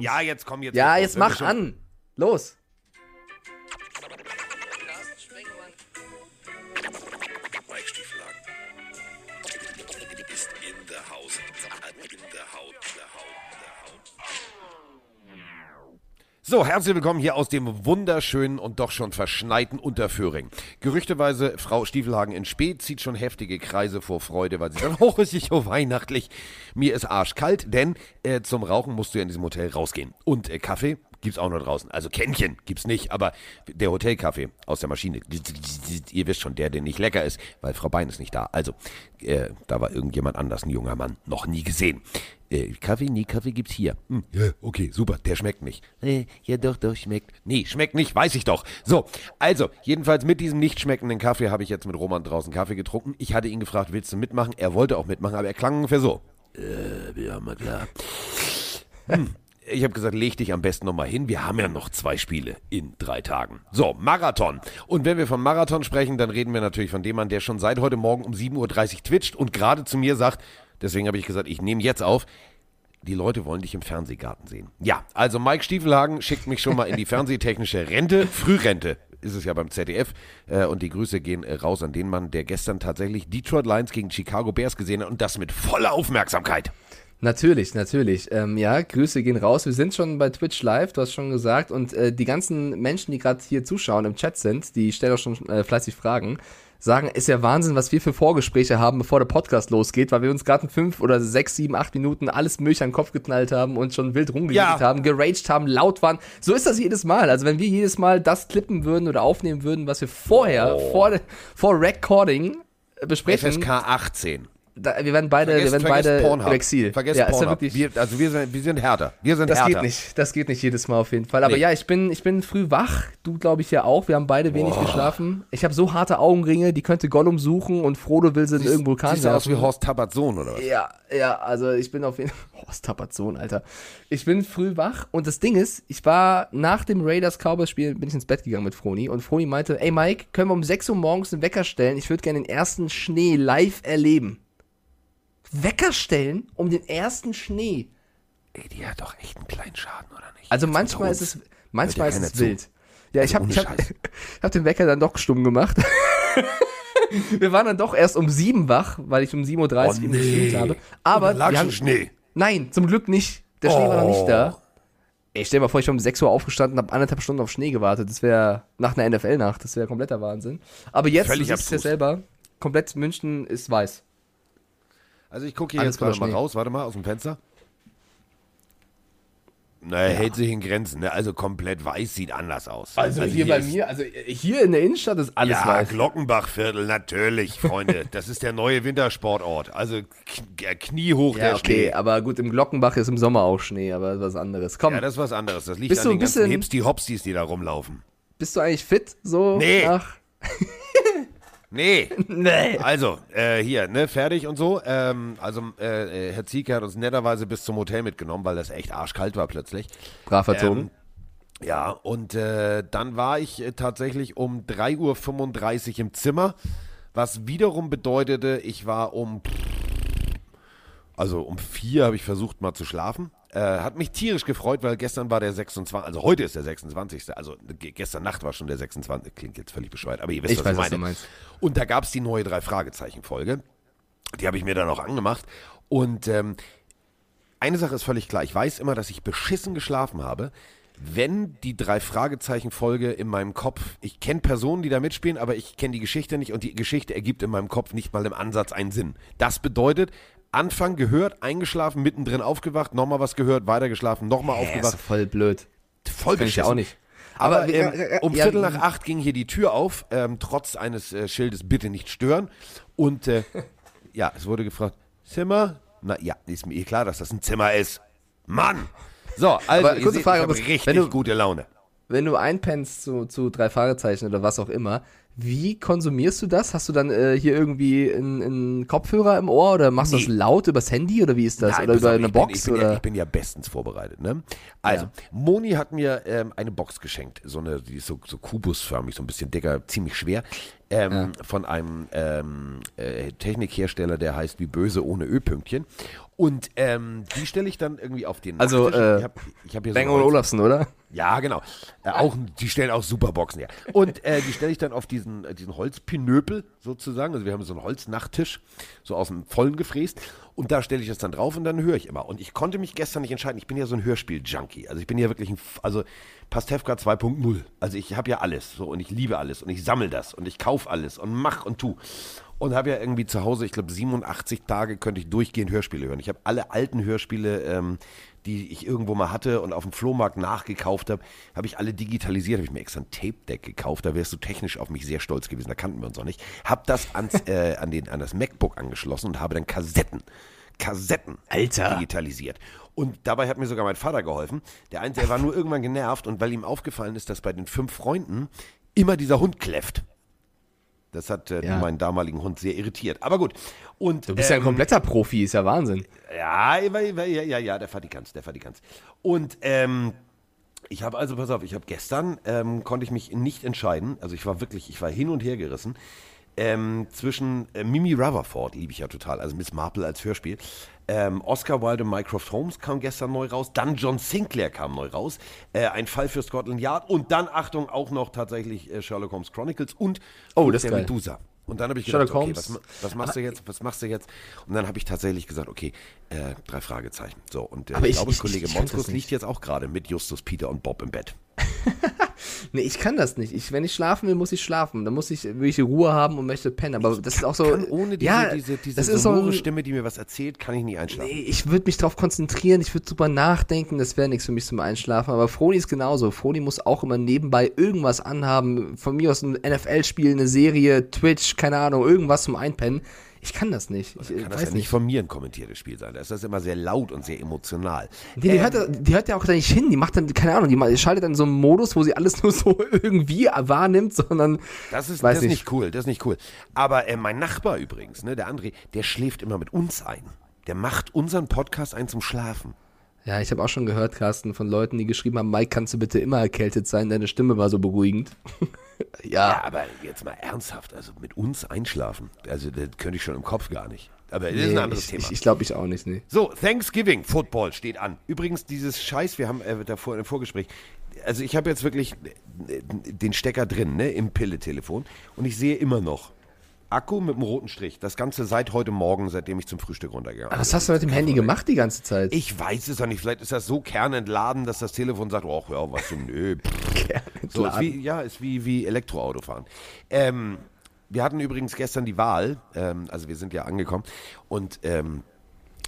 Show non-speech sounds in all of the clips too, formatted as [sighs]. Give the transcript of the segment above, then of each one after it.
Ja, jetzt komm jetzt. Ja, jetzt mach an. Los. So, herzlich willkommen hier aus dem wunderschönen und doch schon verschneiten Unterföhring. Gerüchteweise, Frau Stiefelhagen in Spee zieht schon heftige Kreise vor Freude, weil sie sagt, oh, ist so weihnachtlich. Mir ist arschkalt, denn äh, zum Rauchen musst du ja in diesem Hotel rausgehen. Und äh, Kaffee gibt's auch nur draußen. Also Kännchen gibt's nicht, aber der Hotelkaffee aus der Maschine, ihr wisst schon, der, der nicht lecker ist, weil Frau Bein ist nicht da. Also, äh, da war irgendjemand anders, ein junger Mann, noch nie gesehen. Äh, Kaffee? Nee, Kaffee gibt's hier. Hm, ja, okay, super, der schmeckt nicht. Äh, ja doch, doch, schmeckt. Nee, schmeckt nicht, weiß ich doch. So, also, jedenfalls mit diesem nicht schmeckenden Kaffee habe ich jetzt mit Roman draußen Kaffee getrunken. Ich hatte ihn gefragt, willst du mitmachen? Er wollte auch mitmachen, aber er klang ungefähr so. Äh, ja, mal klar. Hm. Ich habe gesagt, leg dich am besten nochmal hin. Wir haben ja noch zwei Spiele in drei Tagen. So, Marathon. Und wenn wir von Marathon sprechen, dann reden wir natürlich von dem Mann, der schon seit heute Morgen um 7.30 Uhr twitcht und gerade zu mir sagt, deswegen habe ich gesagt, ich nehme jetzt auf, die Leute wollen dich im Fernsehgarten sehen. Ja, also Mike Stiefelhagen schickt mich schon mal in die fernsehtechnische Rente, Frührente ist es ja beim ZDF. Äh, und die Grüße gehen äh, raus an den Mann, der gestern tatsächlich Detroit Lions gegen Chicago Bears gesehen hat und das mit voller Aufmerksamkeit. Natürlich, natürlich. Ähm, ja, Grüße gehen raus. Wir sind schon bei Twitch Live, du hast schon gesagt. Und äh, die ganzen Menschen, die gerade hier zuschauen im Chat sind, die stellen auch schon äh, fleißig Fragen, sagen, ist ja Wahnsinn, was wir für Vorgespräche haben, bevor der Podcast losgeht, weil wir uns gerade in fünf oder sechs, sieben, acht Minuten alles Milch an den Kopf geknallt haben und schon wild rumgeredet Ja. haben, geraged haben, laut waren. So ist das jedes Mal. Also wenn wir jedes Mal das klippen würden oder aufnehmen würden, was wir vorher, Oh. vor, vor Recording äh, besprechen, FSK 18. da, wir werden beide, wir werden beide Pornhub. im Exil. Vergesst ja, Pornhub. wirklich, wir, also wir sind, wir sind härter. Wir sind das härter. geht nicht. Das geht nicht jedes Mal auf jeden Fall. Aber Nee. ja, ich bin, ich bin früh wach. Du, glaube ich, ja auch. Wir haben beide wenig geschlafen. Ich habe so harte Augenringe, die könnte Gollum suchen und Frodo will sie in irgendeinem Vulkan Siehst du aus wie. Horst Tappert Sohn oder was? Ja, ja, also ich bin auf jeden Fall. [laughs] Horst Tappert Sohn, Alter. Ich bin früh wach und das Ding ist, ich war nach dem Raiders Cowboys Spiel, bin ich ins Bett gegangen mit Froni und Froni meinte, ey Mike, können wir um 6 Uhr morgens einen Wecker stellen? Ich würde gerne den ersten Schnee live erleben. Wecker stellen um den ersten Schnee. Ey, die hat doch echt einen kleinen Schaden, oder nicht? Also Jetzt manchmal ist es, manchmal ist es wild. Ja, ich habe ich hab, [laughs] ich hab den Wecker dann doch stumm gemacht. [laughs] wir waren dann doch erst um sieben wach, weil ich um 7.30 Uhr Oh, nee. gestreamt habe. Aber Da lag wir haben, Schnee. nein, zum Glück nicht. Der Schnee war noch nicht Oh. da. Ey, stell dir mal vor, ich war um 6 Uhr aufgestanden und habe anderthalb Stunden auf Schnee gewartet. Das wäre nach einer NFL-Nacht. Das wäre kompletter Wahnsinn. Aber jetzt, Völlig du siehst es ja selber, komplett München ist weiß. Also ich gucke hier Alles jetzt gerade mal raus, warte mal, aus dem Fenster. Na, er hält sich in Grenzen, ne? Also komplett weiß sieht anders aus. Also, hier bei ist- mir, also hier in der Innenstadt ist alles Ja, weiß. Glockenbachviertel, natürlich, Freunde. [laughs] Das ist der neue Wintersportort. Also kniehoch Ja, der okay, Schnee. aber gut, im Glockenbach ist im Sommer auch Schnee, aber was anderes. Komm, Ja, das ist was anderes. Das liegt Bist an du den ganzen bisschen- Hipsti-Hopstis, die da rumlaufen. bist du eigentlich fit? So Nee. nach. [laughs] Nee, [laughs] Nee. also, äh, hier, ne, fertig und so. Ähm, also, äh, äh, Herr Zieke hat uns netterweise bis zum Hotel mitgenommen, weil das echt arschkalt war plötzlich. Brav erzogen. Ähm, ja, und äh, dann war ich äh, tatsächlich um 3.35 Uhr im Zimmer, was wiederum bedeutete, ich war um, also um vier habe ich versucht mal zu schlafen. Äh, hat mich tierisch gefreut, weil gestern war der 26. Also heute ist der 26. Also ge- gestern Nacht war schon der 26. Klingt jetzt völlig bescheuert, aber ihr wisst, Ich was weiß, ich was meine. du meinst. Und da gab es die neue Drei-Fragezeichen-Folge. Die habe ich mir dann auch angemacht. Und ähm, eine Sache ist völlig klar. Ich weiß immer, dass ich beschissen geschlafen habe, wenn die Drei-Fragezeichen-Folge in meinem Kopf, ich kenne Personen, die da mitspielen, aber ich kenne die Geschichte nicht und die Geschichte ergibt in meinem Kopf nicht mal im Ansatz einen Sinn. Das bedeutet, Anfang gehört, eingeschlafen, mittendrin aufgewacht, nochmal was gehört, weiter geschlafen, nochmal ist aufgewacht. voll blöd. Voll Kenn ich ja beschissen. auch nicht. Aber, Aber, ähm, äh, äh, um ja, Viertel nach acht ging hier die Tür auf, ähm, trotz eines äh, Schildes bitte nicht stören. Und äh, [laughs] ja, es wurde gefragt, Zimmer? Na ja, ist mir eh klar, dass das ein Zimmer ist. Mann! So, also, Aber kurze seht, Frage, ich richtig wenn du- gute Laune. wenn du einpennst zu, zu drei Fragezeichen oder was auch immer, wie konsumierst du das? Hast du dann äh, hier irgendwie einen Kopfhörer im Ohr oder machst du das Nee. laut übers Handy oder wie ist das? Nein, oder über auf, eine ich bin, Box? ich bin, oder? Ja, ich bin ja bestens vorbereitet. Ne? Also, Ja. Moni hat mir ähm, eine Box geschenkt. So eine, die ist so, so kubusförmig, so ein bisschen dicker, ziemlich schwer. Ähm, Von einem ähm, äh, Technikhersteller, der heißt wie böse ohne Ö-Pünktchen. Und ähm, die stelle ich dann irgendwie auf den Also, äh, ich hab, ich hab hier Bang so Olufsen, oder? Ja, genau. Äh, auch, die stellen auch super Boxen her. Und äh, die stelle ich dann auf diesen, äh, diesen Holzpinöpel sozusagen. Also wir haben so einen Holznachttisch, so aus dem Vollen gefräst. Und da stelle ich das dann drauf und dann höre ich immer. Und ich konnte mich gestern nicht entscheiden. Ich bin ja so ein Hörspiel-Junkie. Also ich bin ja wirklich ein, also Pastewka 2.0. Also ich habe ja alles so und ich liebe alles und ich sammle das und ich kaufe alles und mach und tu. Und habe ja irgendwie zu Hause, ich glaube 87 Tage könnte ich durchgehend Hörspiele hören. Ich habe alle alten Hörspiele, ähm, die ich irgendwo mal hatte und auf dem Flohmarkt nachgekauft habe, habe ich alle digitalisiert. Habe ich mir extra ein Tape-Deck gekauft. Da wärst du technisch auf mich sehr stolz gewesen. Da kannten wir uns auch nicht. Habe das ans, [laughs] äh, an, den, an das MacBook angeschlossen und habe dann Kassetten, Kassetten Alter. digitalisiert. Und dabei hat mir sogar mein Vater geholfen. Der eine, der war nur irgendwann genervt und weil ihm aufgefallen ist, dass bei den fünf Freunden immer dieser Hund kläfft. Das hat äh, Ja. meinen damaligen Hund sehr irritiert. Aber gut. Und, Du bist ja ein ähm, kompletter Profi, ist ja Wahnsinn. ja, ja, ja, ja, der Fatikans, der Fatikans. Und ähm, ich habe also, pass auf, ich habe gestern, ähm, konnte ich mich nicht entscheiden, also ich war wirklich, ich war hin und her gerissen, ähm, zwischen äh, Mimi Rutherford, liebe ich ja total, also Miss Marple als Hörspiel, ähm, Oscar Wilde und Mycroft Holmes kam gestern neu raus, dann John Sinclair kam neu raus, äh, ein Fall für Scotland Yard und dann, Achtung, auch noch tatsächlich äh, Sherlock Holmes Chronicles und Oh, das der geil. Medusa. Und dann habe ich Sherlock gedacht, okay, Holmes. was, was machst du jetzt? Was machst du jetzt? Und dann habe ich tatsächlich gesagt, okay, äh, drei Fragezeichen. So, und äh, ich, glaube, Kollege nicht. liegt jetzt auch gerade mit Justus, Peter und Bob im Bett. [laughs] Nee, ich kann das nicht. Ich, wenn ich schlafen will, muss ich schlafen. Dann muss ich, will ich Ruhe haben und möchte pennen. Aber das ist auch so. Ohne diese, ja, diese, diese das ist so sonore ein, Stimme, die mir was erzählt, kann ich nie einschlafen. Nee, ich würde mich darauf konzentrieren, ich würde drüber nachdenken, das wäre nichts für mich zum Einschlafen. Aber Froni ist genauso. Froni muss auch immer nebenbei irgendwas anhaben. Von mir aus ein NFL-Spiel, eine Serie, Twitch, keine Ahnung, irgendwas zum Einpennen. Ich kann das nicht. Ich äh, Kann das ja nicht nicht. von mir ein kommentiertes Spiel sein. Da ist das immer sehr laut und sehr emotional. Die, die, hört, ja- die hört ja auch da nicht hin. Die macht dann, keine Ahnung, die schaltet dann so einen Modus, wo sie alles [laughs] nur so irgendwie wahrnimmt, sondern. Das ist, weiß das ist nicht cool, das ist nicht cool. Aber äh, mein Nachbar übrigens, ne, der André, der schläft immer mit uns ein. Der macht unseren Podcast ein zum Schlafen. Ja, ich habe auch schon gehört, Carsten, von Leuten, die geschrieben haben, Mike, kannst du bitte immer erkältet sein? Deine Stimme war so beruhigend. [laughs] [laughs] ja. Ja, aber jetzt mal ernsthaft, also mit uns einschlafen, also das könnte ich schon im Kopf gar nicht. Aber das ist ein Nee, anderes ich, Thema. Ich, ich glaube ich auch nicht, nee. So, Thanksgiving Football steht an. Übrigens, dieses Scheiß, wir haben äh, davor im Vorgespräch, also ich habe jetzt wirklich äh, den Stecker drin, ne, im Pille-Telefon und ich sehe immer noch Akku mit einem roten Strich. Das Ganze seit heute Morgen, seitdem ich zum Frühstück runtergegangen Aber bin. was hast du mit dem Handy gemacht die ganze Zeit? Ich weiß es doch nicht. Vielleicht ist das so kernentladen, dass das Telefon sagt, ach ja, was denn, nö. [laughs] So, ist wie, ja, ist wie, wie Elektroautofahren. Ähm, wir hatten übrigens gestern die Wahl, ähm, also wir sind ja angekommen und ähm,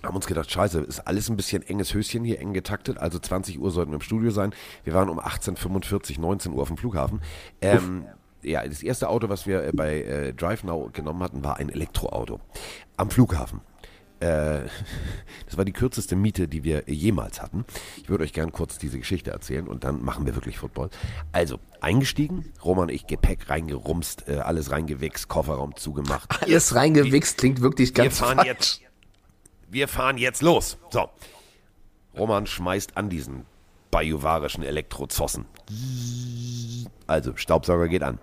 haben uns gedacht, scheiße, ist alles ein bisschen enges Höschen hier, eng getaktet, also 20 Uhr sollten wir im Studio sein. Wir waren um 18.45, 19 Uhr auf dem Flughafen. Ähm, ja, das erste Auto, was wir äh, bei äh, Drive Now genommen hatten, war ein Elektroauto am Flughafen. Äh, [laughs] das war die kürzeste Miete, die wir jemals hatten. Ich würde euch gern kurz diese Geschichte erzählen und dann machen wir wirklich Football. Also, eingestiegen, Roman und ich Gepäck reingerumst, äh, alles reingewichst, Kofferraum zugemacht. Alles reingewichst, klingt wirklich Wir ganz fahren falsch. jetzt. Wir fahren jetzt los. So. Roman schmeißt an diesen bajuwarischen Elektrozossen. Also, Staubsauger geht an.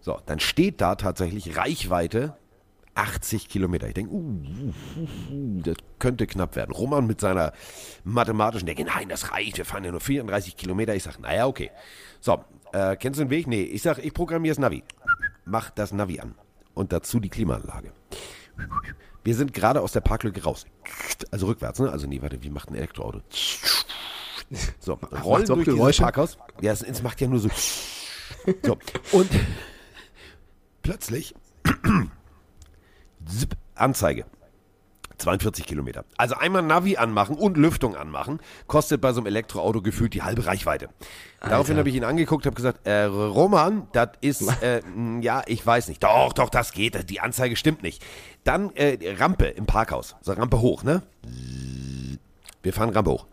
So, dann steht da tatsächlich Reichweite 80 Kilometer. Ich denke, uh, uh, uh, das könnte knapp werden. Roman mit seiner mathematischen Denke, nein, das reicht, wir fahren ja nur 34 Kilometer. Ich sage, naja, okay. So, äh, kennst du den Weg? Nee, ich sage, ich programmiere das Navi. Mach das Navi an. Und dazu die Klimaanlage. Wir sind gerade aus der Parklücke raus. Also rückwärts, ne? Also nee, warte, wie macht ein Elektroauto? [laughs] So, rollen macht's auch durch dieses Geräusche? Parkhaus. Ja, es, es macht ja nur so. [laughs] So, und [laughs] plötzlich Zip, Anzeige. 42 Kilometer. Also einmal Navi anmachen und Lüftung anmachen, kostet bei so einem Elektroauto gefühlt die halbe Reichweite. Daraufhin habe ich ihn angeguckt, habe gesagt, äh, Roman, das ist, äh, mh, ja, ich weiß nicht. Doch, doch, das geht, die Anzeige stimmt nicht. Dann äh, Rampe im Parkhaus. So, Rampe hoch, ne? Wir fahren Rampe hoch.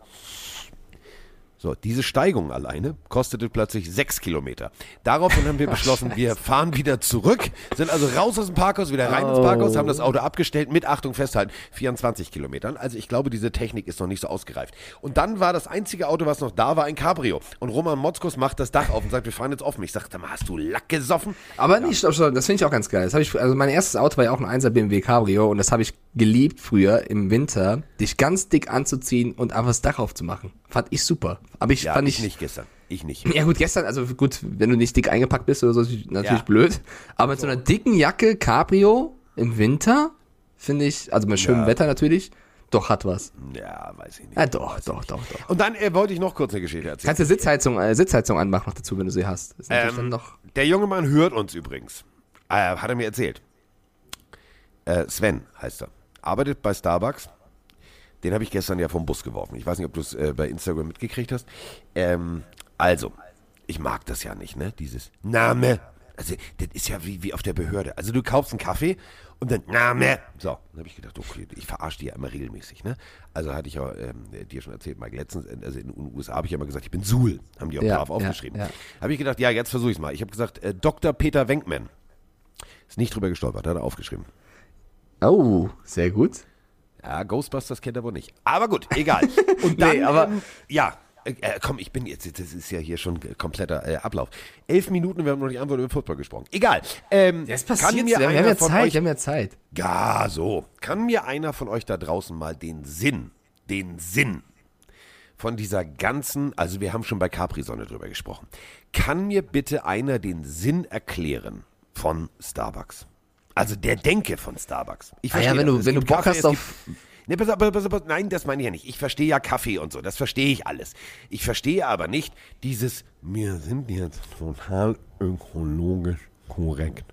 So, diese Steigung alleine kostete plötzlich sechs Kilometer. Daraufhin haben wir [laughs] beschlossen, wir fahren wieder zurück, sind also raus aus dem Parkhaus, wieder rein ins Parkhaus, haben das Auto abgestellt, mit Achtung festhalten, 24 Kilometern. Also ich glaube, diese Technik ist noch nicht so ausgereift. Und dann war das einzige Auto, was noch da war, ein Cabrio. Und Roman Motzkos macht das Dach auf und sagt, wir fahren jetzt offen. Ich sagte, mal, hast du Lack gesoffen? Aber nicht, stopp, stopp, das finde ich auch ganz geil. Das ich, also mein erstes Auto war ja auch ein 1er BMW Cabrio und das habe ich geliebt früher im Winter, dich ganz dick anzuziehen und einfach das Dach aufzumachen. Fand ich super. Aber ich Ja, fand ich ich, nicht gestern. Ich nicht. ja gut, gestern, also gut, wenn du nicht dick eingepackt bist oder so, ist natürlich Ja. blöd. Aber mit so einer dicken Jacke Cabrio im Winter, finde ich, also bei schönem Ja. Wetter natürlich, doch hat was. Ja, weiß ich nicht. Ja, doch, doch, doch, doch. Und dann äh, wollte ich noch kurz eine Geschichte erzählen. Kannst du Sitzheizung, äh, Sitzheizung anmachen noch dazu, wenn du sie hast. Ähm, noch. der junge Mann hört uns übrigens. Äh, hat er mir erzählt. Äh, Sven heißt er. Arbeitet bei Starbucks. Den habe ich gestern ja vom Bus geworfen. Ich weiß nicht, ob du es äh, bei Instagram mitgekriegt hast. Ähm, also, ich mag das ja nicht, ne? Dieses Name. Also, das ist ja wie, wie auf der Behörde. Also, du kaufst einen Kaffee und dann Name. So, dann habe ich gedacht, okay, ich verarsche die ja immer regelmäßig, ne? Also, hatte ich ja ähm, dir schon erzählt, Mike, letztens, äh, also in den USA habe ich ja immer gesagt, ich bin Suhl. Haben die auch Ja, brav ja, aufgeschrieben. ja. Habe ich gedacht, ja, jetzt versuche ich es mal. Ich habe gesagt, äh, Dr. Peter Wenkman. Ist nicht drüber gestolpert, hat er aufgeschrieben. Oh, sehr gut. Ja, Ghostbusters kennt er wohl nicht. Aber gut, egal. [laughs] Und dann, Nee, aber- ähm, ja, äh, komm, ich bin jetzt, das ist ja hier schon kompletter äh, Ablauf. Elf Minuten, wir haben noch nicht einfach über Football gesprochen. Egal. Ähm, Das kann passiert, mir wir haben ja von Zeit, euch, wir haben ja Zeit. ja, so. Kann mir einer von euch da draußen mal den Sinn, den Sinn von dieser ganzen, also wir haben schon bei Capri-Sonne drüber gesprochen. Kann mir bitte einer den Sinn erklären von Starbucks? Also der Denke von Starbucks. Ich Ah ja, verstehe wenn das. du- Es wenn du Bock Kaffee, hast auf- gibt- Ne, pass pass pass auf, nein, das meine ich ja nicht. Ich verstehe ja Kaffee und so, das verstehe ich alles. Ich verstehe aber nicht dieses, wir sind jetzt total ökologisch korrekt.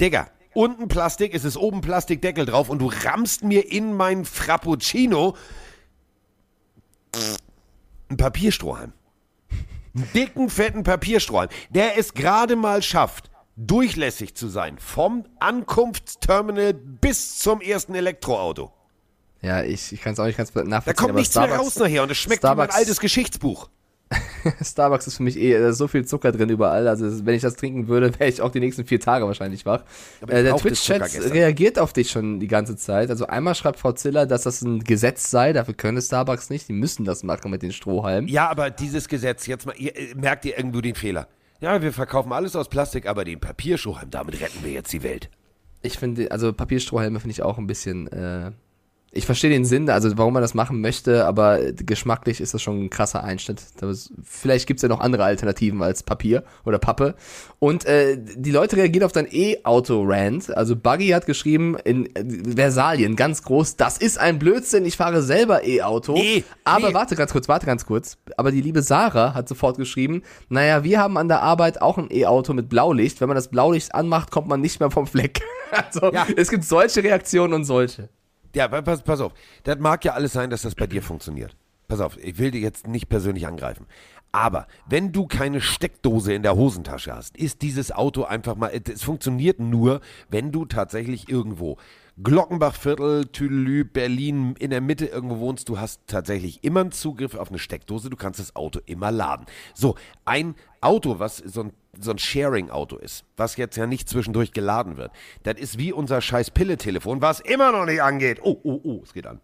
Digga, unten Plastik, es ist oben Plastikdeckel drauf und du rammst mir in mein Frappuccino einen Papierstrohhalm. Einen dicken, fetten Papierstrohhalm, der es gerade mal schafft, durchlässig zu sein. Vom Ankunftsterminal bis zum ersten Elektroauto. Ja, ich, ich kann es auch nicht ganz nachvollziehen. Da kommt nichts mehr Starbucks- raus nachher und es schmeckt wie mein Starbucks- altes Geschichtsbuch. [laughs] Starbucks ist für mich eh, da ist so viel Zucker drin überall. Also wenn ich das trinken würde, [laughs] wäre ich auch die nächsten vier Tage wahrscheinlich wach. Äh, der Twitch-Chat reagiert auf dich schon die ganze Zeit. Also einmal schreibt Frau Ziller, dass das ein Gesetz sei, dafür können Starbucks nicht. Die müssen das machen mit den Strohhalmen. Ja, aber dieses Gesetz, jetzt mal, ihr, äh, merkt ihr irgendwo den Fehler? Ja, wir verkaufen alles aus Plastik, aber den Papierstrohhalm, damit retten wir jetzt die Welt. Ich finde, also Papierstrohhalme finde ich auch ein bisschen. Äh, ich verstehe den Sinn, also warum man das machen möchte, aber geschmacklich ist das schon ein krasser Einschnitt. Das, vielleicht gibt's ja noch andere Alternativen als Papier oder Pappe. Und äh, die Leute reagieren auf dein E-Auto-Rant. Also Buggy hat geschrieben in äh, Versalien ganz groß, das ist ein Blödsinn, ich fahre selber E-Auto. Nee, aber nee. warte ganz kurz, warte ganz kurz. Aber die liebe Sarah hat sofort geschrieben, naja, wir haben an der Arbeit auch ein E-Auto mit Blaulicht. Wenn man das Blaulicht anmacht, kommt man nicht mehr vom Fleck. [laughs] Also Ja. es gibt solche Reaktionen und solche. Ja, pa- pass, pass auf. Das mag ja alles sein, dass das bei dir funktioniert. Pass auf, ich will dir jetzt nicht persönlich angreifen. Aber wenn du keine Steckdose in der Hosentasche hast, ist dieses Auto einfach mal. Es funktioniert nur, wenn du tatsächlich irgendwo Glockenbachviertel, Tüdelü, Berlin in der Mitte irgendwo wohnst. Du hast tatsächlich immer einen Zugriff auf eine Steckdose. Du kannst das Auto immer laden. So, ein Auto, was so ein, so ein Sharing-Auto ist, was jetzt ja nicht zwischendurch geladen wird, das ist wie unser scheiß Pille-Telefon, was immer noch nicht angeht. Oh, oh, oh, es geht an.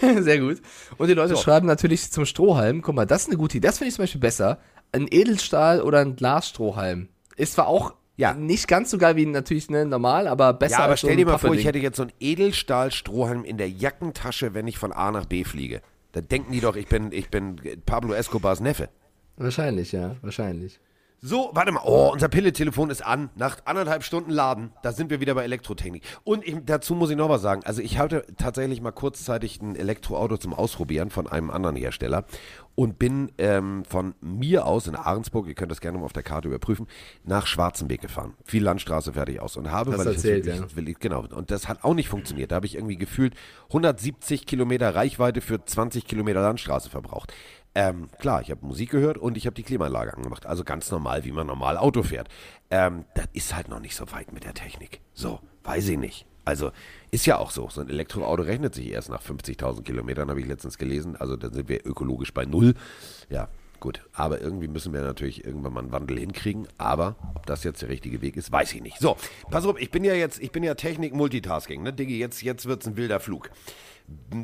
[laughs] Sehr gut. Und die Leute So. schreiben natürlich zum Strohhalm, guck mal, das ist eine gute Idee. Das finde ich zum Beispiel besser. Ein Edelstahl oder ein Glasstrohhalm. Ist zwar auch Ja. nicht ganz so geil wie natürlich ne, normal, aber besser Ja, aber als so stell ein dir mal vor, ich hätte jetzt so einen Edelstahl-Strohhalm in der Jackentasche, wenn ich von A nach B fliege. Da denken die doch, ich bin, ich bin Pablo Escobars Neffe. Wahrscheinlich, ja, wahrscheinlich. So, warte mal. Oh, unser Pille-Telefon ist an. Nach anderthalb Stunden Laden, da sind wir wieder bei Elektrotechnik. Und ich, dazu muss ich noch was sagen. Also ich hatte tatsächlich mal kurzzeitig ein Elektroauto zum Ausprobieren von einem anderen Hersteller und bin ähm, von mir aus in Ahrensburg, ihr könnt das gerne mal auf der Karte überprüfen, nach Schwarzenbeek gefahren. Viel Landstraße fertig aus und habe, Hast weil ich das erzählt, ja. will ich, genau, und das hat auch nicht funktioniert. Da habe ich irgendwie gefühlt 170 Kilometer Reichweite für 20 Kilometer Landstraße verbraucht. Ähm, klar, ich habe Musik gehört und ich habe die Klimaanlage angemacht. Also ganz normal, wie man normal Auto fährt. Ähm, das ist halt noch nicht so weit mit der Technik. So, weiß ich nicht. Also ist ja auch so. So ein Elektroauto rechnet sich erst nach 50.000 Kilometern, habe ich letztens gelesen. Also dann sind wir ökologisch bei null. Ja, gut. Aber irgendwie müssen wir natürlich irgendwann mal einen Wandel hinkriegen. Aber ob das jetzt der richtige Weg ist, weiß ich nicht. So, pass auf, ich bin ja jetzt, ich bin ja Technik-Multitasking, ne, Diggi, jetzt, jetzt wird's ein wilder Flug.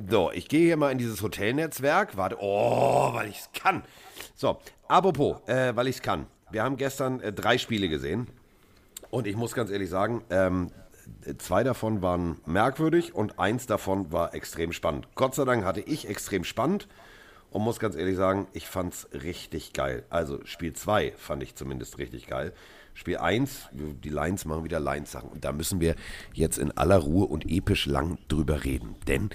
So, ich gehe hier mal in dieses Hotelnetzwerk. Warte, oh, weil ich's kann. So, apropos, äh, weil ich's kann. Wir haben gestern äh, drei Spiele gesehen. Und ich muss ganz ehrlich sagen, ähm, zwei davon waren merkwürdig und eins davon war extrem spannend. Gott sei Dank hatte ich extrem spannend und muss ganz ehrlich sagen, ich fand's richtig geil. Also Spiel 2 fand ich zumindest richtig geil. Spiel 1, die Lions machen wieder Lions-Sachen. Und da müssen wir jetzt in aller Ruhe und episch lang drüber reden. Denn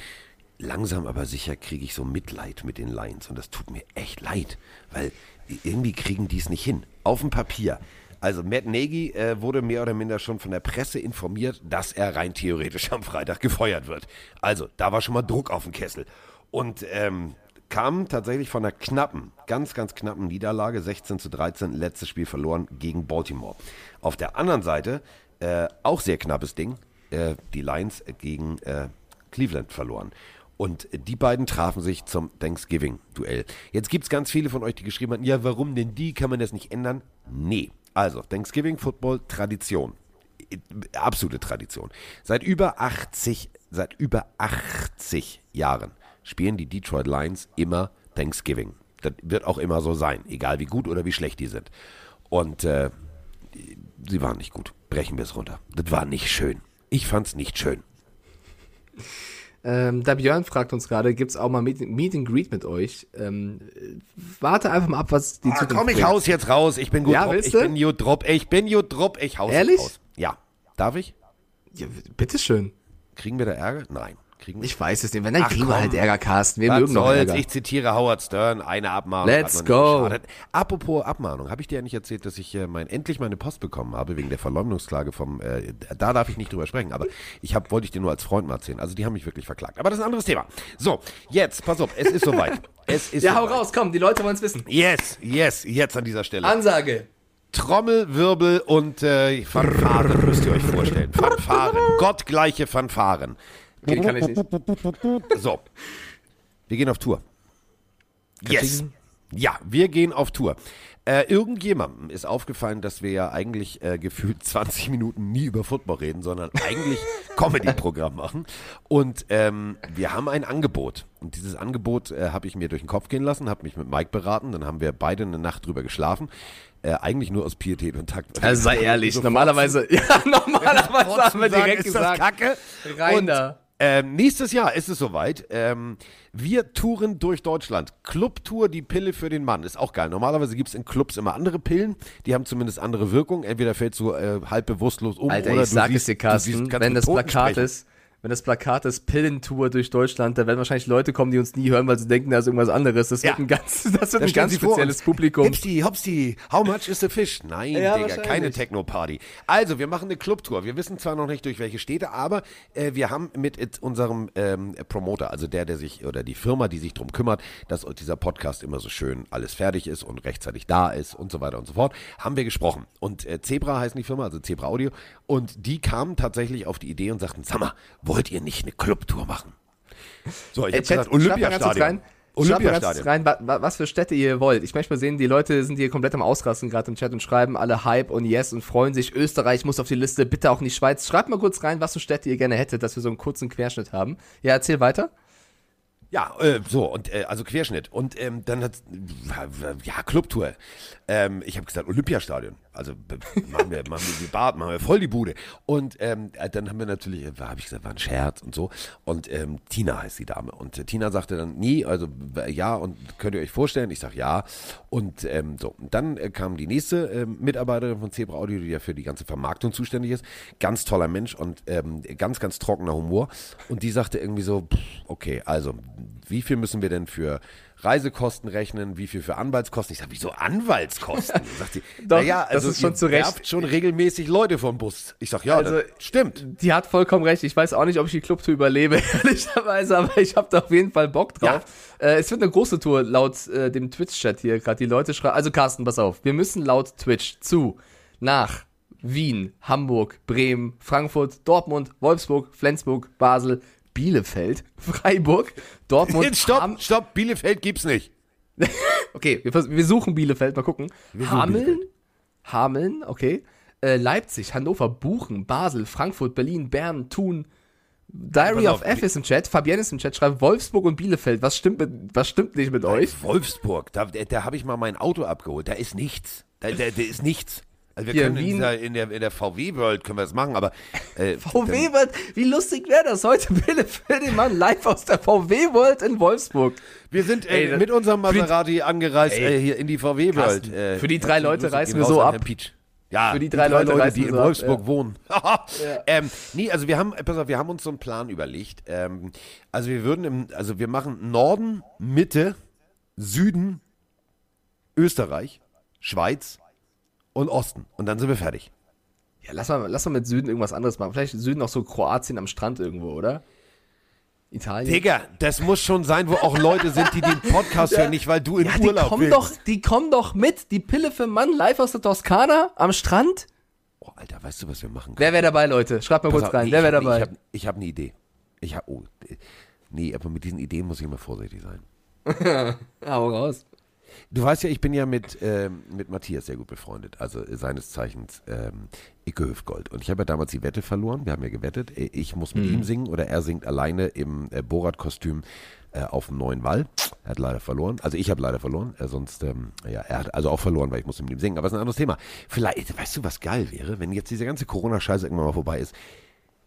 langsam aber sicher kriege ich so Mitleid mit den Lions. Und das tut mir echt leid, weil irgendwie kriegen die es nicht hin. Auf dem Papier. Also Matt Nagy äh, wurde mehr oder minder schon von der Presse informiert, dass er rein theoretisch am Freitag gefeuert wird. Also da war schon mal Druck auf dem Kessel. Und ähm, kam tatsächlich von einer knappen, ganz, ganz knappen Niederlage, 16 zu 13, letztes Spiel verloren gegen Baltimore. Auf der anderen Seite, äh, auch sehr knappes Ding, äh, die Lions gegen äh, Cleveland verloren. Und die beiden trafen sich zum Thanksgiving-Duell. Jetzt gibt es ganz viele von euch, die geschrieben haben, ja, warum denn die? Kann man das nicht ändern? Nee. Also, Thanksgiving Football, Tradition. Absolute Tradition. Seit über 80, seit über 80 Jahren spielen die Detroit Lions immer Thanksgiving. Das wird auch immer so sein, egal wie gut oder wie schlecht die sind. Und äh, sie waren nicht gut. Brechen wir es runter. Das war nicht schön. Ich fand's nicht schön. Ähm, der Björn fragt uns gerade, gibt es auch mal Meet, Meet and Greet mit euch? Ähm, warte einfach mal ab, was die Ah, Zukunft komm, ich bringt. haus jetzt raus. Ich bin gut Ja, willst Ich bin gut drauf. Ich bin gut drauf. Ich haus Ehrlich? jetzt raus. Ja. Darf ich? Ja, bitteschön. Kriegen wir da Ärger? Nein. Kriegen wir Ich weiß es nicht. Wenn, dann Ach, kriegen wir komm. halt Ärger, Carsten. Wir Was mögen soll's? Ärger. Ich zitiere Howard Stern, eine Abmahnung. Let's noch go. geschadet. Apropos Abmahnung, habe ich dir ja nicht erzählt, dass ich äh, mein, endlich meine Post bekommen habe wegen der Verleumdungsklage vom, äh, da darf ich nicht drüber sprechen, aber ich hab, wollte ich dir nur als Freund mal erzählen. Also die haben mich wirklich verklagt. Aber das ist ein anderes Thema. So, jetzt, pass auf, es ist soweit. [laughs] Es ist ja, hau soweit. raus, komm, die Leute wollen es wissen. Yes, yes, jetzt an dieser Stelle. Ansage. Trommel, Wirbel und äh, Fanfaren müsst ihr euch vorstellen. [laughs] Fanfaren, gottgleiche Fanfaren. Okay, kann ich nicht. So, wir gehen auf Tour. Yes. Ja, wir gehen auf Tour. Äh, irgendjemandem ist aufgefallen, dass wir ja eigentlich äh, gefühlt [laughs] 20 Minuten nie über Football reden, sondern eigentlich [laughs] Comedy-Programm machen. Und ähm, wir haben ein Angebot. Und dieses Angebot äh, habe ich mir durch den Kopf gehen lassen, habe mich mit Mike beraten. Dann haben wir beide eine Nacht drüber geschlafen. Äh, eigentlich nur aus Pietät und Takt. Also sei [laughs] ehrlich, normalerweise, ja, normalerweise haben wir direkt ist das gesagt. Kacke? Rein und, da. Ähm, nächstes Jahr ist es soweit. Ähm, wir touren durch Deutschland. Clubtour, die Pille für den Mann. Ist auch geil. Normalerweise gibt es in Clubs immer andere Pillen. Die haben zumindest andere Wirkung. Entweder fällst du äh, halb bewusstlos um Alter, oder ich du sag siehst, es dir, du siehst, Carsten, kannst wenn das Plakat sprechen. ist, wenn das Plakat ist Pillentour durch Deutschland, da werden wahrscheinlich Leute kommen, die uns nie hören, weil sie denken, da ist irgendwas anderes. Das Ja. wird ein ganz, [laughs] das wird Da ein ganz spezielles. Publikum. Hipsti, hopsti, how much is the fish? Nein, Ja, Digga, keine Techno-Party. Also, wir machen eine Clubtour. Wir wissen zwar noch nicht durch welche Städte, aber äh, wir haben mit it- unserem ähm, Promoter, also der, der sich, oder die Firma, die sich drum kümmert, dass dieser Podcast immer so schön alles fertig ist und rechtzeitig da ist und so weiter und so fort, haben wir gesprochen. Und äh, Zebra heißt die Firma, also Zebra Audio. Und die kamen tatsächlich auf die Idee und sagten, sag mal, wollt ihr nicht eine Clubtour machen? So, ich Ey, hab Chat, gesagt, schreibt mal ganz kurz rein. Olympiastadion. Schreibt mal ganz kurz Olympiastadion. rein, wa- wa- was für Städte ihr wollt. Ich möchte mal sehen, die Leute sind hier komplett am Ausrasten gerade im Chat und schreiben alle Hype und Yes und freuen sich. Österreich muss auf die Liste, bitte auch nicht Schweiz. Schreibt mal kurz rein, was für Städte ihr gerne hättet, dass wir so einen kurzen Querschnitt haben. Ja, erzähl weiter. Ja, äh, so, und äh, also Querschnitt. Und ähm, dann hat ja, Clubtour. Ähm, ich habe gesagt, Olympiastadion. Also machen wir, machen wir die Bad, machen wir voll die Bude. Und ähm, äh, dann haben wir natürlich, äh, habe ich gesagt, war ein Scherz und so. Und ähm, Tina heißt die Dame. Und äh, Tina sagte dann, nie, also ja, und könnt ihr euch vorstellen? Ich sage ja. Und ähm, so, und dann äh, kam die nächste ähm, Mitarbeiterin von Zebra Audio, die ja für die ganze Vermarktung zuständig ist. Ganz toller Mensch und ähm, ganz, ganz trockener Humor. Und die sagte irgendwie so, pff, okay, also wie viel müssen wir denn für Reisekosten rechnen, wie viel für Anwaltskosten? Ich sage, wieso Anwaltskosten? [laughs] Sagt sie, Doch, naja, das also ist schon zu Recht. schon regelmäßig Leute vom Bus. Ich sage, ja, Also, das stimmt. Die hat vollkommen recht. Ich weiß auch nicht, ob ich die Clubtour überlebe, [laughs] ehrlicherweise, aber ich habe da auf jeden Fall Bock drauf. Äh, es wird eine große Tour laut äh, dem Twitch-Chat hier gerade. Die Leute schreiben, also Carsten, pass auf, wir müssen laut Twitch zu, nach, Wien, Hamburg, Bremen, Frankfurt, Dortmund, Wolfsburg, Flensburg, Basel, Bielefeld, Freiburg, Dortmund, stopp, Ham- stopp, Bielefeld gibt's nicht. [laughs] Okay, wir, wir suchen Bielefeld, mal gucken. Hameln, Hameln, okay. Äh, Leipzig, Hannover, Buchen, Basel, Frankfurt, Berlin, Bern, Thun. Diary of F ist im Chat, Fabienne ist im Chat, schreibt Wolfsburg und Bielefeld. Was stimmt, mit, was stimmt nicht mit euch? Wolfsburg, da, da, da habe ich mal mein Auto abgeholt. Da ist nichts. Da, da, da ist nichts. Also wir Hier, können in, dieser, in der, in der VW-World können wir das machen, aber äh, [laughs] VW World, wie lustig wäre das heute? [laughs] Bielefeld, den Mann live aus der VW World in Wolfsburg. Wir sind äh, Ey, das- mit unserem für die- Maserati angereist Ey, äh, hier in die VW-World. Carsten, Äh, für die drei Leute reißen wir so ab. Ja, Für die drei Leute reißen die in so ab, Wolfsburg ja. wohnen. [laughs] ähm, nee, also wir haben, pass auf, wir haben uns so einen Plan überlegt. Ähm, also wir würden im, also wir machen Norden, Mitte, Süden, Österreich, Schweiz und Osten. Und dann sind wir fertig. Ja, lass mal, lass mal mit Süden irgendwas anderes machen. Vielleicht Süden auch so Kroatien am Strand irgendwo, oder? Italien. Digga, das muss schon sein, wo auch Leute sind, die den Podcast hören, nicht weil du in ja, die Urlaub kommen willst. doch, die kommen doch mit. Die Pille für Mann live aus der Toskana am Strand. Oh, Alter, weißt du, was wir machen können? Wer wäre dabei, Leute? Schreibt mal Pass kurz auf, rein. nee, Wer wäre dabei? Ich habe hab eine Idee. Ich habe, oh, nee, aber mit diesen Ideen muss ich immer vorsichtig sein. [laughs] Hau raus. Du weißt ja, ich bin ja mit, ähm, mit Matthias sehr gut befreundet, also seines Zeichens ähm, Icke Hüftgold. Und ich habe ja damals die Wette verloren, wir haben ja gewettet, äh, ich muss mit ihm singen oder er singt alleine im äh, Borat-Kostüm äh, auf dem neuen Wall. Er hat leider verloren, also ich habe leider verloren, äh, sonst, ähm, ja, er hat also auch verloren, weil ich musste mit ihm singen, aber das ist ein anderes Thema. Vielleicht, weißt du, was geil wäre, wenn jetzt diese ganze Corona-Scheiße irgendwann mal vorbei ist?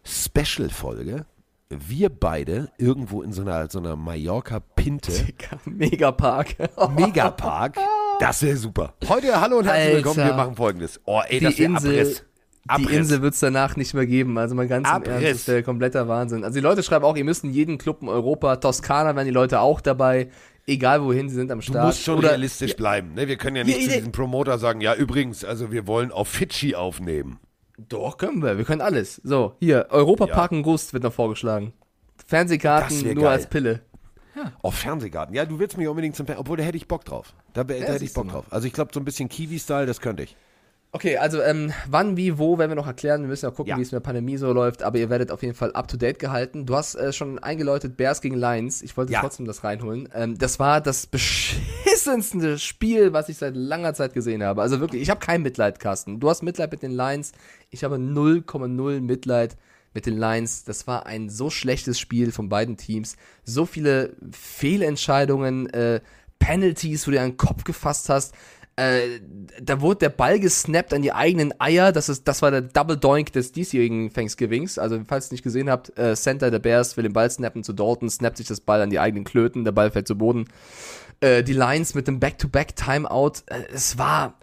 Special-Folge, wir beide irgendwo in so einer, so einer Mallorca-Pinte Megapark. [laughs] Megapark. Das wäre super. Heute, hallo und herzlich Alter. willkommen. Wir machen folgendes. Oh, ey, das die wäre Insel, Abriss. Abriss. die Insel wird es danach nicht mehr geben. Also mal ganz im Abriss. Ernst, das wäre kompletter Wahnsinn. Also die Leute schreiben auch, ihr müsst in jeden Club in Europa, Toskana wären die Leute auch dabei, egal wohin sie sind am Du Start. musst schon Oder- realistisch bleiben. Ne? Wir können ja nicht Ja, zu ja. diesem Promoter sagen, ja, übrigens, also wir wollen auf Fidschi aufnehmen. Doch, können wir. Wir können alles. So, hier, Europapark in Gust wird noch vorgeschlagen. Fernsehkarten nur geil. als Pille. Auf Fernsehgarten. Ja, du willst mich unbedingt zum Fer- Obwohl, da hätte ich Bock drauf. Da, da hätte ich Bock drauf. Also ich glaube, so ein bisschen Kiwi-Style, das könnte ich. Okay, also ähm, wann, wie, wo werden wir noch erklären. Wir müssen ja gucken, Ja. wie es mit der Pandemie so läuft, aber ihr werdet auf jeden Fall up to date gehalten. Du hast äh, schon eingeläutet Bears gegen Lions. Ich wollte Ja. trotzdem das reinholen. Ähm, das war das [laughs] beschissenste Spiel, was ich seit langer Zeit gesehen habe. Also wirklich, ich habe kein Mitleid, Carsten. Du hast Mitleid mit den Lions. Ich habe 0,0 Mitleid mit den Lions. Das war ein so schlechtes Spiel von beiden Teams. So viele Fehlentscheidungen, äh, Penalties, wo du dir an den Kopf gefasst hast. Äh, da wurde der Ball gesnappt an die eigenen Eier. Das, ist, das war der Double Doink des diesjährigen Thanksgivings. Also, falls ihr nicht gesehen habt, äh, Center der Bears will den Ball snappen zu Dalton, snappt sich das Ball an die eigenen Klöten, der Ball fällt zu Boden. Äh, die Lions mit dem Back-to-Back-Timeout. Äh, es war.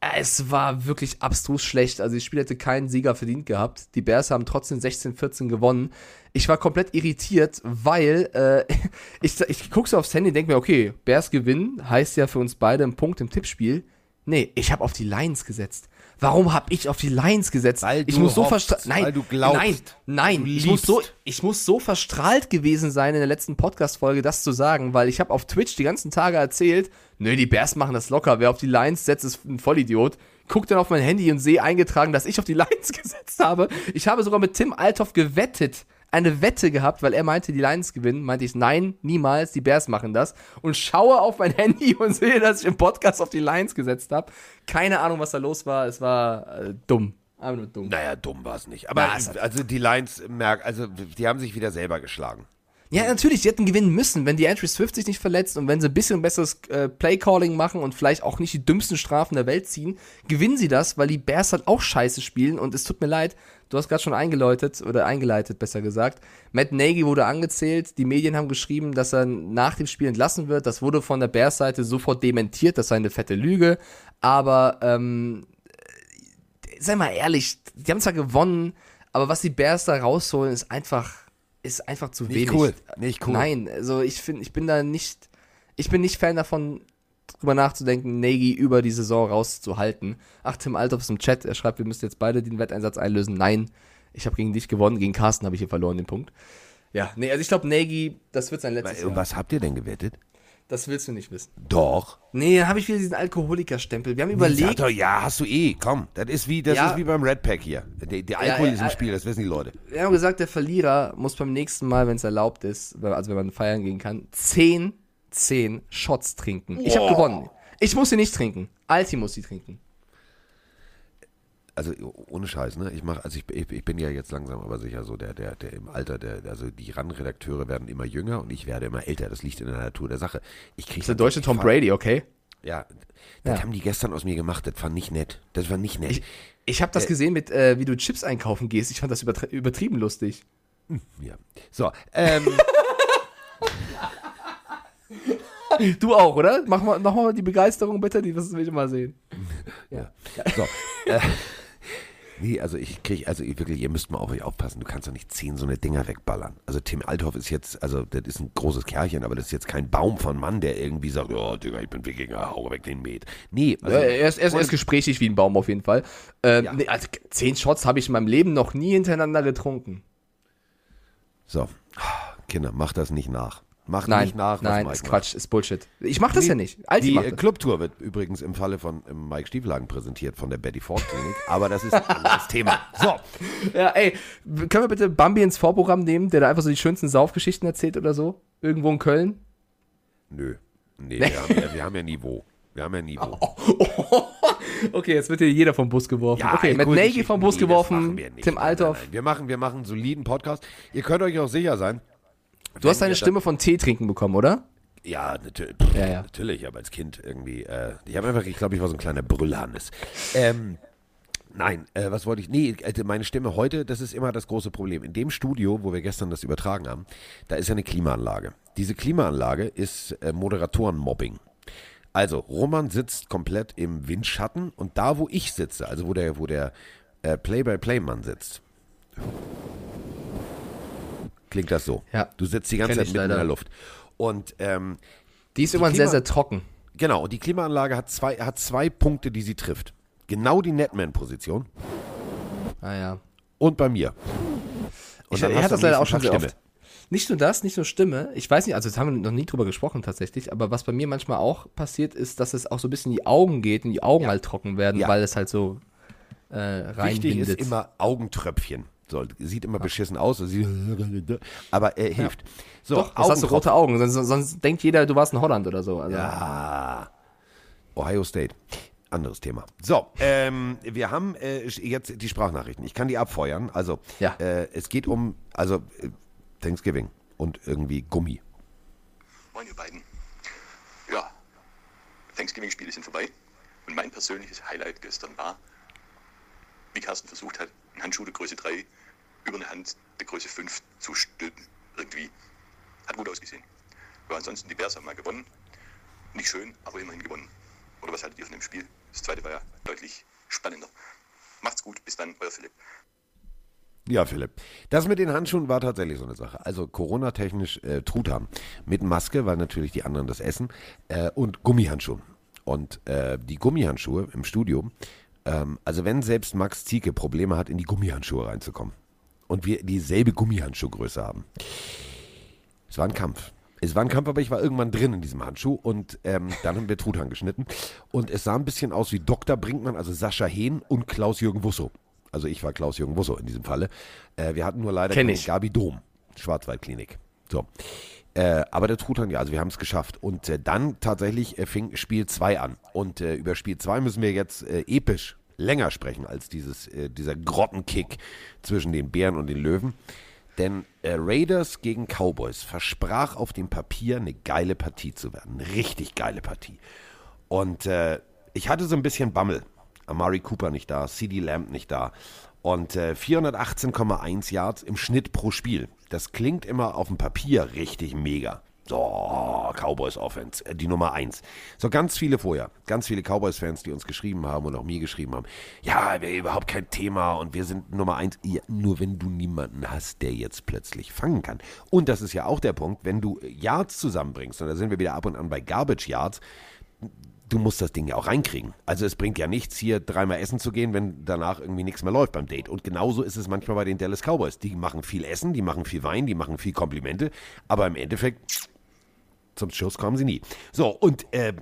äh, Es war wirklich abstrus schlecht. Also, das Spiel hätte keinen Sieger verdient gehabt. Die Bears haben trotzdem 16-14 gewonnen. Ich war komplett irritiert, weil äh, [laughs] ich, ich gucke so aufs Handy und denke mir, okay, Bears gewinnen heißt ja für uns beide ein Punkt im Tippspiel. Nee, ich habe auf die Lions gesetzt. Warum habe ich auf die Lions gesetzt? Weil ich du muss so verstrahlt. Nein, weil du glaubst, nein, nein. Ich muss, so, ich muss so verstrahlt gewesen sein in der letzten Podcast-Folge, das zu sagen, weil ich habe auf Twitch die ganzen Tage erzählt, nö, die Bears machen das locker. Wer auf die Lions setzt, ist ein Vollidiot. Guck dann auf mein Handy und sehe eingetragen, dass ich auf die [laughs] Lions gesetzt habe. Ich habe sogar mit Tim Althoff gewettet eine Wette gehabt, weil er meinte, die Lions gewinnen. Meinte ich, nein, niemals, die Bears machen das. Und schaue auf mein [laughs] Handy und sehe, dass ich im Podcast auf die Lions gesetzt habe. Keine Ahnung, was da los war. Es war äh, dumm. Einfach nur dumm. Naja, dumm war es nicht. Aber hat- also die Lions merken, also die haben sich wieder selber geschlagen. Ja, natürlich, die hätten gewinnen müssen, wenn die Andrew Swift sich nicht verletzt und wenn sie ein bisschen besseres äh, Playcalling machen und vielleicht auch nicht die dümmsten Strafen der Welt ziehen, gewinnen sie das, weil die Bears halt auch scheiße spielen und es tut mir leid, du hast gerade schon eingeläutet oder eingeleitet, besser gesagt. Matt Nagy wurde angezählt, die Medien haben geschrieben, dass er nach dem Spiel entlassen wird. Das wurde von der Bears-Seite sofort dementiert, das sei eine fette Lüge, aber ähm, sei mal ehrlich, die haben zwar gewonnen, aber was die Bears da rausholen, ist einfach, ist einfach zu Nicht wenig. cool, nicht cool. Nein, also ich finde, ich bin da nicht, ich bin nicht Fan davon, drüber nachzudenken, Nagy über die Saison rauszuhalten. Ach, Tim Althoff ist im Chat, er schreibt, wir müssen jetzt beide den Wetteinsatz einlösen. Nein, ich habe gegen dich gewonnen, gegen Carsten habe ich hier verloren, den Punkt. Ja, nee, also ich glaube, Nagy, das wird sein letztes Und Jahr. was habt ihr denn gewettet? Das willst du nicht wissen. Doch. Nee, dann habe ich wieder diesen Alkoholikerstempel. Wir haben überlegt. doch, ja, hast du eh. Komm, das ist wie, das Ja. ist wie beim Red Pack hier. Der, der Alkohol ja, ist im. Spiel, das wissen die Leute. Wir haben gesagt, der Verlierer muss beim nächsten Mal, wenn es erlaubt ist, also wenn man feiern gehen kann, 10, 10 Shots trinken. Ich habe gewonnen. Ich muss sie nicht trinken. Alti muss sie trinken. Also ohne Scheiß, ne? Ich mache, also ich, ich, ich bin ja jetzt langsam aber sicher so, der, der, der im Alter, der, also die RAN-Redakteure werden immer jünger und ich werde immer älter. Das liegt in der Natur der Sache. Ich krieg Das ist der deutsche Tom Brady, okay? Ja, das Ja. haben die gestern aus mir gemacht. Das war nicht nett. Das war nicht nett. Ich, ich habe das gesehen mit, äh, wie du Chips einkaufen gehst. Ich fand das übertri übertrieben lustig. ja. So, ähm, [laughs] Du auch, oder? Mach mal, mach mal die Begeisterung bitte, die das will ich mal sehen. [laughs] Ja. So. [laughs] nee, also ich kriege, also ich wirklich, ihr müsst mal auf euch aufpassen. Du kannst doch nicht zehn so eine Dinger wegballern. Also Tim Althoff ist jetzt, also das ist ein großes Kerlchen, aber das ist jetzt kein Baum von Mann, der irgendwie sagt, oh Digga, ich bin Wikinger, hau weg den Met. Nee, also, er, ist, er, ist, er ist gesprächig wie ein Baum auf jeden Fall. Ähm, Ja. nee, also, zehn Shots habe ich in meinem Leben noch nie hintereinander getrunken. so. Kinder, macht das nicht nach. Macht Nein, nicht nach, was nein, Mike ist macht. Quatsch, ist Bullshit. Ich mach das ja nicht. Alti Die macht das. Clubtour wird übrigens im Falle von Mike Stieflagen präsentiert von der Betty Ford Klinik, aber das ist ein anderes Thema. So, [laughs] Ja, ey, können wir bitte Bambi ins Vorprogramm nehmen, der da einfach so die schönsten Saufgeschichten erzählt oder so? Irgendwo in Köln? nö. Nee, wir haben, ja, wir haben ja Niveau. Wir haben ja Niveau. [laughs] Okay, jetzt wird hier jeder vom Bus geworfen. okay, Matt gut, Nagy vom Bus nee, das geworfen. Tim Althoff. Nein, nein. Wir machen, wir machen einen soliden Podcast. Ihr könnt euch auch sicher sein. Du hast deine Stimme von Tee trinken bekommen, oder? Ja, natürlich. Ja, ja. Natürlich, aber als Kind irgendwie. Äh, ich habe einfach, ich glaube, ich war so ein kleiner Brüllhannes. Ähm, nein, äh, was wollte ich? Nee, äh, meine Stimme heute, das ist immer das große Problem. In dem Studio, wo wir gestern das übertragen haben, da ist ja eine Klimaanlage. Diese Klimaanlage ist äh, Moderatorenmobbing. Also, Roman sitzt komplett im Windschatten und da, wo ich sitze, also wo der, wo der äh, Play-by-Play-Mann sitzt, klingt das so. Ja. Du sitzt die ganze Kenn Zeit mitten in leider. der Luft. Und ähm, Die ist irgendwann sehr, Klima- sehr trocken. Genau, und die Klimaanlage hat zwei, hat zwei Punkte, die sie trifft. Genau die Netman-Position Ah ja. und bei mir. Und Ich, hatte du das leider auch schon sehr Tag oft. Nicht nur das, nicht nur Stimme. Ich weiß nicht, also das haben wir noch nie drüber gesprochen tatsächlich, aber was bei mir manchmal auch passiert ist, dass es auch so ein bisschen in die Augen geht und die Augen halt trocken werden, Ja. weil es halt so äh, Wichtig reinbindet. ist immer Augentröpfchen. So, sieht immer beschissen aus, sieht- [laughs] aber er hilft. So, Doch, das hast du rote Augen, sonst, sonst denkt jeder, du warst in Holland oder so. Also, Ja. Ohio State. Anderes Thema. So, ähm, wir haben äh, jetzt die Sprachnachrichten. Ich kann die abfeuern. Also, Ja. äh, es geht um, also äh, Thanksgiving und irgendwie Gummi. Moin, ihr beiden. Ja, Thanksgiving-Spiele sind vorbei. Und mein persönliches Highlight gestern war, wie Carsten versucht hat, einen Handschuh der Größe 3 über eine Hand der Größe 5 zu stülpen. Irgendwie. Hat gut ausgesehen. Aber ansonsten, die Bears haben mal gewonnen. Nicht schön, aber immerhin gewonnen. Oder was haltet ihr von dem Spiel? Das zweite war ja deutlich spannender. Macht's gut, bis dann, euer Philipp. Ja, Philipp. Das mit den Handschuhen war tatsächlich so eine Sache. Also Corona-technisch äh, Truthahn. Mit Maske, weil natürlich die anderen das essen. Äh, und Gummihandschuhen. Und äh, die Gummihandschuhe im Studio, ähm, also wenn selbst Max Zieke Probleme hat, in die Gummihandschuhe reinzukommen. Und wir dieselbe Gummihandschuhgröße haben. Es war ein Kampf. Es war ein Kampf, aber ich war irgendwann drin in diesem Handschuh und ähm, dann haben wir Truthahn geschnitten. Und es sah ein bisschen aus wie Dr. Brinkmann, also Sascha Hehn und Klaus-Jürgen Wusso. Also ich war Klaus-Jürgen Wusso in diesem Falle. Äh, wir hatten nur leider Kenn ich. Gabi Dom, Schwarzwaldklinik. So. Äh, aber der Truthahn, ja, also wir haben es geschafft. Und äh, dann tatsächlich äh, fing Spiel 2 an. Und äh, über Spiel 2 müssen wir jetzt äh, episch länger sprechen als dieses, äh, dieser Grottenkick zwischen den Bären und den Löwen. Denn äh, Raiders gegen Cowboys versprach auf dem Papier eine geile Partie zu werden. Eine richtig geile Partie. Und äh, ich hatte so ein bisschen Bammel. Amari Cooper nicht da, CD Lamb nicht da. Und äh, 418,1 Yards im Schnitt pro Spiel. Das klingt immer auf dem Papier richtig mega. So, Cowboys Offense, äh, die Nummer 1. So ganz viele vorher, ganz viele Cowboys-Fans, die uns geschrieben haben und auch mir geschrieben haben, ja, wäre überhaupt kein Thema und wir sind Nummer 1. Ja, nur wenn du niemanden hast, der jetzt plötzlich fangen kann. Und das ist ja auch der Punkt, wenn du Yards zusammenbringst, und da sind wir wieder ab und an bei Garbage Yards, du musst das Ding ja auch reinkriegen. Also es bringt ja nichts, hier dreimal essen zu gehen, wenn danach irgendwie nichts mehr läuft beim Date. Und genauso ist es manchmal bei den Dallas Cowboys. Die machen viel Essen, die machen viel Wein, die machen viel Komplimente, aber im Endeffekt zum Schuss kommen sie nie. So, und äh,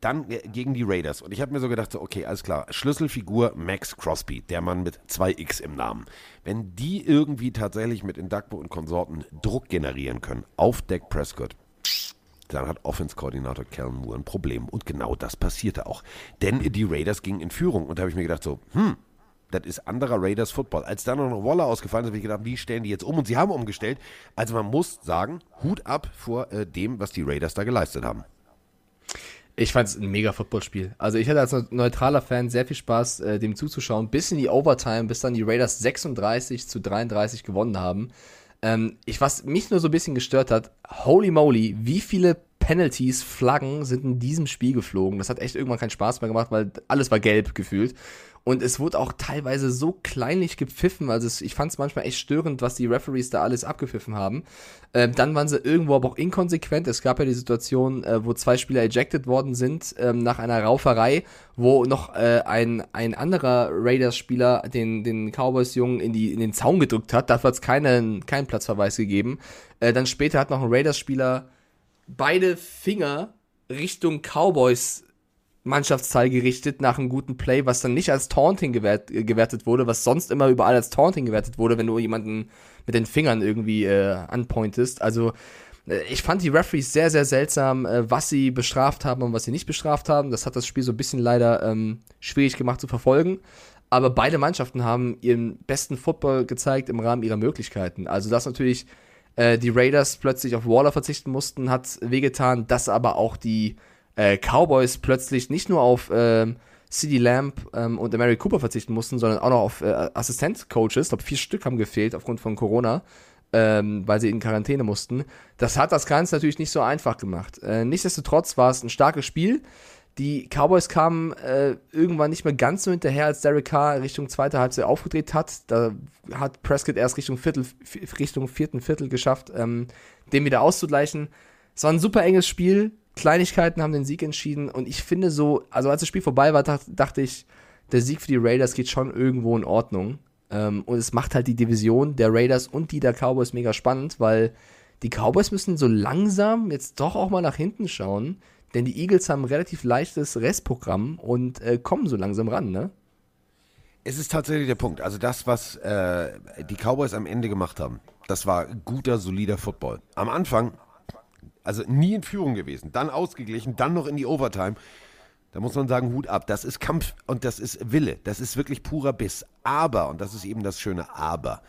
dann äh, gegen die Raiders. Und ich habe mir so gedacht, so, okay, alles klar, Schlüsselfigur Max Crosby, der Mann mit zwei X im Namen. Wenn die irgendwie tatsächlich mit Indakbo und Konsorten Druck generieren können auf Dak Prescott, dann hat Offense-Koordinator Kellen Moore ein Problem. Und genau das passierte auch. Denn die Raiders gingen in Führung. Und da habe ich mir gedacht, so, hm, das ist anderer Raiders Football. Als dann noch Waller ausgefallen ist, habe ich gedacht, wie stellen die jetzt um? Und sie haben umgestellt. Also man muss sagen, Hut ab vor äh, dem, was die Raiders da geleistet haben. Ich fand es ein mega Footballspiel. Also ich hatte als neutraler Fan sehr viel Spaß, äh, dem zuzuschauen, bis in die Overtime, bis dann die Raiders 36 zu 33 gewonnen haben. Ähm, ich, was mich nur so ein bisschen gestört hat, holy moly, wie viele Penalties, Flaggen sind in diesem Spiel geflogen. Das hat echt irgendwann keinen Spaß mehr gemacht, weil alles war gelb gefühlt. Und es wurde auch teilweise so kleinlich gepfiffen. Also es, ich fand es manchmal echt störend, was die Referees da alles abgepfiffen haben. Ähm, dann waren sie irgendwo aber auch inkonsequent. Es gab ja die Situation, äh, wo zwei Spieler ejected worden sind ähm, nach einer Rauferei, wo noch äh, ein, ein anderer Raiders-Spieler den, den Cowboys-Jungen in, in den Zaun gedrückt hat. Dafür hat es keinen, keinen Platzverweis gegeben. Äh, dann später hat noch ein Raiders-Spieler beide Finger Richtung Cowboys Mannschaftsteil gerichtet nach einem guten Play, was dann nicht als Taunting gewert, äh, gewertet wurde, was sonst immer überall als Taunting gewertet wurde, wenn du jemanden mit den Fingern irgendwie äh, anpointest. Also äh, ich fand die Referees sehr, sehr seltsam, äh, was sie bestraft haben und was sie nicht bestraft haben. Das hat das Spiel so ein bisschen leider ähm, schwierig gemacht zu verfolgen. Aber beide Mannschaften haben ihren besten Football gezeigt im Rahmen ihrer Möglichkeiten. Also das natürlich äh, die Raiders plötzlich auf Waller verzichten mussten, hat wehgetan, dass aber auch die äh, Cowboys plötzlich nicht nur auf ähm, CD Lamb ähm, und Mary Cooper verzichten mussten, sondern auch noch auf äh, Assistent-Coaches. Ich glaube, vier Stück haben gefehlt aufgrund von Corona, ähm, weil sie in Quarantäne mussten. Das hat das Ganze natürlich nicht so einfach gemacht. Äh, nichtsdestotrotz war es ein starkes Spiel. Die Cowboys kamen äh, irgendwann nicht mehr ganz so hinterher, als Derek Carr Richtung zweite Halbzeit aufgedreht hat. Da hat Prescott erst Richtung, Viertel, Richtung vierten Viertel geschafft, ähm, dem wieder auszugleichen. Es war ein super enges Spiel. Kleinigkeiten haben den Sieg entschieden und ich finde so, also als das Spiel vorbei war, dachte ich, der Sieg für die Raiders geht schon irgendwo in Ordnung. Ähm, und es macht halt die Division der Raiders und die der Cowboys mega spannend, weil die Cowboys müssen so langsam jetzt doch auch mal nach hinten schauen, denn die Eagles haben ein relativ leichtes Restprogramm und äh, kommen so langsam ran, ne? Es ist tatsächlich der Punkt. Also das, was äh, die Cowboys am Ende gemacht haben, das war guter, solider Football. Am Anfang also nie in Führung gewesen, dann ausgeglichen, dann noch in die Overtime. Da muss man sagen, Hut ab. Das ist Kampf und das ist Wille. Das ist wirklich purer Biss. Aber, und das ist eben das schöne Aber,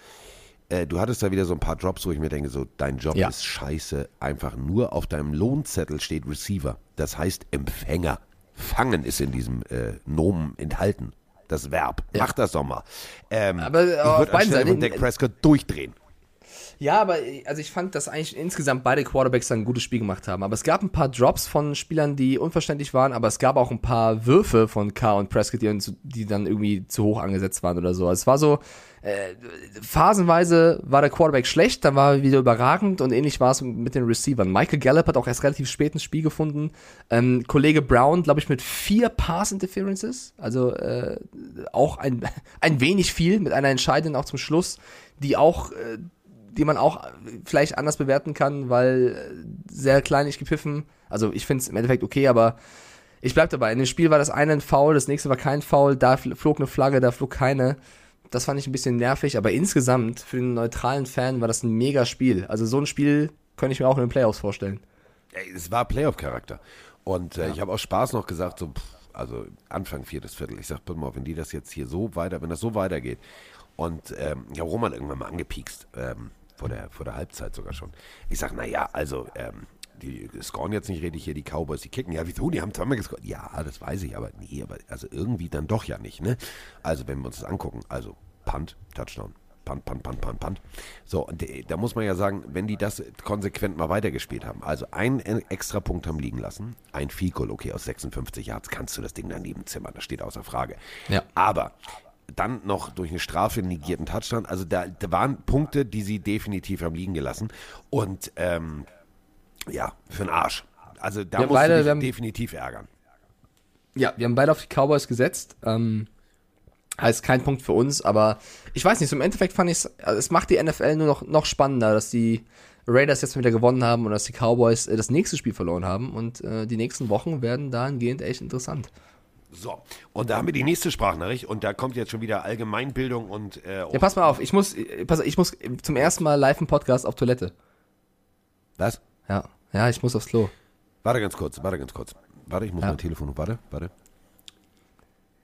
äh, du hattest da wieder so ein paar Jobs, wo ich mir denke, so, dein Job ja. ist scheiße. Einfach nur auf deinem Lohnzettel steht Receiver. Das heißt Empfänger. Fangen ist in diesem äh, Nomen enthalten. Das Verb. Ja. Mach das doch mal. Ähm, aber ich würde anstelle von Dak Prescott durchdrehen. Ja, aber also ich fand, dass eigentlich insgesamt beide Quarterbacks ein gutes Spiel gemacht haben. Aber es gab ein paar Drops von Spielern, die unverständlich waren, aber es gab auch ein paar Würfe von Carr und Prescott, die, die dann irgendwie zu hoch angesetzt waren oder so. Also es war so, äh, phasenweise war der Quarterback schlecht, dann war er wieder überragend und ähnlich war es mit den Receivern. Michael Gallup hat auch erst relativ spät ins Spiel gefunden. Ähm, Kollege Brown, glaube ich, mit vier Pass-Interferences, also äh, auch ein, [laughs] ein wenig viel, mit einer entscheidenden auch zum Schluss, die auch äh, die man auch vielleicht anders bewerten kann, weil äh, sehr kleinlich gepfiffen. Also ich finde es im Endeffekt okay, aber ich bleib dabei. In dem Spiel war das eine ein Foul, das nächste war kein Foul, da flog eine Flagge, da flog keine. Das fand ich ein bisschen nervig, aber insgesamt für einen neutralen Fan war das ein mega Spiel. Also so ein Spiel könnte ich mir auch in den Playoffs vorstellen. Es war Playoff-Charakter. Und äh, ja. ich habe auch Spaß noch gesagt, so, pff, also Anfang viertes Viertel. Ich sag, pass mal, wenn die das jetzt hier so weiter, wenn das so weitergeht. Und ähm, ja, Roman irgendwann mal angepiekst. Ähm, vor der, vor der Halbzeit sogar schon. Ich sage, naja, also, ähm, die scoren jetzt nicht richtig hier, die Cowboys, die kicken. Ja, wieso? Die haben zweimal gescored. Ja, das weiß ich, aber nee, aber also irgendwie dann doch ja nicht, ne? Also, wenn wir uns das angucken, also Punt, Touchdown, Punt, Punt, Punt, Punt, Punt. So, und da muss man ja sagen, wenn die das konsequent mal weitergespielt haben, also einen extra Punkt haben liegen lassen, ein Fico, okay, aus 56 Yards kannst du das Ding daneben zimmern, das steht außer Frage. Ja. Aber dann noch durch eine Strafe negierten Touchdown. Also da, da waren Punkte, die sie definitiv haben liegen gelassen. Und ähm, ja, für den Arsch. Also da muss beide, dich haben, definitiv ärgern. Ja, wir haben beide auf die Cowboys gesetzt. Ähm, heißt kein Punkt für uns, aber ich weiß nicht, so im Endeffekt fand ich es, also es macht die NFL nur noch, noch spannender, dass die Raiders jetzt wieder gewonnen haben und dass die Cowboys äh, das nächste Spiel verloren haben. Und äh, die nächsten Wochen werden dahingehend echt interessant. So, und da haben wir die nächste Sprachnachricht und da kommt jetzt schon wieder Allgemeinbildung und. Äh, Ja, pass mal auf, ich muss, äh, pass, ich muss zum ersten Mal live im Podcast auf Toilette. Was? Ja, ja, ich muss aufs Klo. Warte ganz kurz, warte ganz kurz. Warte, ich muss Ja. mein Telefon. Warte, warte.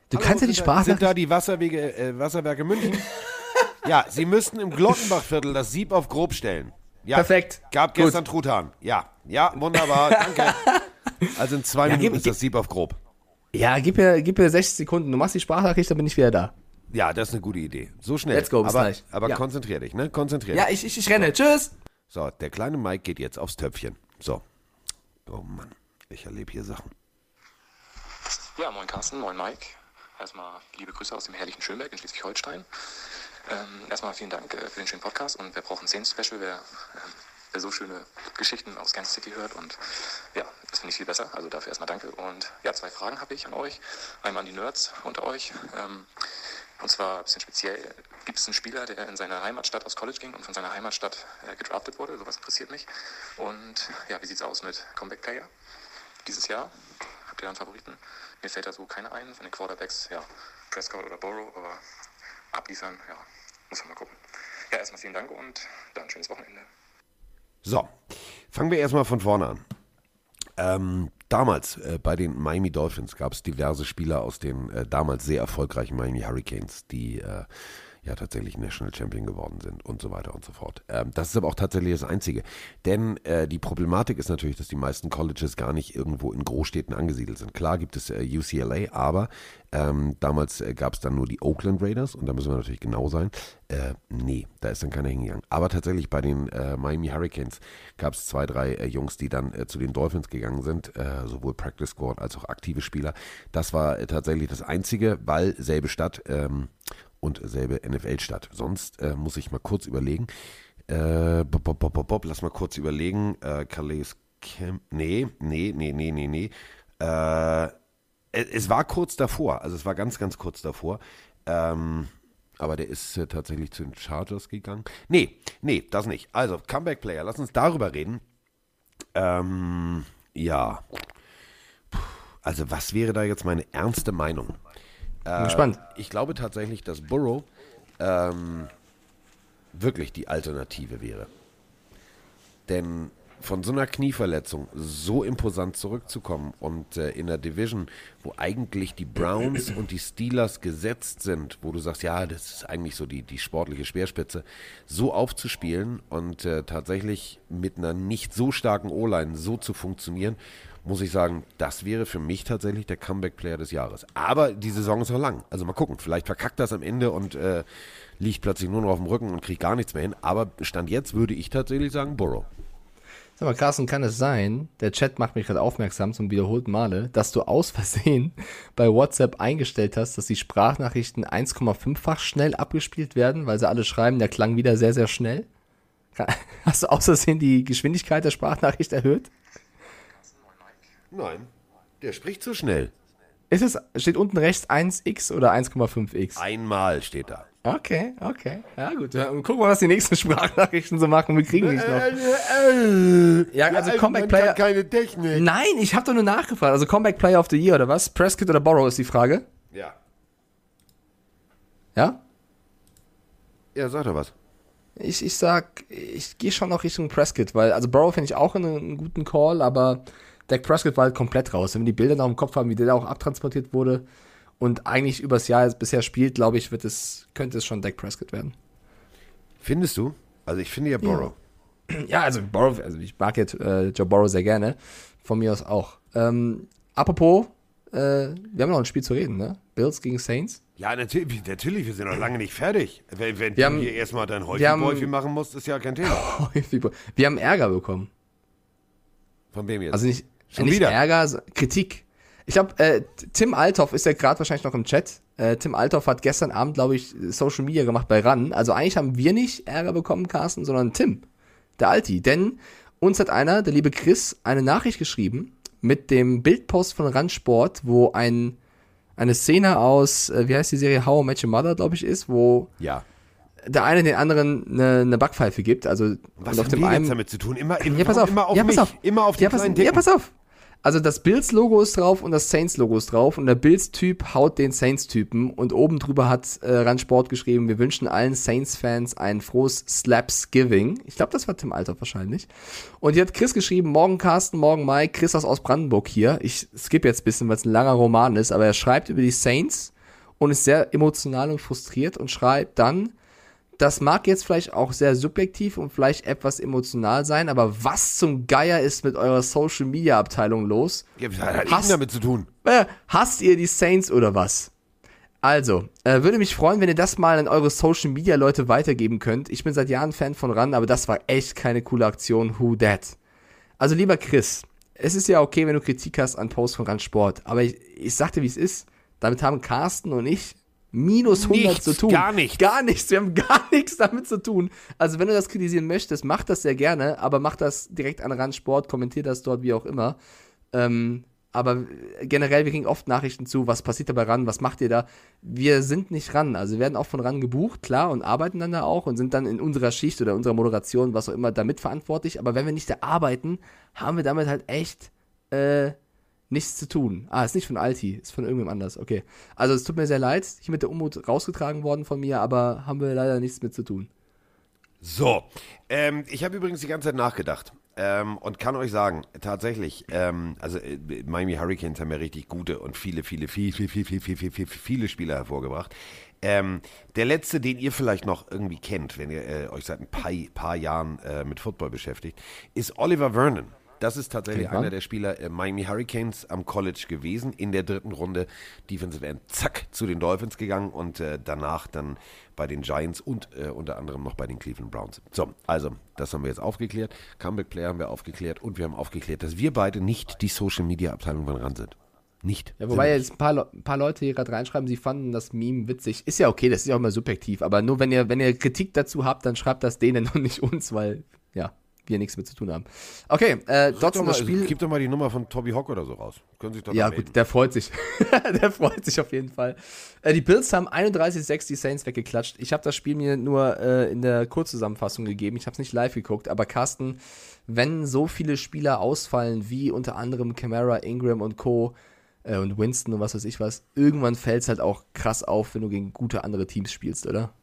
Du Hallo, kannst ja die da- Sind da die Wasserwege, äh, Wasserwerke München? [laughs] ja, Sie müssten im Glockenbachviertel das Sieb auf grob stellen. Ja, Perfekt. Gab Gut. gestern Truthahn. Ja, ja, wunderbar, danke. [laughs] Also in zwei Ja, Minuten ist das Sieb auf grob. Ja, gib mir, gib mir 60 Sekunden. Du machst die Sprachnachricht, dann bin ich wieder da. Ja, das ist eine gute Idee. So schnell. Let's go, bis aber, gleich. Aber Ja. konzentrier dich, ne? Konzentrier Ja, dich. ich, ich, ich renne. Tschüss. So, der kleine Mike geht jetzt aufs Töpfchen. So. Oh Mann, ich erlebe hier Sachen. Ja, moin Carsten, moin Mike. Erstmal liebe Grüße aus dem herrlichen Schönberg in Schleswig-Holstein. Ähm, erstmal vielen Dank äh, für den schönen Podcast und wir brauchen ein Szenen-Special, wer, ähm, wer so schöne Geschichten aus Kansas City hört und ja, das finde ich viel besser. Also dafür erstmal danke. Und ja, zwei Fragen habe ich an euch. Einmal an die Nerds unter euch. Ähm, und zwar ein bisschen speziell, gibt es einen Spieler, der in seine Heimatstadt aus College ging und von seiner Heimatstadt äh, gedraftet wurde? Sowas interessiert mich. Und ja, wie sieht's aus mit Comeback Player dieses Jahr? Habt ihr da einen Favoriten? Mir fällt da so keiner ein. Von den Quarterbacks, ja, Prescott oder Burrow, aber abliefern, ja, muss man mal gucken. Ja, erstmal vielen Dank und dann schönes Wochenende. So, fangen wir erstmal von vorne an. Ähm, damals äh, bei den Miami Dolphins gab es diverse Spieler aus den äh, damals sehr erfolgreichen Miami Hurricanes, die äh, ja tatsächlich National Champion geworden sind und so weiter und so fort. Ähm, das ist aber auch tatsächlich das Einzige. Denn äh, die Problematik ist natürlich, dass die meisten Colleges gar nicht irgendwo in Großstädten angesiedelt sind. Klar gibt es äh, UCLA, aber ähm, damals äh, gab es dann nur die Oakland Raiders und da müssen wir natürlich genau sein. Äh, nee, da ist dann keiner hingegangen. Aber tatsächlich bei den äh, Miami Hurricanes gab es zwei, drei äh, Jungs, die dann zu den Dolphins gegangen sind, sowohl Practice Squad als auch aktive Spieler. Das war tatsächlich das Einzige, weil selbe Stadt ähm, und selbe NFL-Stadt. Sonst äh, muss ich mal kurz überlegen. Äh, bob, bob, bob, bob, lass mal kurz überlegen. Äh, Calais Camp. Nee, nee, nee, nee, nee, nee. Äh, es, es war kurz davor, also es war ganz, ganz kurz davor. Ähm, aber der ist äh, tatsächlich zu den Chargers gegangen. Nee, nee, das nicht. Also, Comeback Player, lass uns darüber reden. Ähm, ja. Puh, Also, was wäre da jetzt meine ernste Meinung? Bin gespannt. Ich glaube tatsächlich, dass Burrow ähm, wirklich die Alternative wäre. Denn von so einer Knieverletzung so imposant zurückzukommen und äh, in der Division, wo eigentlich die Browns und die Steelers gesetzt sind, wo du sagst, ja, das ist eigentlich so die, die sportliche Speerspitze, so aufzuspielen und äh, tatsächlich mit einer nicht so starken O-Line so zu funktionieren, muss ich sagen, das wäre für mich tatsächlich der Comeback-Player des Jahres. Aber die Saison ist noch lang. Also mal gucken, vielleicht verkackt das am Ende und äh, liegt plötzlich nur noch auf dem Rücken und kriegt gar nichts mehr hin. Aber Stand jetzt würde ich tatsächlich sagen Burrow. Sag mal, Carsten, kann es sein, der Chat macht mich gerade aufmerksam zum wiederholten Male, dass du aus Versehen [laughs] bei WhatsApp eingestellt hast, dass die Sprachnachrichten 1,5-fach schnell abgespielt werden, weil sie alle schreiben, der klang wieder sehr, sehr schnell? [laughs] Hast du aus Versehen die Geschwindigkeit der Sprachnachricht erhöht? Nein, der spricht zu schnell. Ist es, steht unten rechts 1x oder 1,5x? Einmal steht da. Okay, okay. Ja, gut. Ja, gucken wir, was die nächsten [laughs] Sprachnachrichten so machen. Wir kriegen nicht noch. Ja, also Comeback Player. keine Technik. Nein, ich habe doch nur nachgefragt. Also Comeback Player of the Year oder was? Prescott oder Borrow ist die Frage. Ja. Ja? Ja, sag doch was. Ich, ich sag, ich gehe schon noch Richtung Prescott, weil, also Borrow finde ich auch einen, einen guten Call, aber Dak Prescott war halt komplett raus. Wenn wir die Bilder noch im Kopf haben, wie der da auch abtransportiert wurde und eigentlich übers Jahr bisher spielt, glaube ich, wird es, könnte es schon Dak Prescott werden. Findest du? Also ich finde ja Burrow. Ja, also Borrow, also ich mag jetzt äh, Joe Borrow sehr gerne. Von mir aus auch. Ähm, apropos, äh, wir haben noch ein Spiel zu reden, ne? Bills gegen Saints. Ja, natürlich, natürlich, wir sind noch lange nicht fertig. Wenn, wenn Wir du haben- hier erstmal dein Häufchen machen musst, ist ja kein Thema. [laughs] Wir haben Ärger bekommen. Von wem jetzt? Also nicht, Schon nicht wieder? Ärger, Kritik. Ich glaube, äh, Tim Althoff ist ja gerade wahrscheinlich noch im Chat. Äh, Tim Althoff hat gestern Abend, glaube ich, Social Media gemacht bei RAN. Also eigentlich haben wir nicht Ärger bekommen, Carsten, sondern Tim, der Alti. Denn uns hat einer, der liebe Chris, eine Nachricht geschrieben mit dem Bildpost von RAN Sport, wo ein, eine Szene aus, äh, wie heißt die Serie, How I Met Your Mother, glaube ich, ist, wo ja. der eine den anderen eine, eine Backpfeife gibt. Also Was auf dem einen damit zu tun? Immer, im, ja, pass auf. immer auf ja, mich, pass auf. immer auf die ja, pass auf. Also das Bills-Logo ist drauf und das Saints-Logo ist drauf und der Bills-Typ haut den Saints-Typen und oben drüber hat äh, Randsport geschrieben, wir wünschen allen Saints-Fans ein frohes Slaps-Giving. Ich glaube, das war Tim Althoff wahrscheinlich. Und hier hat Chris geschrieben, morgen Carsten, morgen Mike, Chris aus Ostbrandenburg hier. Ich skippe jetzt ein bisschen, weil es ein langer Roman ist, aber er schreibt über die Saints und ist sehr emotional und frustriert und schreibt dann, das mag jetzt vielleicht auch sehr subjektiv und vielleicht etwas emotional sein, aber was zum Geier ist mit eurer Social Media Abteilung los? Ja, was hat Hast- damit zu tun? Äh, hasst ihr die Saints oder was? Also, äh, würde mich freuen, wenn ihr das mal an eure Social Media Leute weitergeben könnt. Ich bin seit Jahren Fan von RAN, aber das war echt keine coole Aktion. Who that? Also, lieber Chris, es ist ja okay, wenn du Kritik hast an Posts von RAN Sport, aber ich, ich sagte, wie es ist. Damit haben Carsten und ich minus 100 Nichts, zu tun. gar nichts. Gar nichts. Wir haben gar [laughs] nichts damit zu tun. Also, wenn du das kritisieren möchtest, mach das sehr gerne, aber mach das direkt an RAN Sport, kommentier das dort, wie auch immer. Ähm, aber generell, wir kriegen oft Nachrichten zu, was passiert da bei RAN, was macht ihr da? Wir sind nicht RAN, also wir werden auch von RAN gebucht, klar, und arbeiten dann da auch und sind dann in unserer Schicht oder unserer Moderation, was auch immer, damit verantwortlich. Aber wenn wir nicht da arbeiten, haben wir damit halt echt äh, nichts zu tun. Ah, ist nicht von Alti, ist von irgendwem anders, okay. Also es tut mir sehr leid, hier mit der Unmut rausgetragen worden von mir, aber haben wir leider nichts mit zu tun. So, ähm, ich habe übrigens die ganze Zeit nachgedacht ähm, und kann euch sagen, tatsächlich, ähm, also äh, Miami Hurricanes haben ja richtig gute und viele, viele, viele, viele, viele, viele, viele, viele, viele Spieler hervorgebracht. Ähm, der letzte, den ihr vielleicht noch irgendwie kennt, wenn ihr äh, euch seit ein paar, paar Jahren äh, mit Football beschäftigt, ist Oliver Vernon. Das ist tatsächlich man. einer der Spieler äh, Miami Hurricanes am College gewesen. In der dritten Runde Defensive End, zack, zu den Dolphins gegangen und äh, danach dann bei den Giants und äh, unter anderem noch bei den Cleveland Browns. So, also, das haben wir jetzt aufgeklärt. Comeback Player haben wir aufgeklärt und wir haben aufgeklärt, dass wir beide nicht die Social Media Abteilung von RAN sind. Nicht. Ja, wobei jetzt ein paar, Le paar Leute hier gerade reinschreiben, sie fanden das Meme witzig. Ist ja okay, das ist ja auch immer subjektiv, aber nur wenn ihr, wenn ihr Kritik dazu habt, dann schreibt das denen [laughs] und nicht uns, weil, ja, wir nichts mit zu tun haben. Okay, äh, trotzdem mal, das Spiel. gib doch mal die Nummer von Toby Hock oder so raus. Können sich doch Ja, gut, der freut sich. [laughs] der freut sich auf jeden Fall. Äh, die Bills haben 31-6 die Saints weggeklatscht. Ich habe das Spiel mir nur äh, in der Kurzzusammenfassung gegeben. Ich habe es nicht live geguckt, aber Carsten, wenn so viele Spieler ausfallen, wie unter anderem Camara, Ingram und Co. Äh, und Winston und was weiß ich was, irgendwann fällt es halt auch krass auf, wenn du gegen gute andere Teams spielst, oder?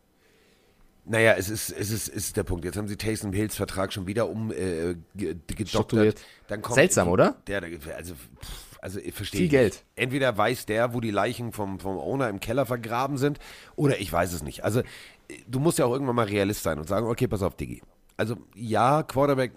Naja, es ist, es ist, ist der Punkt. Jetzt haben sie Taysom Hills Vertrag schon wieder um äh, ge- gedoktert. Dann kommt Seltsam, oder? Der, also, pff, also ich verstehe Viel Geld. Nicht. Entweder weiß der, wo die Leichen vom, vom Owner im Keller vergraben sind, oder ich weiß es nicht. Also du musst ja auch irgendwann mal Realist sein und sagen, okay, pass auf, Diggi. Also ja, Quarterback,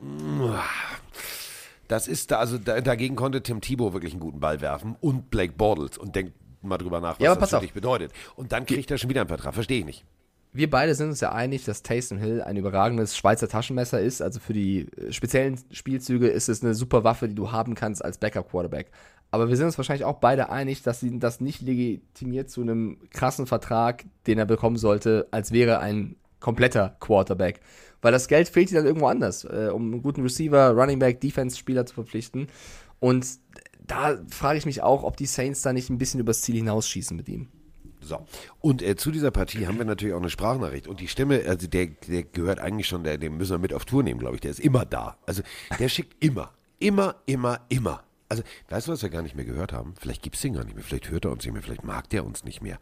das ist da, also da, dagegen konnte Tim Thibault wirklich einen guten Ball werfen und Blake Bortles und denkt mal drüber nach, was Ja, das für dich bedeutet. Und dann kriegt er schon wieder einen Vertrag, verstehe ich nicht. Wir beide sind uns ja einig, dass Taysom Hill ein überragendes Schweizer Taschenmesser ist. Also für die äh, speziellen Spielzüge ist es eine super Waffe, die du haben kannst als Backup-Quarterback. Aber wir sind uns wahrscheinlich auch beide einig, dass ihn das nicht legitimiert zu einem krassen Vertrag, den er bekommen sollte, als wäre ein kompletter Quarterback. Weil das Geld fehlt dir dann irgendwo anders, äh, um einen guten Receiver, Running Back, Defense-Spieler zu verpflichten. Und da frage ich mich auch, ob die Saints da nicht ein bisschen übers Ziel hinausschießen mit ihm. So. Und äh, zu dieser Partie haben wir natürlich auch eine Sprachnachricht. Und die Stimme, also der, der gehört eigentlich schon, der, den müssen wir mit auf Tour nehmen, glaube ich. Der ist immer da. Also der schickt immer, immer, immer, immer. Also, weißt du, was wir gar nicht mehr gehört haben? Vielleicht gibt es den gar nicht mehr, vielleicht hört er uns nicht mehr, vielleicht mag der uns nicht mehr.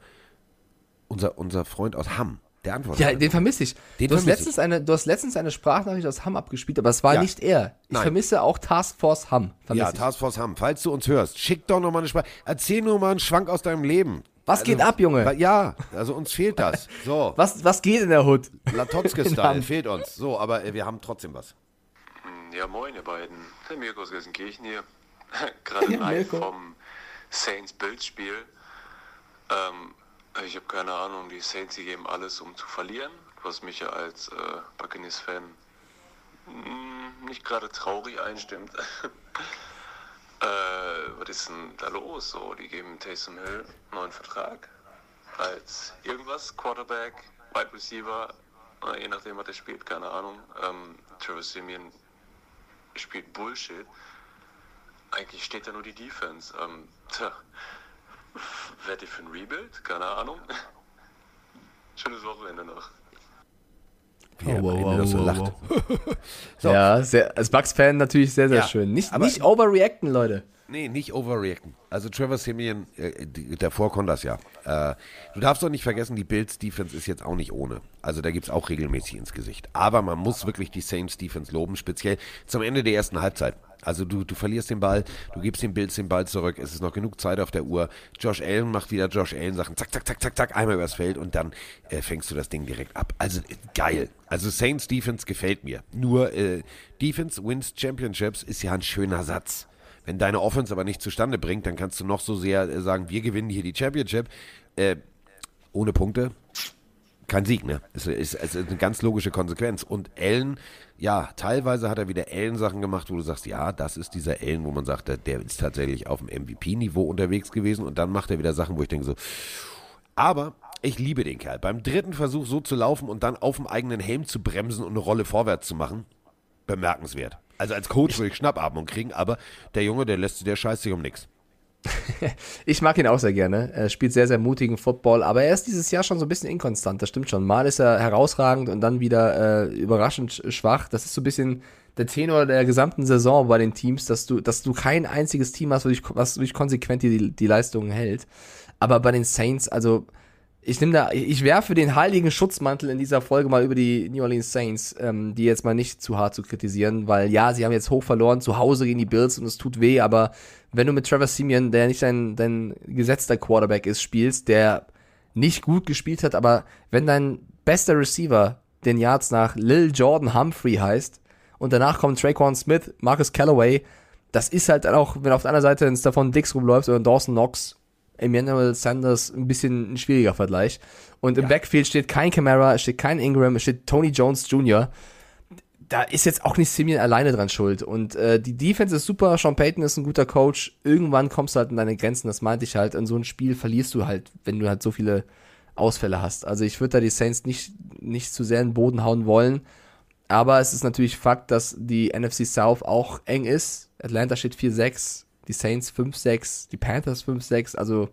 Unser, unser Freund aus Hamm, der antwortet. Ja, den vermisse ich. Den du, hast letztens eine, du hast letztens eine Sprachnachricht aus Hamm abgespielt, aber es war Ja. nicht er. Ich Nein. vermisse auch Taskforce Hamm. Ja, ich. Taskforce Hamm, falls du uns hörst, schick doch noch mal eine Sprache. Erzähl nur mal einen Schwank aus deinem Leben. Was geht ab, Junge? Ja, also uns fehlt das. So, [laughs] was, was geht in der Hood? Latotzke-Style [laughs] fehlt uns. So, aber äh, wir haben trotzdem was. Ja, moin, ihr beiden. Der Mirko aus Gelsenkirchen hier. [laughs] Gerade Ja, live vom Saints-Bildspiel. Ähm, ich habe keine Ahnung, die Saints, die geben alles, um zu verlieren, was mich ja als äh, Buccaneers-Fan mm, nicht gerade traurig einstimmt. Äh, was ist denn da los? So, die geben Taysom Hill neuen Vertrag als irgendwas, Quarterback, Wide Receiver, je nachdem, was er spielt, keine Ahnung. Ähm, Travis Simeon spielt Bullshit. Eigentlich steht da nur die Defense. Ähm, tja, werdet ihr für ein Rebuild? Keine Ahnung. [laughs] Schönes Wochenende noch. Wie er Oh, wow, noch [laughs] so lacht. So. Ja, sehr, als Bucks-Fan natürlich sehr, sehr Ja, schön. Nicht, aber- nicht overreacten, Leute. Nee, nicht overreacten. Also Trevor Simeon, äh, davor konnte das ja. Äh, du darfst doch nicht vergessen, die Bills Defense ist jetzt auch nicht ohne. Also da gibt es auch regelmäßig ins Gesicht. Aber man muss wirklich die Saints Defense loben, speziell zum Ende der ersten Halbzeit. Also du, du verlierst den Ball, du gibst den Bills den Ball zurück, es ist noch genug Zeit auf der Uhr. Josh Allen macht wieder Josh Allen Sachen, zack, zack, zack, zack, zack, einmal übers Feld und dann äh, fängst du das Ding direkt ab. Also äh, geil. Also Saints Defense gefällt mir. Nur äh, Defense wins Championships ist ja ein schöner Satz. Wenn deine Offense aber nicht zustande bringt, dann kannst du noch so sehr äh, sagen, wir gewinnen hier die Championship. Äh, ohne Punkte kein Sieg, ne? Es ist, es ist eine ganz logische Konsequenz. Und Allen, ja, teilweise hat er wieder Allen-Sachen gemacht, wo du sagst, ja, das ist dieser Allen, wo man sagt, der- der ist tatsächlich auf dem MVP-Niveau unterwegs gewesen. Und dann macht er wieder Sachen, wo ich denke so, aber ich liebe den Kerl. Beim dritten Versuch so zu laufen und dann auf dem eigenen Helm zu bremsen und eine Rolle vorwärts zu machen, bemerkenswert. Also als Coach würde ich Schnappatmung kriegen, aber der Junge, der lässt der scheißt sich um nichts. [laughs] Ich mag ihn auch sehr gerne. Er spielt sehr, sehr mutigen Football, aber er ist dieses Jahr schon so ein bisschen inkonstant, das stimmt schon. Mal ist er herausragend und dann wieder äh, überraschend sch- schwach. Das ist so ein bisschen der Tenor der gesamten Saison bei den Teams, dass du, dass du kein einziges Team hast, was durch, was durch konsequent die, die Leistungen hält. Aber bei den Saints, also ich nehme da, ich werfe den heiligen Schutzmantel in dieser Folge mal über die New Orleans Saints, ähm, die jetzt mal nicht zu hart zu kritisieren, weil ja, sie haben jetzt hoch verloren zu Hause gegen die Bills und es tut weh, aber wenn du mit Trevor Simeon, der nicht dein, dein gesetzter Quarterback ist, spielst, der nicht gut gespielt hat, aber wenn dein bester Receiver den Yards nach Lil Jordan Humphrey heißt und danach kommt Traquan Smith, Marcus Callaway, das ist halt dann auch, wenn auf der anderen Seite ein Stefan Dix rumläuft oder ein Dawson Knox, Emmanuel Sanders ein bisschen ein schwieriger Vergleich. Und im Backfield steht kein Camara, es steht kein Ingram, es steht Tony Jones Jr. Da ist jetzt auch nicht Simeon alleine dran schuld. Und äh, die Defense ist super, Sean Payton ist ein guter Coach. Irgendwann kommst du halt an deine Grenzen, das meinte ich halt. In so ein Spiel verlierst du halt, wenn du halt so viele Ausfälle hast. Also ich würde da die Saints nicht, nicht zu sehr in den Boden hauen wollen. Aber es ist natürlich Fakt, dass die NFC South auch eng ist. Atlanta steht 4-6, die Saints 5-6, die Panthers 5-6. Also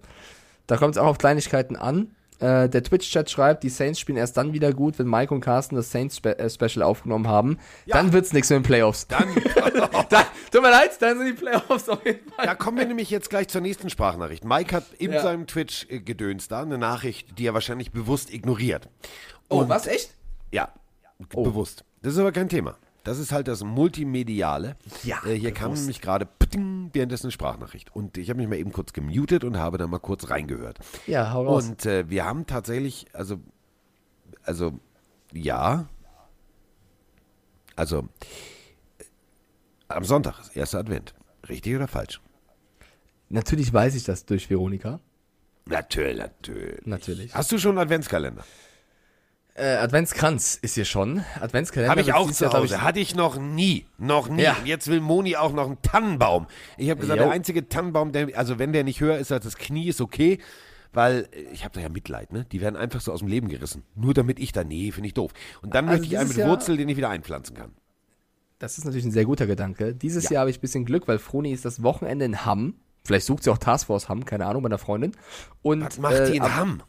da kommt es auch auf Kleinigkeiten an. Äh, der Twitch-Chat schreibt, die Saints spielen erst dann wieder gut, wenn Mike und Carsten das Saints-Special aufgenommen haben. Dann wird's nichts mit den Playoffs. Dann, [laughs] [laughs] da, tut mir leid, dann sind die Playoffs auf jeden Fall. Da kommen wir nämlich jetzt gleich zur nächsten Sprachnachricht. Mike hat in Ja. seinem Twitch-Gedöns da eine Nachricht, die er wahrscheinlich bewusst ignoriert. Oh, was, echt? Ja, Oh. bewusst. Das ist aber kein Thema. Das ist halt das Multimediale. Ja, äh, Hier kam bewusst. nämlich gerade währenddessen eine Sprachnachricht. Und ich habe mich mal eben kurz gemutet und habe da mal kurz reingehört. Ja, hau raus. Und äh, wir haben tatsächlich, also, also, ja, also, äh, am Sonntag ist erster Advent. Richtig oder falsch? Natürlich weiß ich das durch Veronika. Natürlich, natürlich. Natürlich. Hast du schon einen Adventskalender? Äh, Adventskranz ist hier schon. Adventskalender. Habe ich auch zu Hause. Hatte ich noch nie. Noch nie. Ja. Und jetzt will Moni auch noch einen Tannenbaum. Ich habe gesagt, Jo. der einzige Tannenbaum, der, also wenn der nicht höher ist als das Knie, ist okay. Weil äh, ich habe da ja Mitleid, ne? Die werden einfach so aus dem Leben gerissen. Nur damit ich da, nee, finde ich doof. Und dann Also möchte ich einen mit Jahr- Wurzel, den ich wieder einpflanzen kann. Das ist natürlich ein sehr guter Gedanke. Dieses Ja. Jahr habe ich ein bisschen Glück, weil Froni ist das Wochenende in Hamm. Vielleicht sucht sie auch Taskforce Hamm, keine Ahnung, bei einer Freundin. Und Was macht äh, die in ab- Hamm?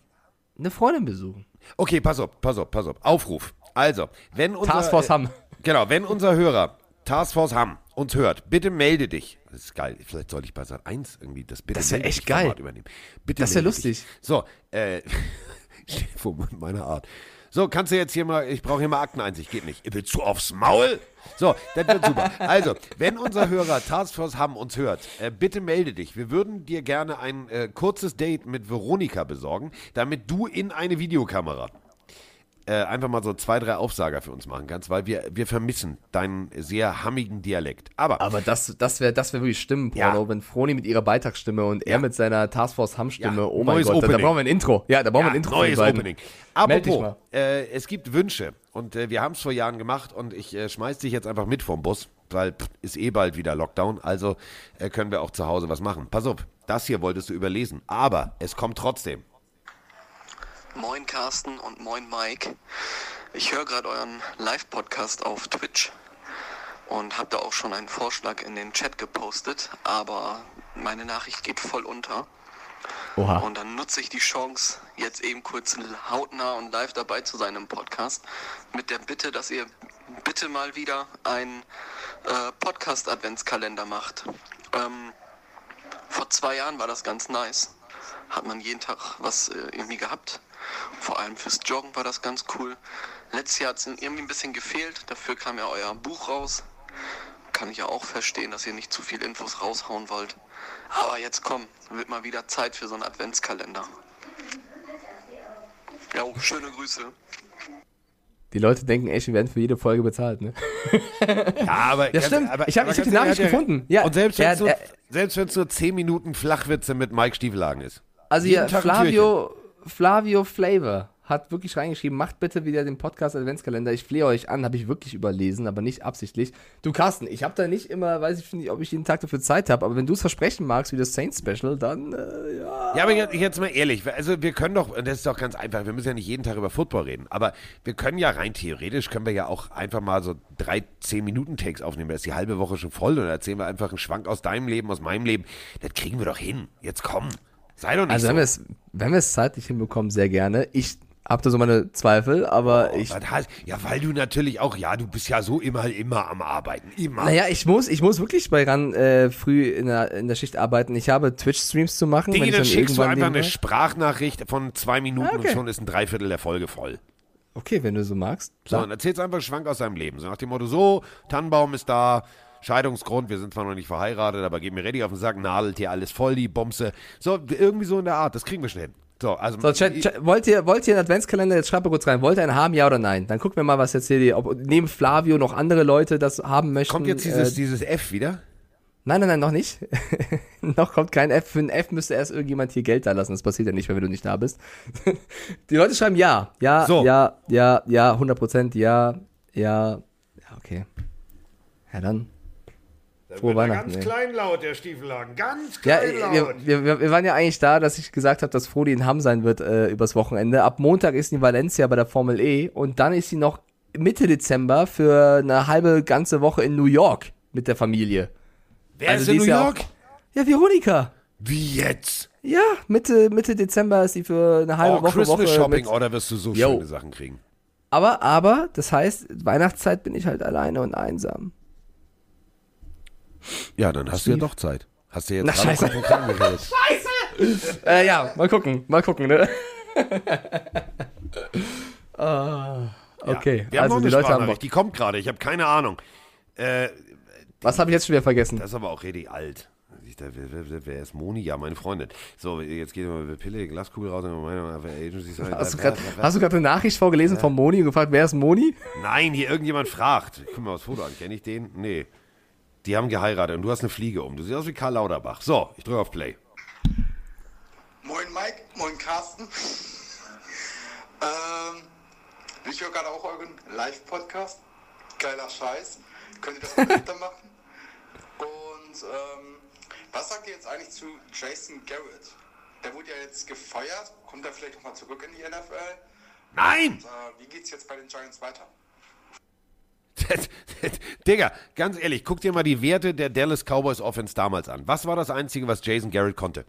Eine Freundin besuchen. Okay, pass auf, pass auf, pass auf. Aufruf. Also, wenn unser... Taskforce Hamm. Genau, wenn unser Hörer Taskforce Hamm uns hört, bitte melde dich. Das ist geil. Vielleicht sollte ich bei Sat 1 irgendwie das bitte Das wär melde echt dich geil. Übernehmen. Bitte Das melde dich. lustig. So, äh, [laughs] mit meiner Art. So, kannst du jetzt hier mal, ich brauche hier mal Akteneinsicht, geht nicht. Willst du aufs Maul? So, das wird super. Also, wenn unser Hörer Taskforce Hamm uns hört, äh, bitte melde dich. Wir würden dir gerne ein äh, kurzes Date mit Veronika besorgen, damit du in eine Videokamera äh, einfach mal so zwei, drei Aufsager für uns machen kannst, weil wir, wir vermissen deinen sehr hammigen Dialekt. Aber, Aber das, das wäre das wär wirklich Stimmenporno, Ja. wenn Froni mit ihrer Beitragsstimme und er mit seiner Taskforce Hamm-Stimme, Ja, oh mein neues Gott, da, da brauchen wir ein Intro. Ja, da brauchen wir ja, ein Intro. neues. Opening. Apropos, äh, es gibt Wünsche und äh, wir haben es vor Jahren gemacht und ich äh, schmeiß dich jetzt einfach mit vom Bus, weil pff, ist eh bald wieder Lockdown, also äh, können wir auch zu Hause was machen. Pass auf, das hier wolltest du überlesen, aber es kommt trotzdem. Moin Carsten und moin Mike. Ich höre gerade euren Live-Podcast auf Twitch und habe da auch schon einen Vorschlag in den Chat gepostet, aber meine Nachricht geht voll unter. Oha. Und dann nutze ich die Chance, jetzt eben kurz hautnah und live dabei zu sein im Podcast, mit der Bitte, dass ihr bitte mal wieder einen äh, Podcast-Adventskalender macht. Ähm, vor zwei Jahren war das ganz nice. Hat man jeden Tag was äh, irgendwie gehabt. Vor allem fürs Joggen war das ganz cool. Letztes Jahr hat es irgendwie ein bisschen gefehlt. Dafür kam ja euer Buch raus. Kann ich ja auch verstehen, dass ihr nicht zu viel Infos raushauen wollt. Aber jetzt komm, wird mal wieder Zeit für so einen Adventskalender. Ja, schöne Grüße. Die Leute denken echt, wir werden für jede Folge bezahlt, ne? Ja, aber. Ja, stimmt. Aber, Ich hab- aber ich hab die Nachricht er- gefunden. Ja, und selbst wenn es nur, nur 10 Minuten Flachwitze mit Mike Stiefelhagen ist. Also hier, Tag ein Flavio, Flavor hat wirklich reingeschrieben, macht bitte wieder den Podcast Adventskalender. Ich flehe euch an, habe ich wirklich überlesen, aber nicht absichtlich. Du Carsten, ich habe da nicht immer, weiß ich nicht, ob ich jeden Tag dafür Zeit habe, aber wenn du es versprechen magst, wie das Saints Special, dann äh, ja. Ja, aber jetzt, jetzt mal ehrlich, also wir können doch, das ist doch ganz einfach, wir müssen ja nicht jeden Tag über Football reden, aber wir können ja rein theoretisch, können wir ja auch einfach mal so drei, zehn Minuten Takes aufnehmen, da ist die halbe Woche schon voll und dann erzählen wir einfach einen Schwank aus deinem Leben, aus meinem Leben. Das kriegen wir doch hin. Jetzt komm. Sei doch nicht Also so. wenn wir es, wenn wir es zeitlich hinbekommen, sehr gerne. Ich habe da so meine Zweifel, aber ich Was heißt, ja, weil du natürlich auch, ja, du bist ja so immer, immer am Arbeiten. Immer. Naja, ich muss, ich muss wirklich bei RAN äh, früh in der, in der Schicht arbeiten. Ich habe Twitch-Streams zu machen. Wenn ich dann schickst du einfach eine Sprachnachricht von zwei Minuten Ah, okay. und schon ist ein Dreiviertel der Folge voll. Okay, wenn du so magst. So, Klar. und erzählst einfach einen Schwank aus seinem Leben. So nach dem Motto, so, Tannenbaum ist da, Scheidungsgrund, wir sind zwar noch nicht verheiratet, aber gehen mir ready auf den Sack, nadelt hier alles voll, die Bomse. So, irgendwie so in der Art, das kriegen wir schon hin. So, also, So, Chat, Chat, wollt, ihr, wollt ihr einen Adventskalender? Jetzt schreibt mal kurz rein. Wollt ihr einen haben, ja oder nein? Dann gucken wir mal, was jetzt hier die, ob neben Flavio noch andere Leute das haben möchten. kommt jetzt dieses, äh, dieses F wieder? nein, nein, nein, noch nicht. [laughs] noch kommt kein F. Für ein F müsste erst irgendjemand hier Geld da lassen. Das passiert ja nicht, wenn du nicht da bist. [laughs] die Leute schreiben ja. Ja, So. ja, ja, ja, 100 Prozent, ja, ja. Ja, okay. Ja, dann. Frohe Weihnachten. ey. kleinlaut, der Stiefelhagen. Ganz Ja, wir, wir, wir wir waren ja eigentlich da, dass ich gesagt habe, dass Frodi in Hamm sein wird äh, übers Wochenende. Ab Montag ist sie in Valencia bei der Formel E und dann ist sie noch Mitte Dezember für eine halbe ganze Woche in New York mit der Familie. Wer also ist in die New ja York? Ja, Veronika. Wie jetzt? Ja, Mitte, Mitte Dezember ist sie für eine halbe Oh, Woche, Christmas Woche Shopping, mit, oder wirst du so Yo. schöne Sachen kriegen? aber, aber, das heißt, Weihnachtszeit bin ich halt alleine und einsam. Ja, dann hast du ja doch Zeit. Hast du jetzt Na, scheiße. Kragen geredet. [laughs] Äh, ja, mal gucken, mal gucken, ne? [laughs] ah, okay, Wir haben also die Leute haben Bock. Die kommt gerade, ich habe keine Ahnung. Äh, Was habe ich jetzt schon wieder vergessen? Das ist aber auch richtig alt. Wer, ist Moni? Ja, meine Freundin. So, jetzt geht mal Pille, Glaskugel raus. Hast du gerade wer- hast du gerade eine Nachricht vorgelesen von Moni und gefragt, wer ist Moni? Nein, hier irgendjemand fragt. Guck mal das Foto an. Kenne ich den? Nee. Die haben geheiratet und du hast eine Fliege um. Du siehst aus wie Karl Lauterbach. So, ich drücke auf Play. Moin Mike, moin Carsten. ähm, ich höre gerade auch euren Live-Podcast. Geiler Scheiß. Könnt ihr das mal [laughs] öfter machen? Und ähm, was sagt ihr jetzt eigentlich zu Jason Garrett? Der wurde ja jetzt gefeuert. Kommt er vielleicht nochmal zurück in die NFL? Nein! Äh, wie geht's jetzt bei den Giants weiter? Digga, ganz ehrlich, guck dir mal die Werte der Dallas Cowboys Offense damals an. Was war das Einzige, was Jason Garrett konnte?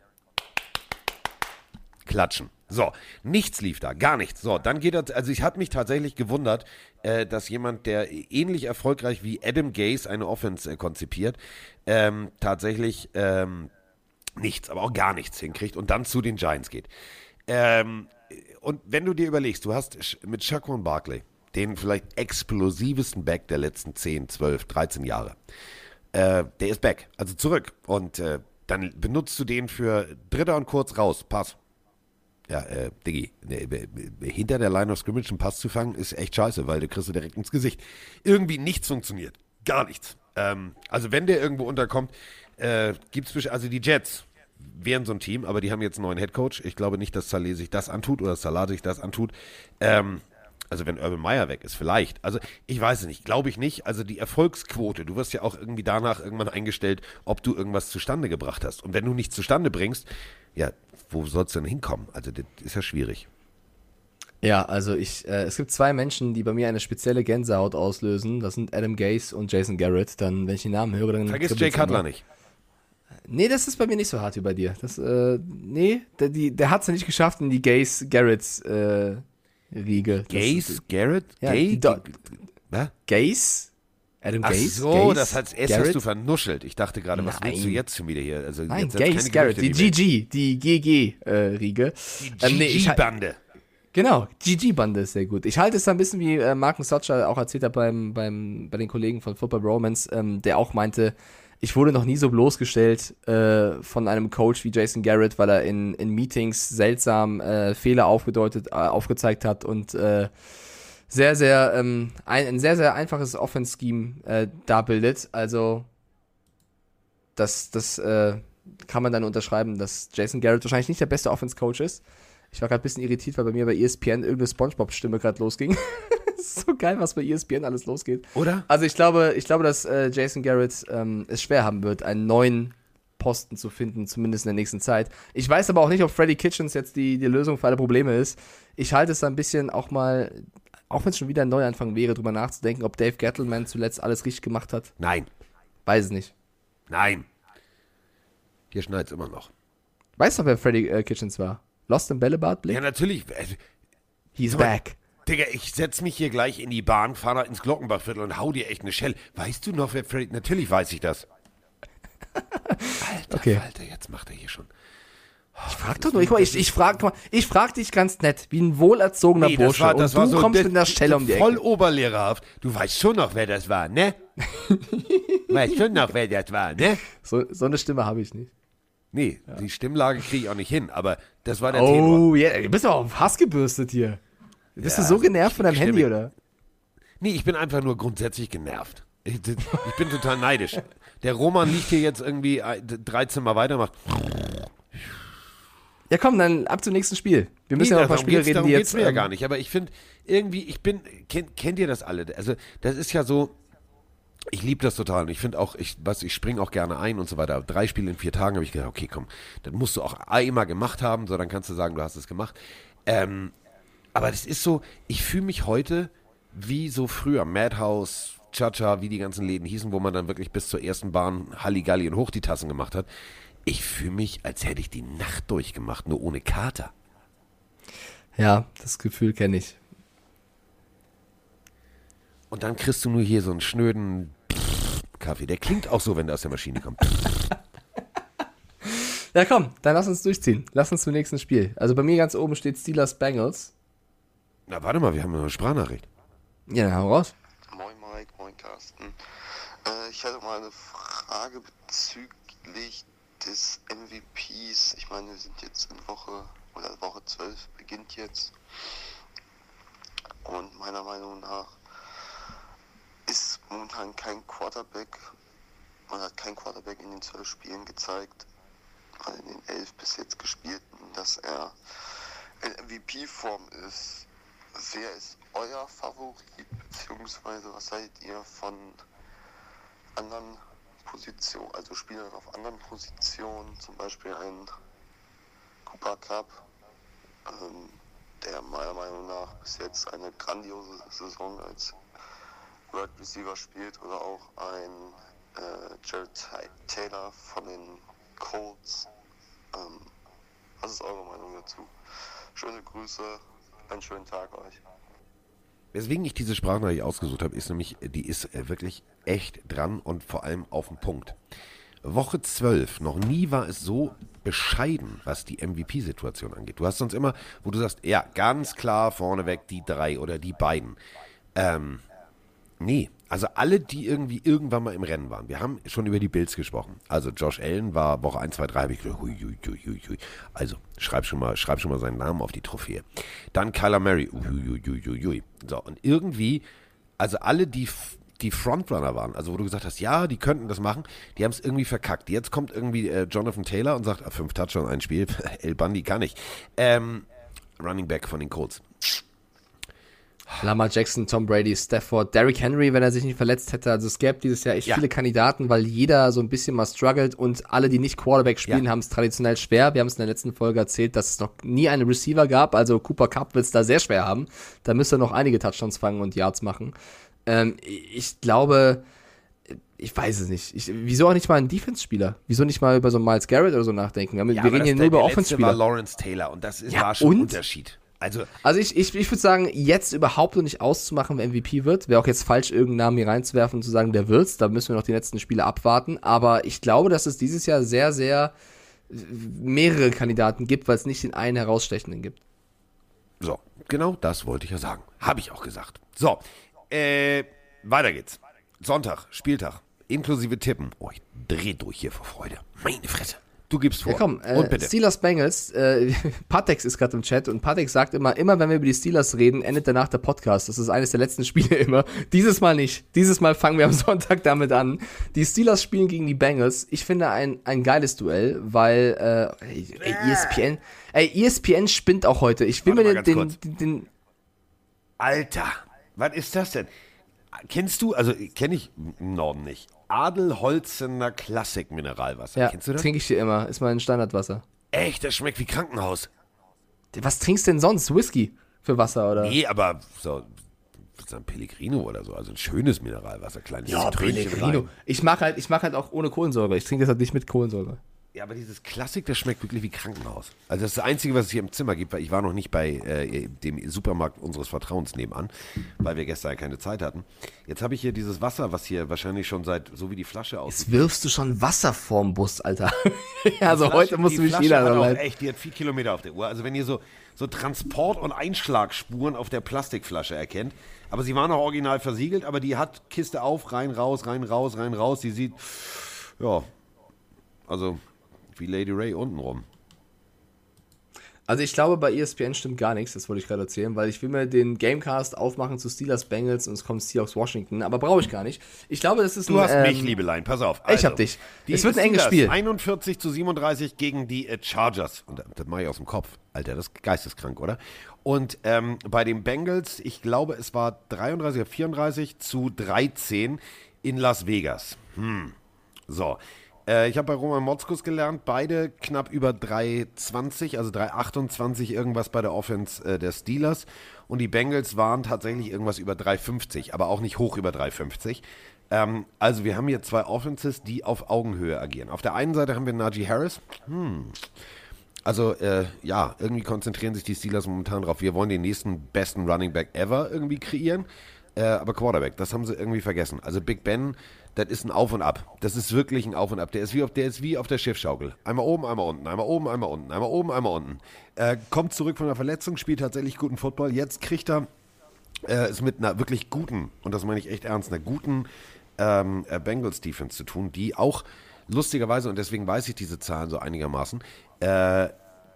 Klatschen. So, nichts lief da, gar nichts. So, dann geht er, also ich hatte mich tatsächlich gewundert, äh, dass jemand, der ähnlich erfolgreich wie Adam Gase eine Offense äh, konzipiert, ähm, tatsächlich ähm, nichts, aber auch gar nichts hinkriegt und dann zu den Giants geht. Ähm, und wenn du dir überlegst, du hast mit Shaquan Barkley den vielleicht explosivsten Back der letzten 10, 12, 13 Jahre. Äh, der ist back, also zurück. Und äh, dann benutzt du den für Dritter und kurz raus, Pass. Ja, äh, Diggi, ne, b- b- hinter der Line of Scrimmage einen Pass zu fangen, ist echt scheiße, weil du kriegst du direkt ins Gesicht. Irgendwie nichts funktioniert. Gar nichts. Ähm, also wenn der irgendwo unterkommt, äh, gibt's also die Jets wären so ein Team, aber die haben jetzt einen neuen Headcoach. Ich glaube nicht, dass Saleh sich das antut oder Salah sich das antut. Ähm, also wenn Urban Meyer weg ist, vielleicht. Also ich weiß es nicht, glaube ich nicht. Also die Erfolgsquote, du wirst ja auch irgendwie danach irgendwann eingestellt, ob du irgendwas zustande gebracht hast. Und wenn du nichts zustande bringst, ja, wo sollst du denn hinkommen? Also das ist ja schwierig. Ja, also ich, äh, es gibt zwei Menschen, die bei mir eine spezielle Gänsehaut auslösen. Das sind Adam Gase und Jason Garrett. Dann, wenn ich die Namen höre, dann Vergiss Jay kribbelt's Cutler nicht. Nee, das ist bei mir nicht so hart wie bei dir. Das, äh, nee, der, die, der hat es ja nicht geschafft in die Gays Garretts äh, Riege. Gaze, Garrett? Ja, Gay? die? Gays? Adam Ach Gaze? so, Gaze? das hat, erst Garrett? hast du vernuschelt. Ich dachte gerade, was Nein. willst du jetzt schon wieder hier? Also Nein, Gaze Garrett, die. GG, die GG-Riege. Die Ähm, nee, ich, GG-Bande. Genau, GG-Bande ist sehr gut. Ich halte es da ein bisschen wie äh, Markus Sotscher auch erzählt hat beim, beim, bei den Kollegen von Football Romance, ähm, der auch meinte, ich wurde noch nie so bloßgestellt äh, von einem Coach wie Jason Garrett, weil er in, in Meetings seltsam äh, Fehler aufgedeutet, äh, aufgezeigt hat und äh, sehr, sehr, ähm, ein, ein sehr, sehr einfaches Offense-Scheme äh, da bildet. Also, das, das äh, kann man dann unterschreiben, dass Jason Garrett wahrscheinlich nicht der beste Offense-Coach ist. Ich war gerade ein bisschen irritiert, weil bei mir bei ESPN irgendeine Spongebob-Stimme gerade losging. [laughs] [laughs] so geil, was bei ESPN alles losgeht. Oder? Also ich glaube, ich glaube, dass äh, Jason Garrett ähm, es schwer haben wird, einen neuen Posten zu finden, zumindest in der nächsten Zeit. Ich weiß aber auch nicht, ob Freddy Kitchens jetzt die, die Lösung für alle Probleme ist. Ich halte es da ein bisschen auch mal, auch wenn es schon wieder ein Neuanfang wäre, drüber nachzudenken, ob Dave Gettleman zuletzt alles richtig gemacht hat. Nein. Weiß es nicht. Nein. Hier schneit's immer noch. Weißt du, wer Freddy äh, Kitchens war? Lost in Bällebad? Blick? Ja, natürlich. Äh, He's back. Digga, ich setz mich hier gleich in die Bahn, fahr da ins Glockenbachviertel und hau dir echt eine Schelle. Weißt du noch, wer Freddy... Natürlich weiß ich das. Alter, Okay. Alter, jetzt macht er hier schon... Ich frag doch nur, ich, ich, ich, frag, ich frag dich ganz nett, wie ein wohlerzogener Bursche. und du kommst das- mit einer Stelle um die Voll Ecke. oberlehrerhaft. Du weißt schon noch, wer das war, ne? [laughs] weißt schon noch, wer das war, ne? So, so eine Stimme habe ich nicht. Nee, die Stimmlage kriege ich auch nicht hin, aber das war der Tenor. Oh, ja, du bist aber auf Hass gebürstet hier. Bist Ja, du so genervt ich- von deinem Handy, oder? Nee, ich bin einfach nur grundsätzlich genervt. Ich, ich bin total neidisch. Der Roman liegt hier jetzt irgendwie äh, drei Zimmer weiter, macht. Ja, komm, dann ab zum nächsten Spiel. Wir müssen ja noch ein paar Spiele geht's- reden, darum die geht's jetzt. mir ja ähm, gar nicht. Aber ich finde irgendwie, ich bin, kennt, kennt ihr das alle? Also das ist ja so. Ich liebe das total und ich finde auch, ich, was, ich springe auch gerne ein und so weiter. Drei Spiele in vier Tagen habe ich gedacht, okay, komm, das musst du auch einmal gemacht haben, so dann kannst du sagen, du hast es gemacht. Ähm, aber das ist so, ich fühle mich heute wie so früher, Madhouse, Chacha, wie die ganzen Läden hießen, wo man dann wirklich bis zur ersten Bahn Halligalli und hoch die Tassen gemacht hat. Ich fühle mich, als hätte ich die Nacht durchgemacht, nur ohne Kater. Ja, das Gefühl kenne ich. Und dann kriegst du nur hier so einen schnöden Kaffee. Der klingt auch so, wenn der aus der Maschine kommt. [laughs] Ja, komm, dann lass uns durchziehen. Lass uns zum nächsten Spiel. Also bei mir ganz oben steht Steelers Bengals. Na, warte mal, wir haben eine Sprachnachricht. Ja, dann hau raus. Moin Mike, moin Carsten. Äh, ich hatte mal eine Frage bezüglich des MVPs. Ich meine, wir sind jetzt in Woche, oder Woche 12 beginnt jetzt. Und meiner Meinung nach ist momentan kein Quarterback, man hat kein Quarterback in den 12 Spielen gezeigt, also in den 11 bis jetzt gespielten, dass er in MVP-Form ist. Wer ist euer Favorit, beziehungsweise was seid ihr von anderen Positionen, also Spielern auf anderen Positionen, zum Beispiel ein Cooper Cup, ähm, der meiner Meinung nach bis jetzt eine grandiose Saison als Wide Receiver spielt, oder auch ein äh, Jared Taylor von den Colts. Ähm, was ist eure Meinung dazu? Schöne Grüße, einen schönen Tag euch. Weswegen ich diese Sprachnachricht ausgesucht habe, ist nämlich, die ist äh, wirklich echt dran und vor allem auf den Punkt. Woche 12, noch nie war es so bescheiden, was die MVP-Situation angeht. Du hast sonst immer, wo du sagst, ja, ganz klar vorneweg die drei oder die beiden. Ähm, nee, also alle, die irgendwie irgendwann mal im Rennen waren. Wir haben schon über die Bills gesprochen. Also Josh Allen war Woche 1, 2, 3, habe ich gedacht, hui, hui, hui, hui, hui. Also schreib schon, mal, schreib schon mal seinen Namen auf die Trophäe. Dann Kyler Murray, hui, hui, hui, hui, hui. So, und irgendwie, also alle, die, die Frontrunner waren, also wo du gesagt hast, ja, die könnten das machen, die haben es irgendwie verkackt. Jetzt kommt irgendwie äh, Jonathan Taylor und sagt, ah, fünf Touchdowns, ein Spiel, [laughs] El Bundy kann ich. Ähm, Running Back von den Colts. Lamar Jackson, Tom Brady, Stafford, Derrick Henry, wenn er sich nicht verletzt hätte. Also es gäbe dieses Jahr echt Ja. viele Kandidaten, weil jeder so ein bisschen mal struggelt und alle, die nicht Quarterback spielen, Ja. haben es traditionell schwer. Wir haben es in der letzten Folge erzählt, dass es noch nie einen Receiver gab. Also Cooper Cup wird es da sehr schwer haben. Da müsste er noch einige Touchdowns fangen und Yards machen. Ähm, ich glaube, ich weiß es nicht. Ich, wieso auch nicht mal einen Defense-Spieler? Wieso nicht mal über so einen Miles Garrett oder so nachdenken? Wir, Ja, wir reden hier nur über letzte war Offense-Spieler. Lawrence Taylor und das ist, Ja, war schon ein? Unterschied. Also, Also ich, ich, ich würde sagen, jetzt überhaupt noch nicht auszumachen, wer MVP wird. Wäre auch jetzt falsch, irgendeinen Namen hier reinzuwerfen und zu sagen, der wird's. Da müssen wir noch die letzten Spiele abwarten. Aber ich glaube, dass es dieses Jahr sehr, sehr äh, mehrere Kandidaten gibt, weil es nicht den einen herausstechenden gibt. so, genau das wollte ich ja sagen. Habe ich auch gesagt. So, äh, weiter geht's. Sonntag, Spieltag, inklusive Tippen. Oh, ich dreh durch hier vor Freude. Meine Fresse. Du gibst vor. Ja, komm, äh, und bitte. Steelers Bengals, äh, [laughs] Patex ist gerade im Chat und Patex sagt immer, immer wenn wir über die Steelers reden, endet danach der Podcast. Das ist eines der letzten [laughs] Spiele immer. Dieses Mal nicht. Dieses Mal fangen wir am [laughs] Sonntag damit an. Die Steelers spielen gegen die Bengals. Ich finde ein, ein geiles Duell, weil äh, ey, ey, ESPN, ey, ESPN spinnt auch heute. Ich will Warte mir den, den, den, Alter, was ist das denn? Kennst du, also kenne ich im Norden nicht, Adelholzener Klassik Mineralwasser. ja, Kennst du das? trinke ich hier immer. Ist mein Standardwasser. Echt, das schmeckt wie Krankenhaus. Was trinkst du denn sonst? Whisky für Wasser oder? Nee, aber so, ein Pellegrino oder so, also ein schönes Mineralwasser, kleines Ja, Trönchen Pellegrino. rein. Ich mag halt, ich mag halt auch ohne Kohlensäure. Ich trinke das halt nicht mit Kohlensäure. Ja, aber dieses Klassik, das schmeckt wirklich wie Krankenhaus. Also das ist das Einzige, was es hier im Zimmer gibt, weil ich war noch nicht bei äh, dem Supermarkt unseres Vertrauens nebenan, weil wir gestern keine Zeit hatten. Jetzt habe ich hier dieses Wasser, was hier wahrscheinlich schon seit, so wie die Flasche aussieht. Jetzt wirfst du schon Wasser vorm Bus, Alter. [laughs] also Flasche- heute muss die mich Flasche jeder noch leiden. echt, die hat vier Kilometer auf der Uhr. Also wenn ihr so, so Transport- und Einschlagspuren auf der Plastikflasche erkennt, aber sie waren auch original versiegelt, aber die hat Kiste auf, rein, raus, rein, raus, rein, raus. Die sieht, ja, also wie Lady Ray untenrum. Also ich glaube, bei ESPN stimmt gar nichts, das wollte ich gerade erzählen, weil ich will mir den Gamecast aufmachen zu Steelers Bengals und es kommt Seahawks Washington, aber brauche ich gar nicht. Ich glaube, das ist Du ein, hast ähm, mich, Liebelein, pass auf. Also, ich hab dich. Die Es wird ein enges Spiel. 41 zu 37 gegen die äh, Chargers. Und das, das mache ich aus dem Kopf. Alter, das ist geisteskrank, oder? Und ähm, bei den Bengals, ich glaube, es war 33 oder 34 zu 13 in Las Vegas. Hm. So. Äh, ich habe bei Roman Motzkus gelernt, beide knapp über 3,20, also 3,28 irgendwas bei der Offense äh, der Steelers. Und die Bengals waren tatsächlich irgendwas über 3,50, aber auch nicht hoch über 3,50. Ähm, also wir haben hier zwei Offenses, die auf Augenhöhe agieren. Auf der einen Seite haben wir Najee Harris. Hm. Also äh, ja, irgendwie konzentrieren sich die Steelers momentan drauf. Wir wollen den nächsten besten Running Back ever irgendwie kreieren. Äh, aber Quarterback, das haben sie irgendwie vergessen. Also Big Ben, das ist ein Auf und Ab. Das ist wirklich ein Auf und Ab. Der ist wie auf, der, ist wie auf der Schiffschaukel. Einmal oben, einmal unten, einmal oben, einmal unten, einmal oben, einmal unten. Äh, kommt zurück von der Verletzung, spielt tatsächlich guten Football. Jetzt kriegt er äh, es mit einer wirklich guten, und das meine ich echt ernst, einer guten ähm, äh, Bengals Defense zu tun, die auch lustigerweise, und deswegen weiß ich diese Zahlen so einigermaßen, äh,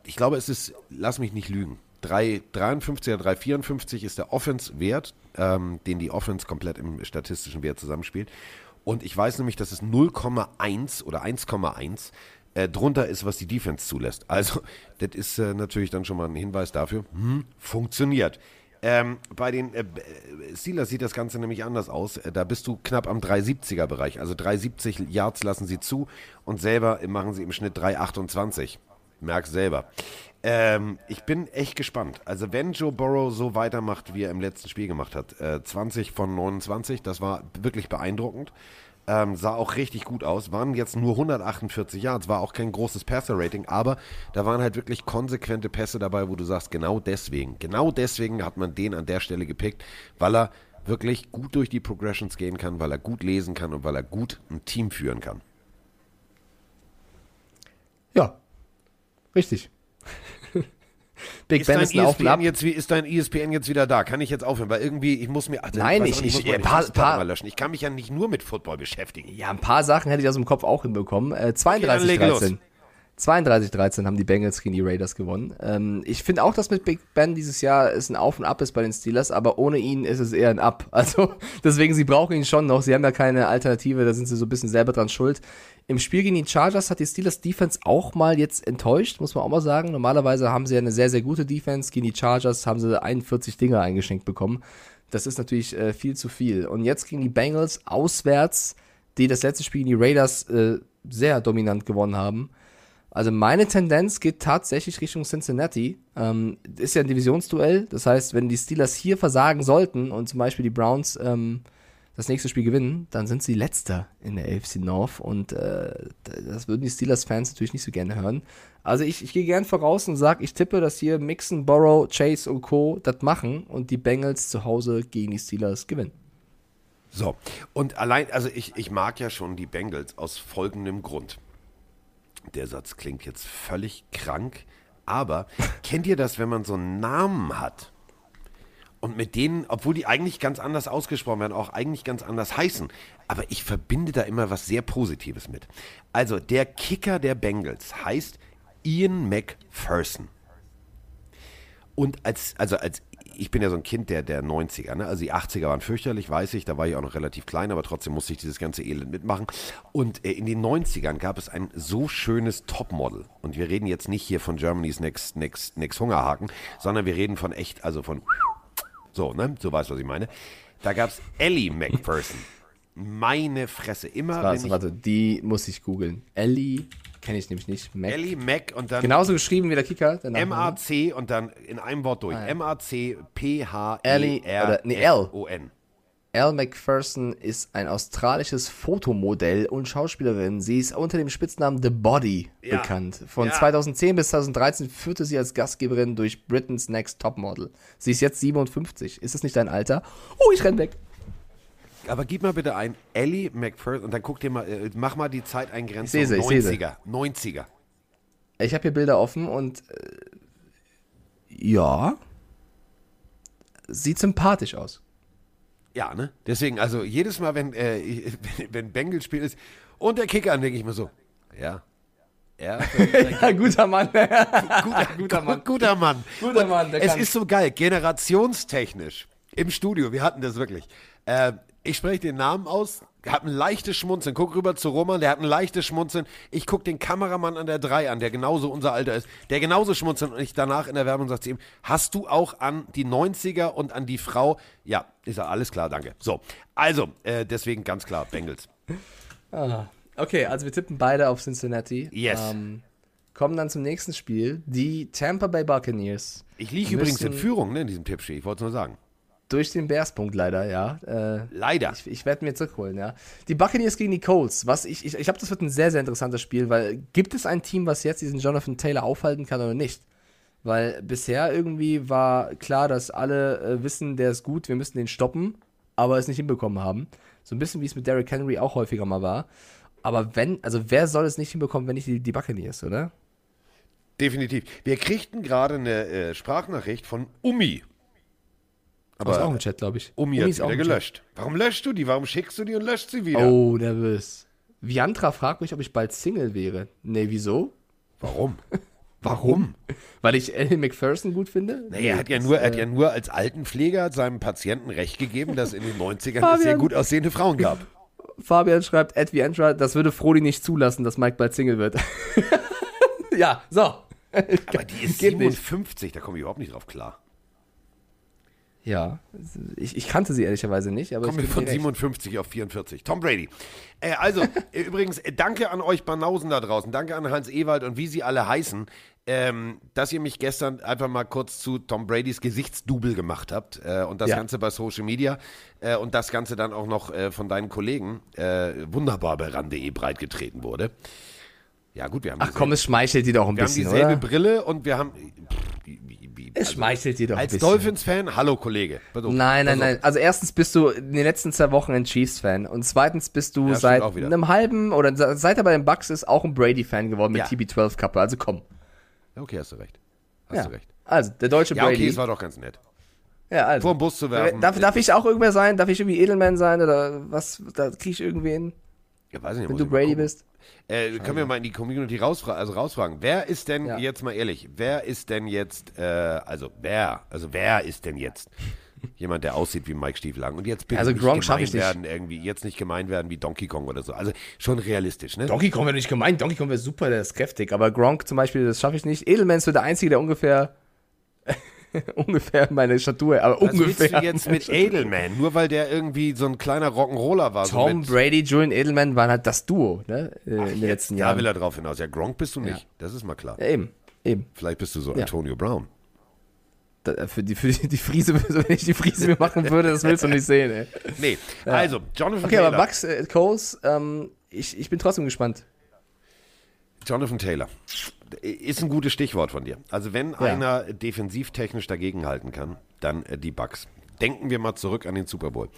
ich glaube, es ist, lass mich nicht lügen, 3,53 oder 3,54 ist der Offense-Wert, ähm, den die Offense komplett im statistischen Wert zusammenspielt. Und ich weiß nämlich, dass es 0,1 oder 1,1 äh, drunter ist, was die Defense zulässt. Also, [laughs] das ist äh, natürlich dann schon mal ein Hinweis dafür, hm, funktioniert. Ähm, bei den äh, Steelers sieht das Ganze nämlich anders aus. Äh, Da bist du knapp am 370er Bereich. Also 370 Yards lassen sie zu und selber machen sie im Schnitt 328. Merk's selber. Ähm, ich bin echt gespannt. Also wenn Joe Burrow so weitermacht, wie er im letzten Spiel gemacht hat, äh, 20 von 29, das war wirklich beeindruckend. Ähm, sah auch richtig gut aus. Waren jetzt nur 148 Yards, war auch kein großes Passer-Rating, aber da waren halt wirklich konsequente Pässe dabei, wo du sagst, genau deswegen, genau deswegen hat man den an der Stelle gepickt, weil er wirklich gut durch die Progressions gehen kann, weil er gut lesen kann und weil er gut ein Team führen kann. Ja, richtig. Big Ist Ben dein, ist ein. ESPN jetzt, ist dein ESPN jetzt wieder da? Kann ich jetzt aufhören? Weil irgendwie, ich muss mir. Ach, Nein, weiß ich- ich- äh, paar- paar- löschen. Ich kann mich ja nicht nur mit Football beschäftigen. Ja, ein paar Sachen hätte ich aus dem Kopf auch hinbekommen. Äh, dann leg 32-13. 32-13 haben die Bengals gegen die Raiders gewonnen. Ähm, ich finde auch, dass mit Big Ben dieses Jahr es ein Auf und Ab ist bei den Steelers, aber ohne ihn ist es eher ein Ab. [laughs] Also deswegen, sie brauchen ihn schon noch. Sie haben ja keine Alternative, da sind sie so ein bisschen selber dran schuld. Im Spiel gegen die Chargers hat die Steelers Defense auch mal jetzt enttäuscht, muss man auch mal sagen. Normalerweise haben sie ja eine sehr, sehr gute Defense. Gegen die Chargers haben sie 41 Dinger eingeschenkt bekommen. Das ist natürlich äh, viel zu viel. Und jetzt gegen die Bengals auswärts, die das letzte Spiel gegen die Raiders äh, sehr dominant gewonnen haben. Also meine Tendenz geht tatsächlich Richtung Cincinnati. Ähm, ist ja ein Divisionsduell. Das heißt, wenn die Steelers hier versagen sollten und zum Beispiel die Browns ähm, das nächste Spiel gewinnen, dann sind sie letzter in der AFC North und äh, das würden die Steelers-Fans natürlich nicht so gerne hören. Also ich, ich gehe gern voraus und sage, ich tippe, dass hier Mixon, Burrow, Chase und Co. das machen und die Bengals zu Hause gegen die Steelers gewinnen. So, und allein, also ich, ich mag ja schon die Bengals aus folgendem Grund. Der Satz klingt jetzt völlig krank, aber [laughs] kennt ihr das, wenn man so einen Namen hat? Und mit denen, obwohl die eigentlich ganz anders ausgesprochen werden, auch eigentlich ganz anders heißen. Aber ich verbinde da immer was sehr Positives mit. Also, der Kicker der Bengals heißt Ian McPherson. Und als, also als, ich bin ja so ein Kind der, der 90er, ne? Also die 80er waren fürchterlich, weiß ich, da war ich auch noch relativ klein, aber trotzdem musste ich dieses ganze Elend mitmachen. Und äh, in den 90ern gab es ein so schönes Topmodel. Und wir reden jetzt nicht hier von Germany's Next, Next, Next Hungerhaken, sondern wir reden von echt, also von so, ne? So weißt du, was ich meine. Da gab es Ellie McPherson. Meine Fresse. Immer Warte, warte, die muss ich googeln. Ellie, kenne ich nämlich nicht. Mac. Ellie Mac und dann Genauso geschrieben wie der Kicker. M-A-C und dann in einem Wort durch. Ah, Elle McPherson ist ein australisches Fotomodell und Schauspielerin. Sie ist unter dem Spitznamen The Body Ja. bekannt. Von Ja. 2010 bis 2013 führte sie als Gastgeberin durch Britain's Next Topmodel. Sie ist jetzt 57. Ist das nicht dein Alter? Oh, ich renn weg. Aber gib mal bitte ein Ellie McPherson und dann guck dir mal, äh, mach mal die Zeiteingrenzung. Ich sehe sie, ich sehe sie. 90er. 90er. Ich habe hier Bilder offen und äh, ja, sieht sympathisch aus. Ja, ne? Deswegen, also jedes Mal, wenn, äh, [laughs] wenn Bengals Spiel ist und der Kicker, dann denke ich mir so, ja. Ja, [laughs] Ja, guter Mann. [laughs] guter, Guter Mann. Guter Mann. Guter Mann, der es kann. ist so geil, generationstechnisch im Studio, wir hatten das wirklich. Äh, ich spreche den Namen aus, hab ein leichtes Schmunzeln, guck rüber zu Roman, der hat ein leichtes Schmunzeln. Ich guck den Kameramann an der 3 an, der genauso unser Alter ist, der genauso schmunzelt und ich danach in der Werbung sage zu ihm, hast du auch an die 90er und an die Frau? Ja, ist ja alles klar, danke. So, also, äh, deswegen ganz klar, Bengals. Okay, also wir tippen beide auf Cincinnati. Yes. Ähm, kommen dann zum nächsten Spiel. Die Tampa Bay Buccaneers. Ich liege übrigens in Führung ne, in diesem Tippspiel, ich wollte es nur sagen. Durch den Bears-Punkt leider, ja. Äh, Leider. ich ich werde mir zurückholen, ja. Die Buccaneers gegen die Colts. Was ich, ich, ich glaube, das wird ein sehr, sehr interessantes Spiel, weil gibt es ein Team, was jetzt diesen Jonathan Taylor aufhalten kann oder nicht? Weil bisher irgendwie war klar, dass alle äh, wissen, der ist gut, wir müssen den stoppen, aber es nicht hinbekommen haben. So ein bisschen wie es mit Derrick Henry auch häufiger mal war. Aber wenn, also wer soll es nicht hinbekommen, wenn nicht die, die Buccaneers, oder? Definitiv. Wir kriegten gerade eine äh, Sprachnachricht von Umi. Aber ist auch im Chat, glaube ich. Umi Umi hat ist auch wieder gelöscht. Warum löschst du die? Warum schickst du die und löscht sie wieder? Oh, nervös. Viantra fragt mich, ob ich bald Single wäre. Nee, wieso? Warum? [laughs] Warum? Weil ich Ellie McPherson gut finde? Nee, er hat ja nur, er hat ja nur als Altenpfleger seinem Patienten recht gegeben, dass in den 90ern [laughs] es Fabian. sehr gut aussehende Frauen gab. [laughs] Fabian schreibt, Ed Viantra, das würde Frodi nicht zulassen, dass Mike bald Single wird. ja, so. Aber die ist Geht nicht. 57, da komme ich überhaupt nicht drauf klar. Ja, ich, ich kannte sie ehrlicherweise nicht, aber Kommen wir von dir recht. 57 auf 44. Tom Brady. Äh, also, [laughs] äh, übrigens, äh, danke an euch Banausen da draußen. Danke an Hans Ewald und wie sie alle heißen, ähm, dass ihr mich gestern einfach mal kurz zu Tom Bradys Gesichtsdouble gemacht habt. Äh, und das Ja. Ganze bei Social Media. Äh, und das Ganze dann auch noch äh, von deinen Kollegen wunderbar bei ran.de breitgetreten wurde. Ja, gut, wir haben Ach komm, es schmeichelt dir doch ein wir haben bisschen, dieselbe oder? Brille und wir haben. Pff, wie, wie, wie, Es schmeichelt dir doch ein als bisschen. Dolphins-Fan, hallo Kollege. Auf, Nein, nein, auf. nein. Also erstens bist du in den letzten zwei Wochen ein Chiefs-Fan und zweitens bist du Ja, seit einem halben oder se- seit er bei den Bucks ist auch ein Brady-Fan geworden mit Ja. TB12-Kappe. Also komm. Okay, hast du recht. Hast Ja. du recht. Also, der deutsche Ja, okay, Brady. es war doch ganz nett. ja, also. Vor den Bus zu werfen. Darf, darf ich auch irgendwer sein? Darf ich irgendwie Edelman sein oder was? Da krieg ich irgendwen, Ja, weiß ich nicht, wenn du Brady bist. Äh, können wir mal in die Community rausfra also rausfragen. Wer ist denn, Ja. jetzt mal ehrlich, wer ist denn jetzt, äh, also wer, also wer ist denn jetzt [laughs] jemand, der aussieht wie Mike Stieflagen und jetzt bitte Also nicht Gronk gemein ich nicht. werden, irgendwie, jetzt nicht gemein werden wie Donkey Kong oder so. Also schon realistisch, ne? Donkey Kong wäre nicht gemeint. Donkey Kong wäre super, der ist kräftig. Aber Gronk zum Beispiel, das schaffe ich nicht. Edelman ist so der Einzige, der ungefähr [laughs] ungefähr meine Statur, aber Was willst ungefähr. du jetzt mit Edelman? Nur weil der irgendwie so ein kleiner Rock'n'Roller war. so Tom mit, Brady, Julian Edelman waren halt das Duo, ne? äh, in den letzten Da Jahren. will er drauf hinaus. Ja, Gronk bist du nicht. Ja. Das ist mal klar. Ja, eben, eben. Vielleicht bist du so Ja. Antonio Brown. Da, für die, für die, Friese, [laughs] wenn ich die Friese mir machen würde, das willst du nicht sehen, ey. Nee, also, Jonathan Okay, Taylor. aber Bucks, äh, Coles, ähm, ich, ich bin trotzdem gespannt. Jonathan Taylor. Ist ein gutes Stichwort von dir. Also wenn einer defensivtechnisch dagegenhalten kann, dann äh, die Bucks. Denken wir mal zurück an den Super Bowl.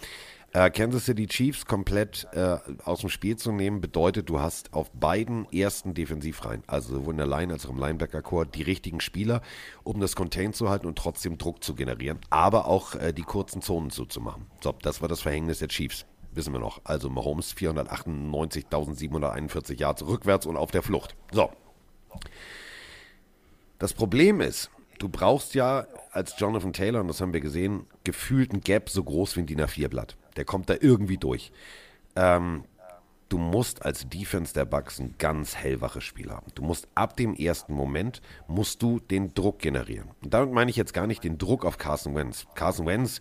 Äh, Kansas City Chiefs komplett äh, aus dem Spiel zu nehmen, bedeutet, du hast auf beiden ersten Defensivreihen, also sowohl in der Line als auch im Linebacker-Core, die richtigen Spieler, um das Contain zu halten und trotzdem Druck zu generieren, aber auch äh, die kurzen Zonen zuzumachen. So, das war das Verhängnis der Chiefs. Wissen wir noch. Also Mahomes 498.741 Yards rückwärts und auf der Flucht. So, das Problem ist, du brauchst ja als Jonathan Taylor, und das haben wir gesehen, gefühlt ein Gap so groß wie ein DIN A4-Blatt. Der kommt da irgendwie durch. Ähm, du musst als Defense der Bucks ein ganz hellwaches Spiel haben. Du musst ab dem ersten Moment, musst du den Druck generieren. Und damit meine ich jetzt gar nicht den Druck auf Carson Wentz. Carson Wentz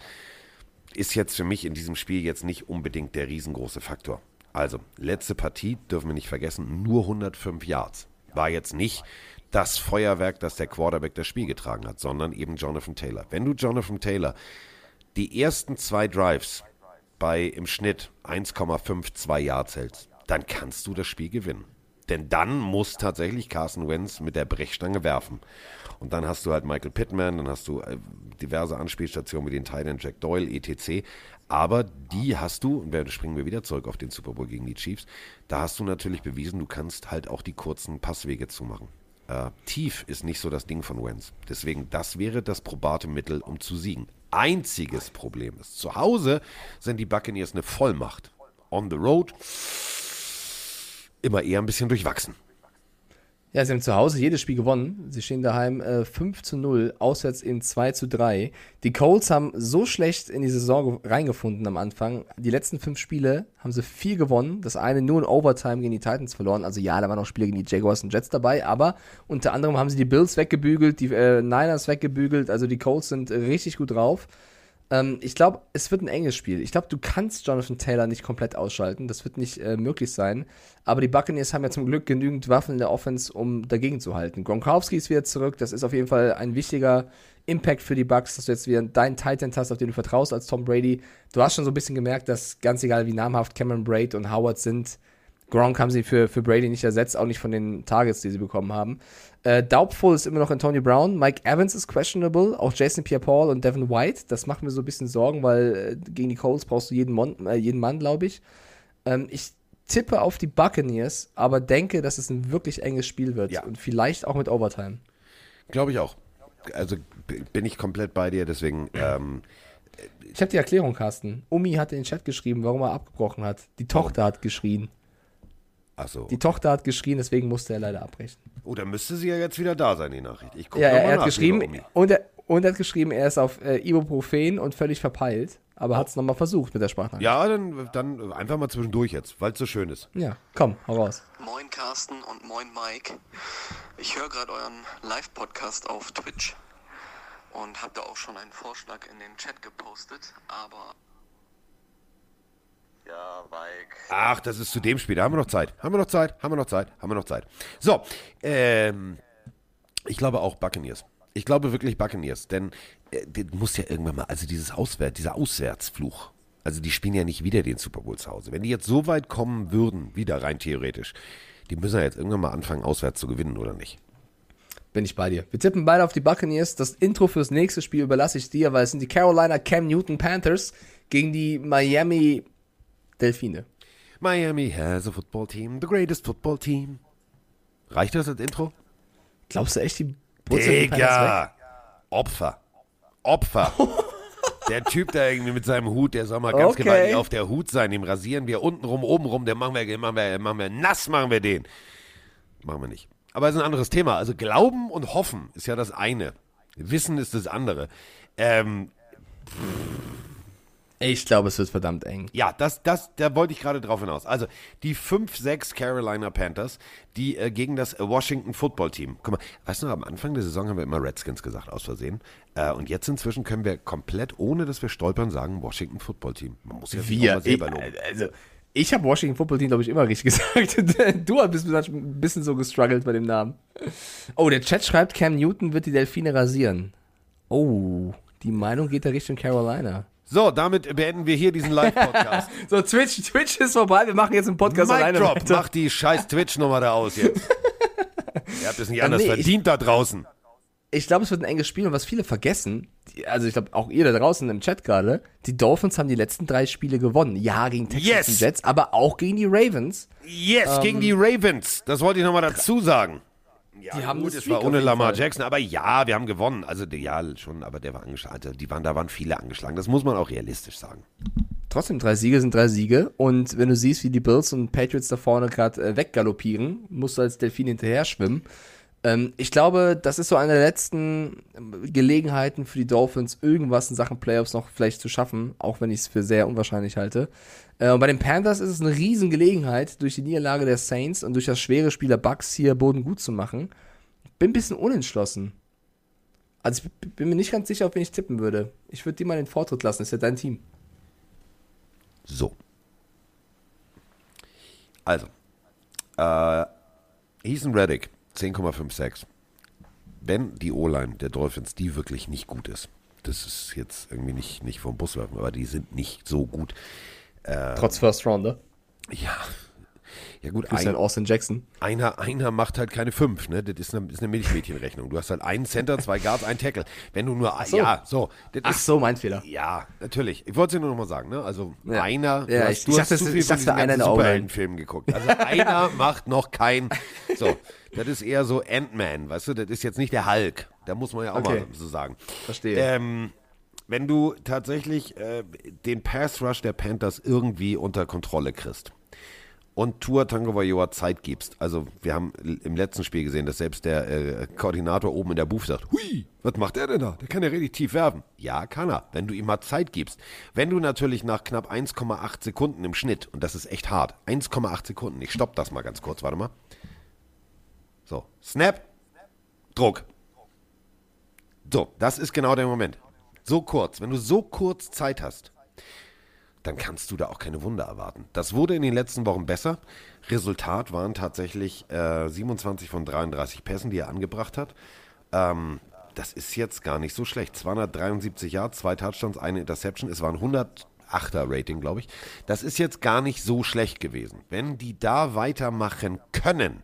ist jetzt für mich in diesem Spiel jetzt nicht unbedingt der riesengroße Faktor. Also, letzte Partie, dürfen wir nicht vergessen, nur 105 Yards. War jetzt nicht das Feuerwerk, das der Quarterback das Spiel getragen hat, sondern eben Jonathan Taylor. Wenn du Jonathan Taylor die ersten zwei Drives bei im Schnitt 1,52 Yards hältst, dann kannst du das Spiel gewinnen. Denn dann muss tatsächlich Carson Wentz mit der Brechstange werfen. Und dann hast du halt Michael Pittman, dann hast du äh, diverse Anspielstationen wie den Titan Jack Doyle, etc. Aber die hast du, und da springen wir wieder zurück auf den Super Bowl gegen die Chiefs, da hast du natürlich bewiesen, du kannst halt auch die kurzen Passwege zumachen. Äh, tief ist nicht so das Ding von Wentz. Deswegen, das wäre das probate Mittel, um zu siegen. Einziges Problem ist, zu Hause sind die Buccaneers eine Vollmacht. On the road immer eher ein bisschen durchwachsen. Ja, sie haben zu Hause jedes Spiel gewonnen. Sie stehen daheim äh, 5 zu 0, auswärts in 2 zu 3. Die Colts haben so schlecht in die Saison ge- reingefunden am Anfang. Die letzten fünf Spiele haben sie vier gewonnen. Das eine nur in Overtime gegen die Titans verloren. Also ja, da waren auch Spiele gegen die Jaguars und Jets dabei, aber unter anderem haben sie die Bills weggebügelt, die äh, Niners weggebügelt. Also die Colts sind richtig gut drauf. Ähm, ich glaube, es wird ein enges Spiel. Ich glaube, du kannst Jonathan Taylor nicht komplett ausschalten. Das wird nicht äh, möglich sein. Aber die Buccaneers haben ja zum Glück genügend Waffen in der Offense, um dagegen zu halten. Gronkowski ist wieder zurück. Das ist auf jeden Fall ein wichtiger Impact für die Bucks, dass du jetzt wieder deinen Titan hast, auf den du vertraust als Tom Brady. Du hast schon so ein bisschen gemerkt, dass ganz egal wie namhaft Cameron Braid und Howard sind, Gronk haben sie für, für Brady nicht ersetzt, auch nicht von den Targets, die sie bekommen haben. Äh, doubtful ist immer noch Antonio Brown. Mike Evans ist questionable. Auch Jason Pierre-Paul und Devin White. Das macht mir so ein bisschen Sorgen, weil äh, gegen die Colts brauchst du jeden, Mon äh, jeden Mann, glaube ich. Ähm, ich tippe auf die Buccaneers, aber denke, dass es ein wirklich enges Spiel wird. Ja. Und vielleicht auch mit Overtime. Glaube ich auch. Also bin ich komplett bei dir, deswegen. Ähm, Ich habe die Erklärung, Carsten. Umi hat in den Chat geschrieben, warum er abgebrochen hat. Die Tochter hat geschrien. Achso. Die Tochter hat geschrien, deswegen musste er leider abbrechen. Oh, dann müsste sie ja jetzt wieder da sein, die Nachricht. Ich gucke Ja, er, er hat nach, geschrieben und er, und er hat geschrieben, er ist auf äh, Ibuprofen und völlig verpeilt, aber hat es nochmal versucht mit der Sprachnachricht. Ja, dann, dann einfach mal zwischendurch jetzt, weil es so schön ist. ja, komm, hau raus. Moin Carsten und moin Mike. Ich höre gerade euren Live-Podcast auf Twitch und habe da auch schon einen Vorschlag in den Chat gepostet, aber Ja, Mike. Ach, das ist zu dem Spiel. Da haben wir noch Zeit. Haben wir noch Zeit? Haben wir noch Zeit? Haben wir noch Zeit? So, ähm, ich glaube auch Buccaneers. Ich glaube wirklich Buccaneers, denn äh, das muss ja irgendwann mal, also dieses Auswärts, dieser Auswärtsfluch. Also die spielen ja nicht wieder den Super Bowl zu Hause. Wenn die jetzt so weit kommen würden, wieder rein theoretisch, die müssen ja jetzt irgendwann mal anfangen, auswärts zu gewinnen, oder nicht? Bin ich bei dir. Wir tippen beide auf die Buccaneers. Das Intro fürs nächste Spiel überlasse ich dir, weil es sind die Carolina Cam Newton Panthers gegen die Miami Delfine. Miami has a football team, the greatest football team. Reicht das als Intro? Glaubst du echt, die weg? Digga! Opfer. Opfer. [laughs] der Typ da irgendwie mit seinem Hut, der soll mal ganz Okay. gewaltig auf der Hut sein. Dem rasieren wir unten rum, oben rum. Den machen wir, den machen wir, machen wir nass, machen wir den. Machen wir nicht. Aber es ist ein anderes Thema. Also Glauben und Hoffen ist ja das eine. Wissen ist das andere. Ähm, Ich glaube, es wird verdammt eng. Ja, das, das, da wollte ich gerade drauf hinaus. Also die 5-6 Carolina Panthers, die äh, gegen das äh, Washington Football Team. Guck mal, weißt du, noch, am Anfang der Saison haben wir immer Redskins gesagt, aus Versehen. Äh, und jetzt inzwischen können wir komplett, ohne dass wir stolpern, sagen Washington Football Team. Man muss ja Wir, mal ich, selber loben. also, ich habe Washington Football Team, glaube ich, immer richtig [laughs] gesagt. du bist ein bisschen so gestruggelt bei dem Namen. Oh, der Chat schreibt, Cam Newton wird die Delfine rasieren. Oh, die Meinung geht da Richtung Carolina. So, damit beenden wir hier diesen Live-Podcast. [laughs] So, Twitch, Twitch ist vorbei. Wir machen jetzt einen Podcast Mic alleine. Drop, mach die scheiß Twitch-Nummer da aus jetzt. [laughs] Ihr habt es nicht anders nee, ich- verdient da draußen. Ich glaube, es wird ein enges Spiel und was viele vergessen, die, also ich glaube auch ihr da draußen im Chat gerade, die Dolphins haben die letzten drei Spiele gewonnen. Ja, gegen Texans Yes. und Jets, aber auch gegen die Ravens. Yes, gegen die Ravens. Das wollte ich nochmal dazu sagen. Ja, Die haben gut, es war ohne Lamar Fall. Jackson, aber ja, wir haben gewonnen. Also ja, schon, aber der war angeschlagen. Also, die waren, da waren viele angeschlagen. Das muss man auch realistisch sagen. Trotzdem, drei Siege sind drei Siege. Und wenn du siehst, wie die Bills und Patriots da vorne gerade äh, weggaloppieren, musst du als Delfin hinterher schwimmen. Ähm, ich glaube, das ist so eine der letzten ähm, Gelegenheiten für die Dolphins, irgendwas in Sachen Playoffs noch vielleicht zu schaffen, auch wenn ich es für sehr unwahrscheinlich halte. Äh, und bei den Panthers ist es eine Riesengelegenheit, durch die Niederlage der Saints und durch das schwere Spiel der Bucks hier Boden gut zu machen. Bin ein bisschen unentschlossen. Also ich bin mir nicht ganz sicher, auf wen ich tippen würde. Ich würde dir mal den Vortritt lassen, ist ja dein Team. So. Also. Äh, Ethan Reddick, 10,56. Wenn die O-Line der Dolphins, die wirklich nicht gut ist, das ist jetzt irgendwie nicht, nicht vom Bus werfen, aber die sind nicht so gut. Trotz First Rounder. Ja. Ja gut, ein, Austin Jackson. einer, einer macht halt keine fünf, ne? Das ist eine, ist eine Milchmädchenrechnung. Du hast halt einen Center, zwei Guards, einen Tackle. Wenn du nur, so. ja, so. Ach ist, so, mein Fehler. Ja, natürlich. Ich wollte es dir nur noch mal sagen, ne? Also Ja. einer, Ja, du ich- hast, du ich hast dachte, zu es- viel ich von dachte, diesen. Superheldenfilmen geguckt. Also [laughs] einer macht noch kein, so, das ist eher so Ant-Man, weißt du, das ist jetzt nicht der Hulk. Da muss man ja auch Okay. mal so sagen. Verstehe. Ähm, wenn du tatsächlich äh, den Pass Rush der Panthers irgendwie unter Kontrolle kriegst und Tour Tango Vajor Zeit gibst, also wir haben im letzten Spiel gesehen, dass selbst der äh, Koordinator oben in der Booth sagt, hui, was macht der denn da? Der kann ja richtig tief werfen. Ja, kann er, wenn du ihm mal Zeit gibst. Wenn du natürlich nach knapp 1,8 Sekunden im Schnitt, und das ist echt hart, 1,8 Sekunden, ich stopp das mal ganz kurz, warte mal. So, Snap, Druck. So, das ist genau der Moment. So kurz, wenn du so kurz Zeit hast, dann kannst du da auch keine Wunder erwarten. Das wurde in den letzten Wochen besser. Resultat waren tatsächlich äh, 27 von 33 Pässen, die er angebracht hat. Ähm, das ist jetzt gar nicht so schlecht. 273 Yards, zwei Touchdowns, eine Interception. Es waren 108er Rating, glaube ich. Das ist jetzt gar nicht so schlecht gewesen. Wenn die da weitermachen können,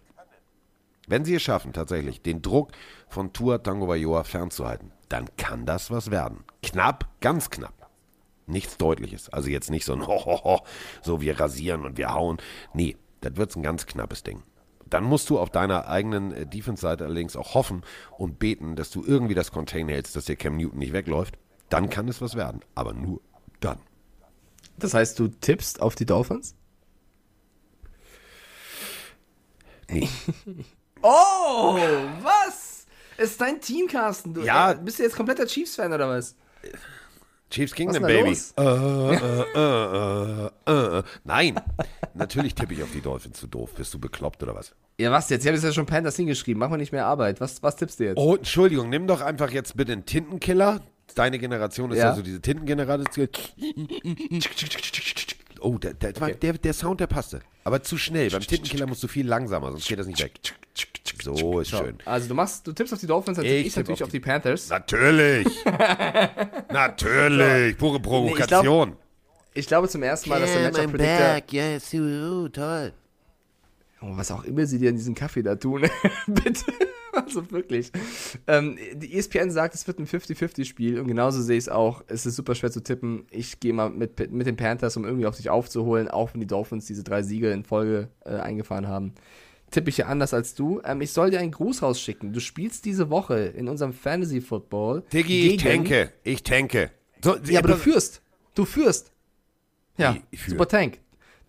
wenn sie es schaffen, tatsächlich den Druck von Tua Tango Vajor fernzuhalten, dann kann das was werden. Knapp, ganz knapp. Nichts Deutliches. Also jetzt nicht so ein [laughs] Hohoho, so wir rasieren und wir hauen. Nee, das wird ein ganz knappes Ding. Dann musst du auf deiner eigenen äh, Defense-Seite allerdings auch hoffen und beten, dass du irgendwie das Contain hältst, dass dir Cam Newton nicht wegläuft. Dann kann es was werden. Aber nur dann. Das heißt, du tippst auf die Dolphins? Nee. [laughs] Oh, was? Ist dein Team, Carsten? Du, Ja. äh, bist du jetzt kompletter Chiefs-Fan oder was? Chiefs Kingdom, Baby. Äh, äh, äh, äh, äh. Nein, natürlich tippe ich auf die Dolphins. Du doof. Bist du bekloppt oder was? Ja, was jetzt? Ich habe jetzt ja schon Panthers hingeschrieben. Mach mal nicht mehr Arbeit. Was, was tippst du jetzt? Oh, Entschuldigung, nimm doch einfach jetzt bitte einen Tintenkiller. Deine Generation ist ja, Ja. so diese Tintengeneration. [laughs] Oh, der, der, der, der Sound, der passte. Aber zu schnell. Beim Tintenkiller musst du viel langsamer, sonst geht das nicht weg. So ist schön. Also du machst, du tippst auf die Dolphins, dann Ich ich tipp natürlich auf auf die Panthers. Natürlich. [laughs] Natürlich. Pure Provokation. Ich glaube zum ersten Mal, dass der Matchup Predictor, Yes, toll. oh, was auch immer sie dir in diesem Kaffee da tun, [laughs] bitte. [laughs] Also wirklich. Ähm, die ESPN sagt, es wird ein 50-50-Spiel und genauso sehe ich es auch. Es ist super schwer zu tippen. Ich gehe mal mit, mit den Panthers, um irgendwie auf sich aufzuholen, auch wenn die Dolphins diese drei Siege in Folge äh, eingefahren haben. Tippe ich ja anders als du. Ähm, ich soll dir einen Gruß rausschicken. Du spielst diese Woche in unserem Fantasy Football. Diggi, ich tanke. Ich tanke. So, Ja, aber du führst. Du führst. Ja, Wie, ich führe? super Tank.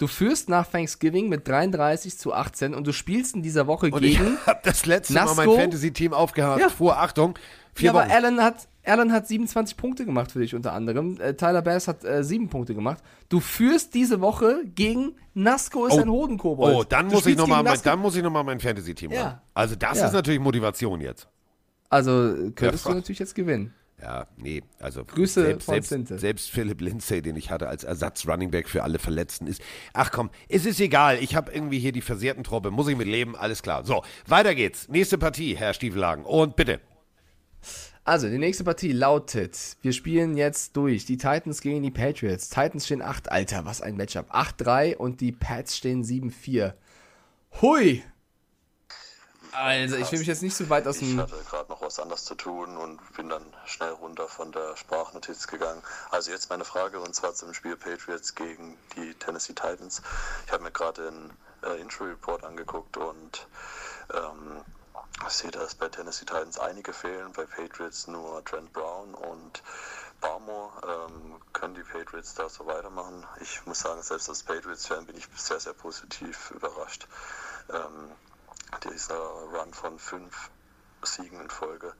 Du führst nach Thanksgiving mit 33 zu 18 und du spielst in dieser Woche Und ich gegen. habe das letzte Mal Nasco? mein Fantasy-Team aufgehört. Ja. Vor, Achtung, vier Ja, aber. Allen hat, Allen hat 27 Punkte gemacht für dich unter anderem. Äh, Tyler Bass hat äh, 7 Punkte gemacht. Du führst diese Woche gegen Nasco ist Oh. ein Hodenkobold. Oh, dann Du muss, ich noch mal mein, dann muss ich nochmal mein Fantasy-Team Ja. machen. Also das Ja. ist natürlich Motivation jetzt. Also äh, könntest Ja, du natürlich jetzt gewinnen. Ja, nee, also Grüße selbst, von selbst, selbst Philipp Lindsay, den ich hatte als Ersatz Running Back für alle Verletzten ist. Ach komm, es ist egal. Ich habe irgendwie hier die versehrten Truppe, muss ich mit leben, alles klar. So, weiter geht's. Nächste Partie, Herr Stiefelhagen. Und bitte. Also, die nächste Partie lautet, wir spielen jetzt durch die Titans gegen die Patriots. Titans stehen 8, Alter, was ein Matchup. 8-3 und die Pats stehen 7-4. Hui! Also, ich will mich jetzt nicht so weit aus Ich dem... hatte gerade noch was anderes zu tun und bin dann schnell runter von der Sprachnotiz gegangen. Also jetzt meine Frage und zwar zum Spiel Patriots gegen die Tennessee Titans. Ich habe mir gerade den äh, Injury Report angeguckt und ähm, ich sehe, dass bei Tennessee Titans einige fehlen, bei Patriots nur Trent Brown und Barmore. Ähm, können die Patriots da so weitermachen? Ich muss sagen, selbst als Patriots-Fan bin ich sehr, sehr positiv überrascht. Ähm, dieser Run von fünf Siegen in Folge,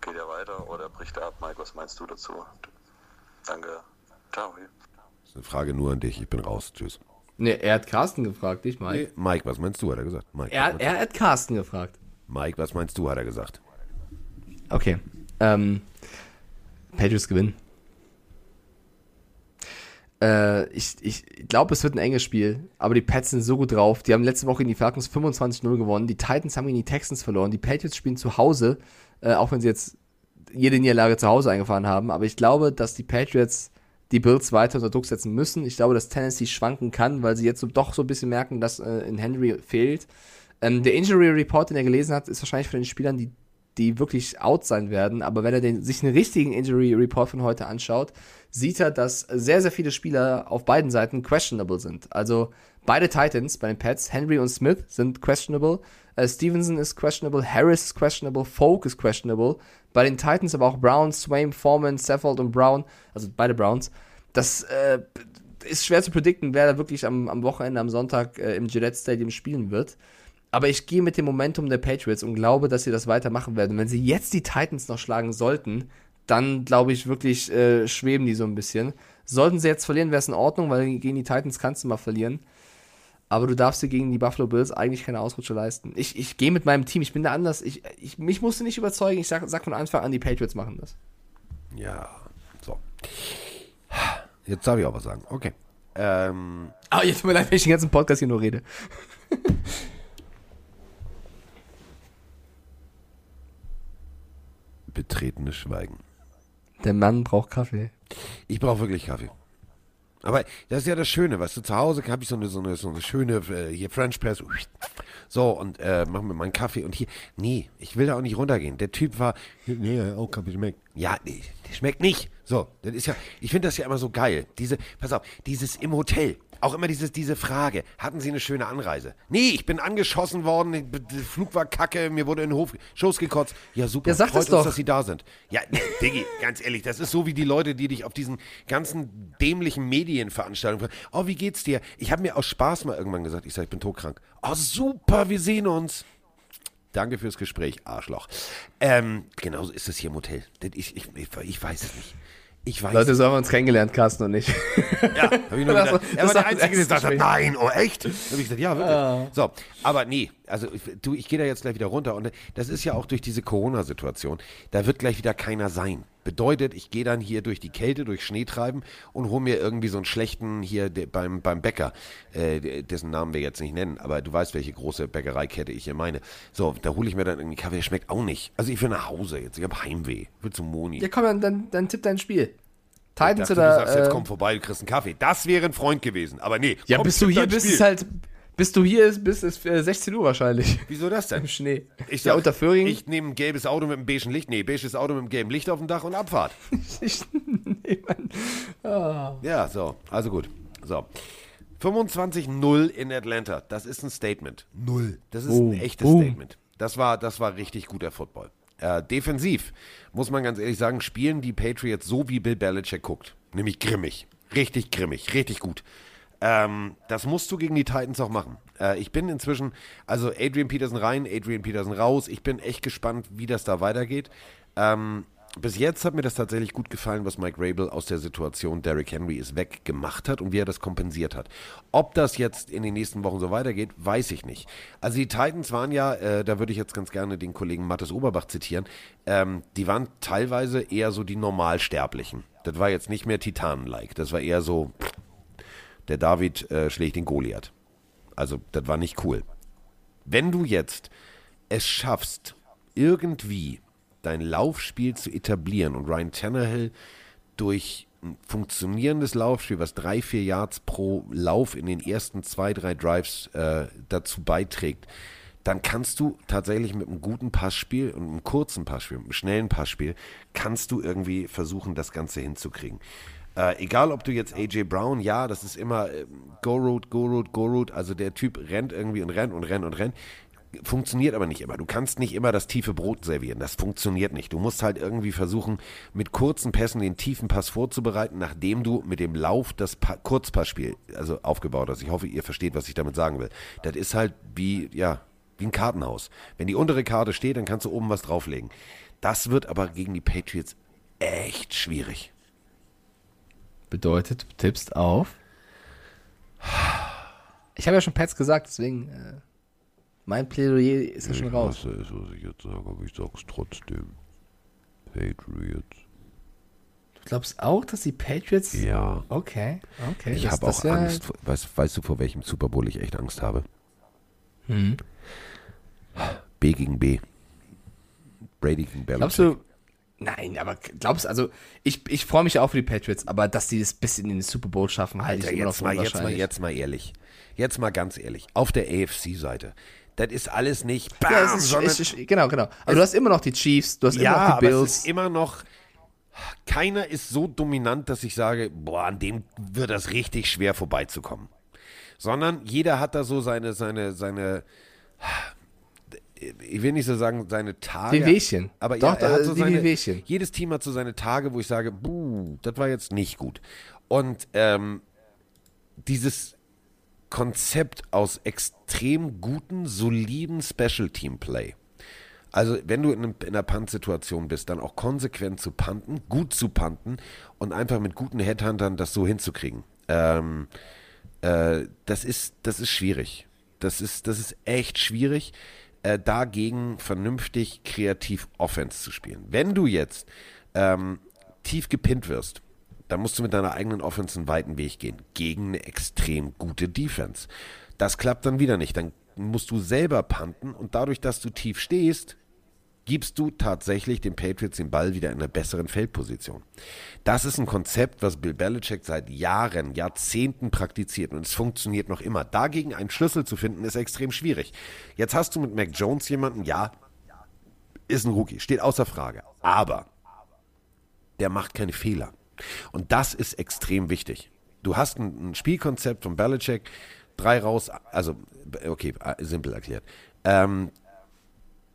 geht er weiter oder bricht er ab? Mike, was meinst du dazu? Danke. Ciao. Das ist eine Frage nur an dich. Ich bin raus. Tschüss. Ne, er hat Carsten gefragt, nicht Mike. Nee, Mike, was meinst du, hat er gesagt. Mike, Er, er hat Carsten gefragt. Mike, was meinst du, hat er gesagt. Okay. Ähm, Patriots gewinnen. Äh, ich ich glaube, es wird ein enges Spiel, aber die Pats sind so gut drauf. Die haben letzte Woche in die Falcons 25-0 gewonnen. Die Titans haben gegen die Texans verloren. Die Patriots spielen zu Hause, äh, auch wenn sie jetzt jede Niederlage zu Hause eingefahren haben. Aber ich glaube, dass die Patriots die Bills weiter unter Druck setzen müssen. Ich glaube, dass Tennessee schwanken kann, weil sie jetzt so, doch so ein bisschen merken, dass äh, in Henry fehlt. Ähm, der Injury Report, den er gelesen hat, ist wahrscheinlich für den Spielern, die, die wirklich out sein werden. Aber wenn er den, sich einen richtigen Injury Report von heute anschaut, sieht er, dass sehr, sehr viele Spieler auf beiden Seiten questionable sind. Also beide Titans bei den Pets, Henry und Smith, sind questionable. Äh, Stevenson ist questionable, Harris ist questionable, Folk ist questionable. Bei den Titans aber auch Brown, Swain, Foreman, Saffold und Brown, also beide Browns. Das äh, ist schwer zu predikten, wer da wirklich am, am Wochenende, am Sonntag äh, im Gillette Stadium spielen wird. Aber ich gehe mit dem Momentum der Patriots und glaube, dass sie das weitermachen werden. Wenn sie jetzt die Titans noch schlagen sollten, dann glaube ich wirklich, äh, schweben die so ein bisschen. Sollten sie jetzt verlieren, wäre es in Ordnung, weil gegen die Titans kannst du mal verlieren. Aber du darfst dir gegen die Buffalo Bills eigentlich keine Ausrutsche leisten. Ich, ich gehe mit meinem Team, ich bin da anders. Ich, ich, mich musste nicht überzeugen. Ich sag, sag von Anfang an, die Patriots machen das. Ja, so. Jetzt darf ich auch was sagen. Okay. Ähm, Ah, jetzt tut mir leid, wenn ich den ganzen Podcast hier nur rede. [laughs] betretenes Schweigen. Der Mann braucht Kaffee. Ich brauche wirklich Kaffee. Aber das ist ja das Schöne, weißt du, zu Hause habe ich so eine, so eine, so eine schöne, äh, hier French Press, so, und äh, mach mir meinen Kaffee und hier, nee, ich will da auch nicht runtergehen. Der Typ war, nee, auch Kaffee schmeckt. Ja, nee, der schmeckt nicht. So, das ist ja, ich finde das ja immer so geil. Diese, pass auf, dieses im Hotel, auch immer dieses, diese Frage, hatten Sie eine schöne Anreise? Nee, ich bin angeschossen worden, der Flug war kacke, mir wurde in den Hof, Schoß gekotzt. Ja, super, Ja, sag freut das uns, doch. dass Sie da sind. Ja, Diggi, ganz ehrlich, das ist so wie die Leute, die dich auf diesen ganzen dämlichen Medienveranstaltungen fragen, oh, wie geht's dir? Ich habe mir aus Spaß mal irgendwann gesagt, ich sage, ich bin todkrank. Oh, super, wir sehen uns. Danke fürs Gespräch, Arschloch. Ähm, genauso ist es hier im Hotel. Ich, ich, ich weiß es nicht. Ich weiß Leute, so haben wir uns kennengelernt, Carsten und ich. ja, hab ich nur [laughs] gedacht. Er war der Einzige, der gesagt hat, nein, oh echt? Dann hab ich gesagt, ja, wirklich. So, aber nee, also ich- du, ich gehe da jetzt gleich wieder runter und das ist ja auch durch diese Corona-Situation, da wird gleich wieder keiner sein. Bedeutet, ich gehe dann hier durch die Kälte, durch Schnee treiben und hole mir irgendwie so einen schlechten hier de, beim, beim Bäcker, äh, dessen Namen wir jetzt nicht nennen, aber du weißt, welche große Bäckereikette ich hier meine. So, da hole ich mir dann irgendwie Kaffee, der schmeckt auch nicht. Also ich will nach Hause jetzt, ich habe Heimweh, will zum Moni. Ja, komm, dann, dann, dann tipp dein Spiel. Titans dachte, oder. du sagst, jetzt äh, komm vorbei, du kriegst einen Kaffee. Das wäre ein Freund gewesen. Aber nee. ja, komm, bis du hier bist, ist halt. Bis du hier ist, bis ist äh, 16 Uhr wahrscheinlich. Wieso das denn? [laughs] Im Schnee. Ich ja, sag, unter Föhring. Ich nehme ein gelbes Auto mit einem beigen Licht. Nee, beiges Auto mit einem gelben Licht auf dem Dach und Abfahrt. [laughs] Ich, nee, Mann. Ja, so. Also gut. So. 25-0 in Atlanta. Das ist ein Statement. Null. Das ist Boom. ein echtes Boom. Statement. Das war, das war richtig guter Football. Äh, defensiv, muss man ganz ehrlich sagen, spielen die Patriots so, wie Bill Belichick guckt. Nämlich grimmig. Richtig grimmig. Richtig gut. Ähm, das musst du gegen die Titans auch machen. Äh, ich bin inzwischen, also Adrian Peterson rein, Adrian Peterson raus. Ich bin echt gespannt, wie das da weitergeht. Ähm, bis jetzt hat mir das tatsächlich gut gefallen, was Mike Rabel aus der Situation Derrick Henry ist weg gemacht hat und wie er das kompensiert hat. Ob das jetzt in den nächsten Wochen so weitergeht, weiß ich nicht. Also die Titans waren ja, äh, da würde ich jetzt ganz gerne den Kollegen Mattes Oberbach zitieren, ähm, die waren teilweise eher so die Normalsterblichen. Das war jetzt nicht mehr Titanen-like. Das war eher so, der David äh, schlägt den Goliath. Also, das war nicht cool. Wenn du jetzt es schaffst, irgendwie dein Laufspiel zu etablieren und Ryan Tannehill durch ein funktionierendes Laufspiel, was drei, vier Yards pro Lauf in den ersten zwei, drei Drives äh, dazu beiträgt, dann kannst du tatsächlich mit einem guten Passspiel und einem kurzen Passspiel, mit einem schnellen Passspiel, kannst du irgendwie versuchen, das Ganze hinzukriegen. Äh, egal, ob du jetzt AJ Brown, ja, das ist immer äh, Go Road, Go Road, Go Road, also der Typ rennt irgendwie und rennt und rennt und rennt. Funktioniert aber nicht immer. Du kannst nicht immer das tiefe Brot servieren. Das funktioniert nicht. Du musst halt irgendwie versuchen, mit kurzen Pässen den tiefen Pass vorzubereiten, nachdem du mit dem Lauf das pa Kurzpassspiel also aufgebaut hast. Ich hoffe, ihr versteht, was ich damit sagen will. Das ist halt wie, ja, wie ein Kartenhaus. Wenn die untere Karte steht, dann kannst du oben was drauflegen. Das wird aber gegen die Patriots echt schwierig. Bedeutet, du tippst auf. Ich habe ja schon Pets gesagt, deswegen äh, mein Plädoyer ist ja schon raus. Ich weiß, was ich jetzt sage, aber ich sag's trotzdem. Patriots. Du glaubst auch, dass die Patriots. Ja. Okay, okay. Ich habe auch Angst. Vor, weißt, weißt du, vor welchem Super Bowl ich echt Angst habe? Hm. B gegen B. Brady gegen Belichick. Glaubst du. Nein, aber glaubst also, ich, ich freue mich auch für die Patriots, aber dass die es bis in den Super Bowl schaffen, halte Alter, ich immer noch jetzt mal, jetzt mal, jetzt mal ehrlich. Jetzt mal ganz ehrlich. Auf der AFC-Seite. Das ist alles nicht bam, Ja, ist, sondern es ist, genau, genau. Aber du hast immer noch die Chiefs, du hast Ja, immer noch die aber es Bills. ist immer noch. Keiner ist so dominant, dass ich sage, boah, an dem wird das richtig schwer vorbeizukommen. Sondern jeder hat da so seine, seine, seine, ich will nicht so sagen, seine Tage. Die Wehchen. Aber Doch, ja, er hat so die seine, Wehwehchen. jedes Team hat so seine Tage, wo ich sage, buh, das war jetzt nicht gut. Und ähm, dieses Konzept aus extrem guten, soliden Special Team Play. Also, wenn du in, einem, in einer Punt-Situation bist, dann auch konsequent zu punten, gut zu punten und einfach mit guten Headhuntern das so hinzukriegen. Ähm, äh, das, ist, das ist schwierig. Das ist, das ist echt schwierig, äh, dagegen vernünftig kreativ Offense zu spielen. Wenn du jetzt ähm, tief gepinnt wirst, dann musst du mit deiner eigenen Offense einen weiten Weg gehen. Gegen eine extrem gute Defense. Das klappt dann wieder nicht. Dann musst du selber punten und dadurch, dass du tief stehst, gibst du tatsächlich den Patriots den Ball wieder in einer besseren Feldposition. Das ist ein Konzept, was Bill Belichick seit Jahren, Jahrzehnten praktiziert und es funktioniert noch immer. Dagegen einen Schlüssel zu finden, ist extrem schwierig. Jetzt hast du mit Mac Jones jemanden, ja, ist ein Rookie, steht außer Frage. Aber der macht keine Fehler. Und das ist extrem wichtig. Du hast ein, Spielkonzept von Belichick, drei raus, also, okay, simpel erklärt. Ähm,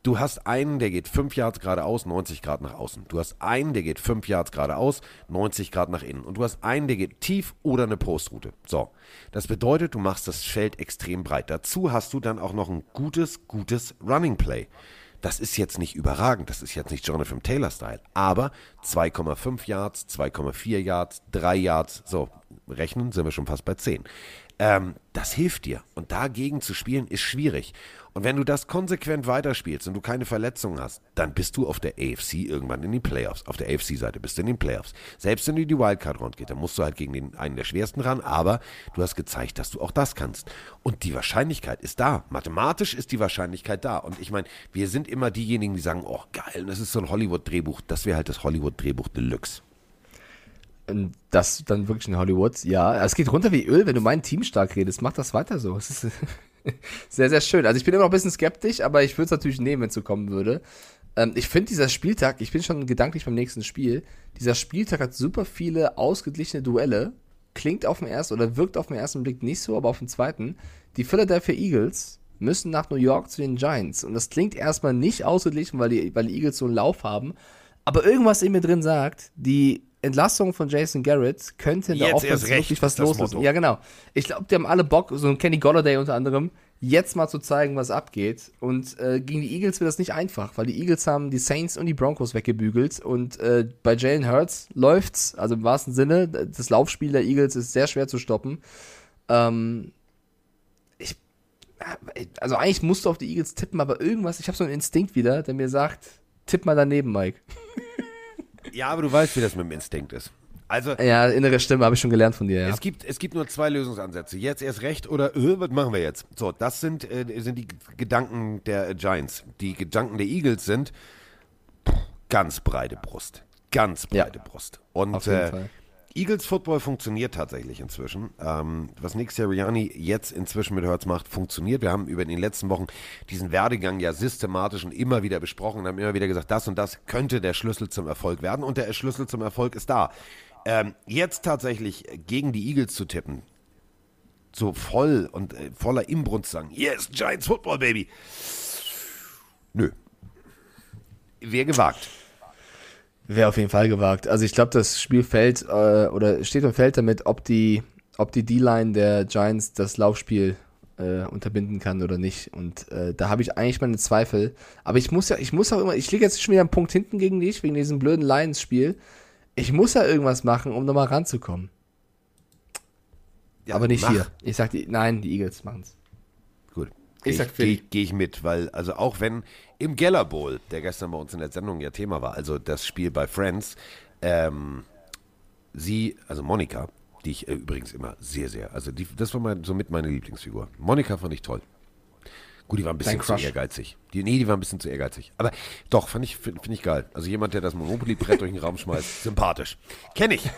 du hast einen, der geht 5 Yards geradeaus, 90 Grad nach außen. Du hast einen, der geht 5 Yards geradeaus, 90 Grad nach innen. Und du hast einen, der geht tief oder eine Postroute. So. Das bedeutet, du machst das Feld extrem breit. Dazu hast du dann auch noch ein gutes, gutes Running Play. Das ist jetzt nicht überragend, das ist jetzt nicht Jonathan Taylor-Style, aber 2,5 Yards, 2,4 Yards, 3 Yards, so, rechnen sind wir schon fast bei 10. Ähm, das hilft dir. Und dagegen zu spielen ist schwierig. Und wenn du das konsequent weiterspielst und du keine Verletzungen hast, dann bist du auf der AFC irgendwann in den Playoffs. Auf der AFC-Seite bist du in den Playoffs. Selbst wenn du die Wildcard-Round geht, dann musst du halt gegen den, einen der schwersten ran, aber du hast gezeigt, dass du auch das kannst. Und die Wahrscheinlichkeit ist da. Mathematisch ist die Wahrscheinlichkeit da. Und ich meine, wir sind immer diejenigen, die sagen, oh geil, das ist so ein Hollywood-Drehbuch. Das wäre halt das Hollywood-Drehbuch Deluxe. Das dann wirklich in Hollywood, ja. Es geht runter wie Öl, wenn du mein Team stark redest. Mach das weiter so. [laughs] Es ist sehr, sehr schön. Also ich bin immer noch ein bisschen skeptisch, aber ich würde es natürlich nehmen, wenn es so kommen würde. Ähm, ich finde dieser Spieltag, ich bin schon gedanklich beim nächsten Spiel, dieser Spieltag hat super viele ausgeglichene Duelle. Klingt auf den ersten oder wirkt auf den ersten Blick nicht so, aber auf den zweiten. Die Philadelphia Eagles müssen nach New York zu den Giants. Und das klingt erstmal nicht ausgeglichen, weil die, weil die Eagles so einen Lauf haben. Aber irgendwas in mir drin sagt, die Entlassung von Jason Garrett könnte in der Jetzt Offense recht, wirklich was ist. Motto. Ja, genau. Ich glaube, die haben alle Bock, so ein Kenny Golladay unter anderem, jetzt mal zu zeigen, was abgeht. Und äh, gegen die Eagles wird das nicht einfach, weil die Eagles haben die Saints und die Broncos weggebügelt. Und äh, bei Jalen Hurts läuft's, also im wahrsten Sinne, das Laufspiel der Eagles ist sehr schwer zu stoppen. Ähm, ich, also eigentlich musst du auf die Eagles tippen, aber irgendwas, ich habe so einen Instinkt wieder, der mir sagt, tipp mal daneben, Mike. [laughs] Ja, aber du weißt, wie das mit dem Instinkt ist. Also, Ja, innere Stimme habe ich schon gelernt von dir, ja. Es gibt, es gibt nur zwei Lösungsansätze. Jetzt erst recht oder äh, was machen wir jetzt? So, das sind, äh, sind die Gedanken der Giants. Die Gedanken der Eagles sind, ganz breite Brust. Ganz Ja. breite Brust. Und Auf jeden äh, Fall. Eagles Football funktioniert tatsächlich inzwischen. Ähm, was Nick Sirianni jetzt inzwischen mit Hurts macht, funktioniert. Wir haben über den letzten Wochen diesen Werdegang ja systematisch und immer wieder besprochen und haben immer wieder gesagt, das und das könnte der Schlüssel zum Erfolg werden und der Schlüssel zum Erfolg ist da. Ähm, jetzt tatsächlich gegen die Eagles zu tippen, so voll und äh, voller Imbrunst sagen, yes, Giants Football, Baby. Nö. Wäre gewagt. Wäre auf jeden Fall gewagt. Also ich glaube, das Spiel fällt äh, oder steht und fällt damit, ob die, ob die D-Line der Giants das Laufspiel äh, unterbinden kann oder nicht. Und äh, da habe ich eigentlich meine Zweifel. Aber ich muss ja, ich muss auch immer, ich liege jetzt schon wieder einen Punkt hinten gegen dich, wegen diesem blöden Lions-Spiel. Ich muss ja irgendwas machen, um nochmal ranzukommen. Ja, Aber nicht mach. hier. Ich sag die, nein, die Eagles machen's. Gut. Ich Ich sag Philly. Gehe geh ich mit, weil, also auch wenn im Geller Bowl, der gestern bei uns in der Sendung ja Thema war, also das Spiel bei Friends, ähm, sie, also Monika, die ich äh, übrigens immer sehr, sehr, also die, das war mein, somit meine Lieblingsfigur. Monika fand ich toll. Gut, die war ein bisschen zu ehrgeizig. Die, nee, die war ein bisschen zu ehrgeizig. Aber doch, fand ich, finde find ich geil. Also jemand, der das Monopoly-Brett [laughs] durch den Raum schmeißt, sympathisch. Kenne ich.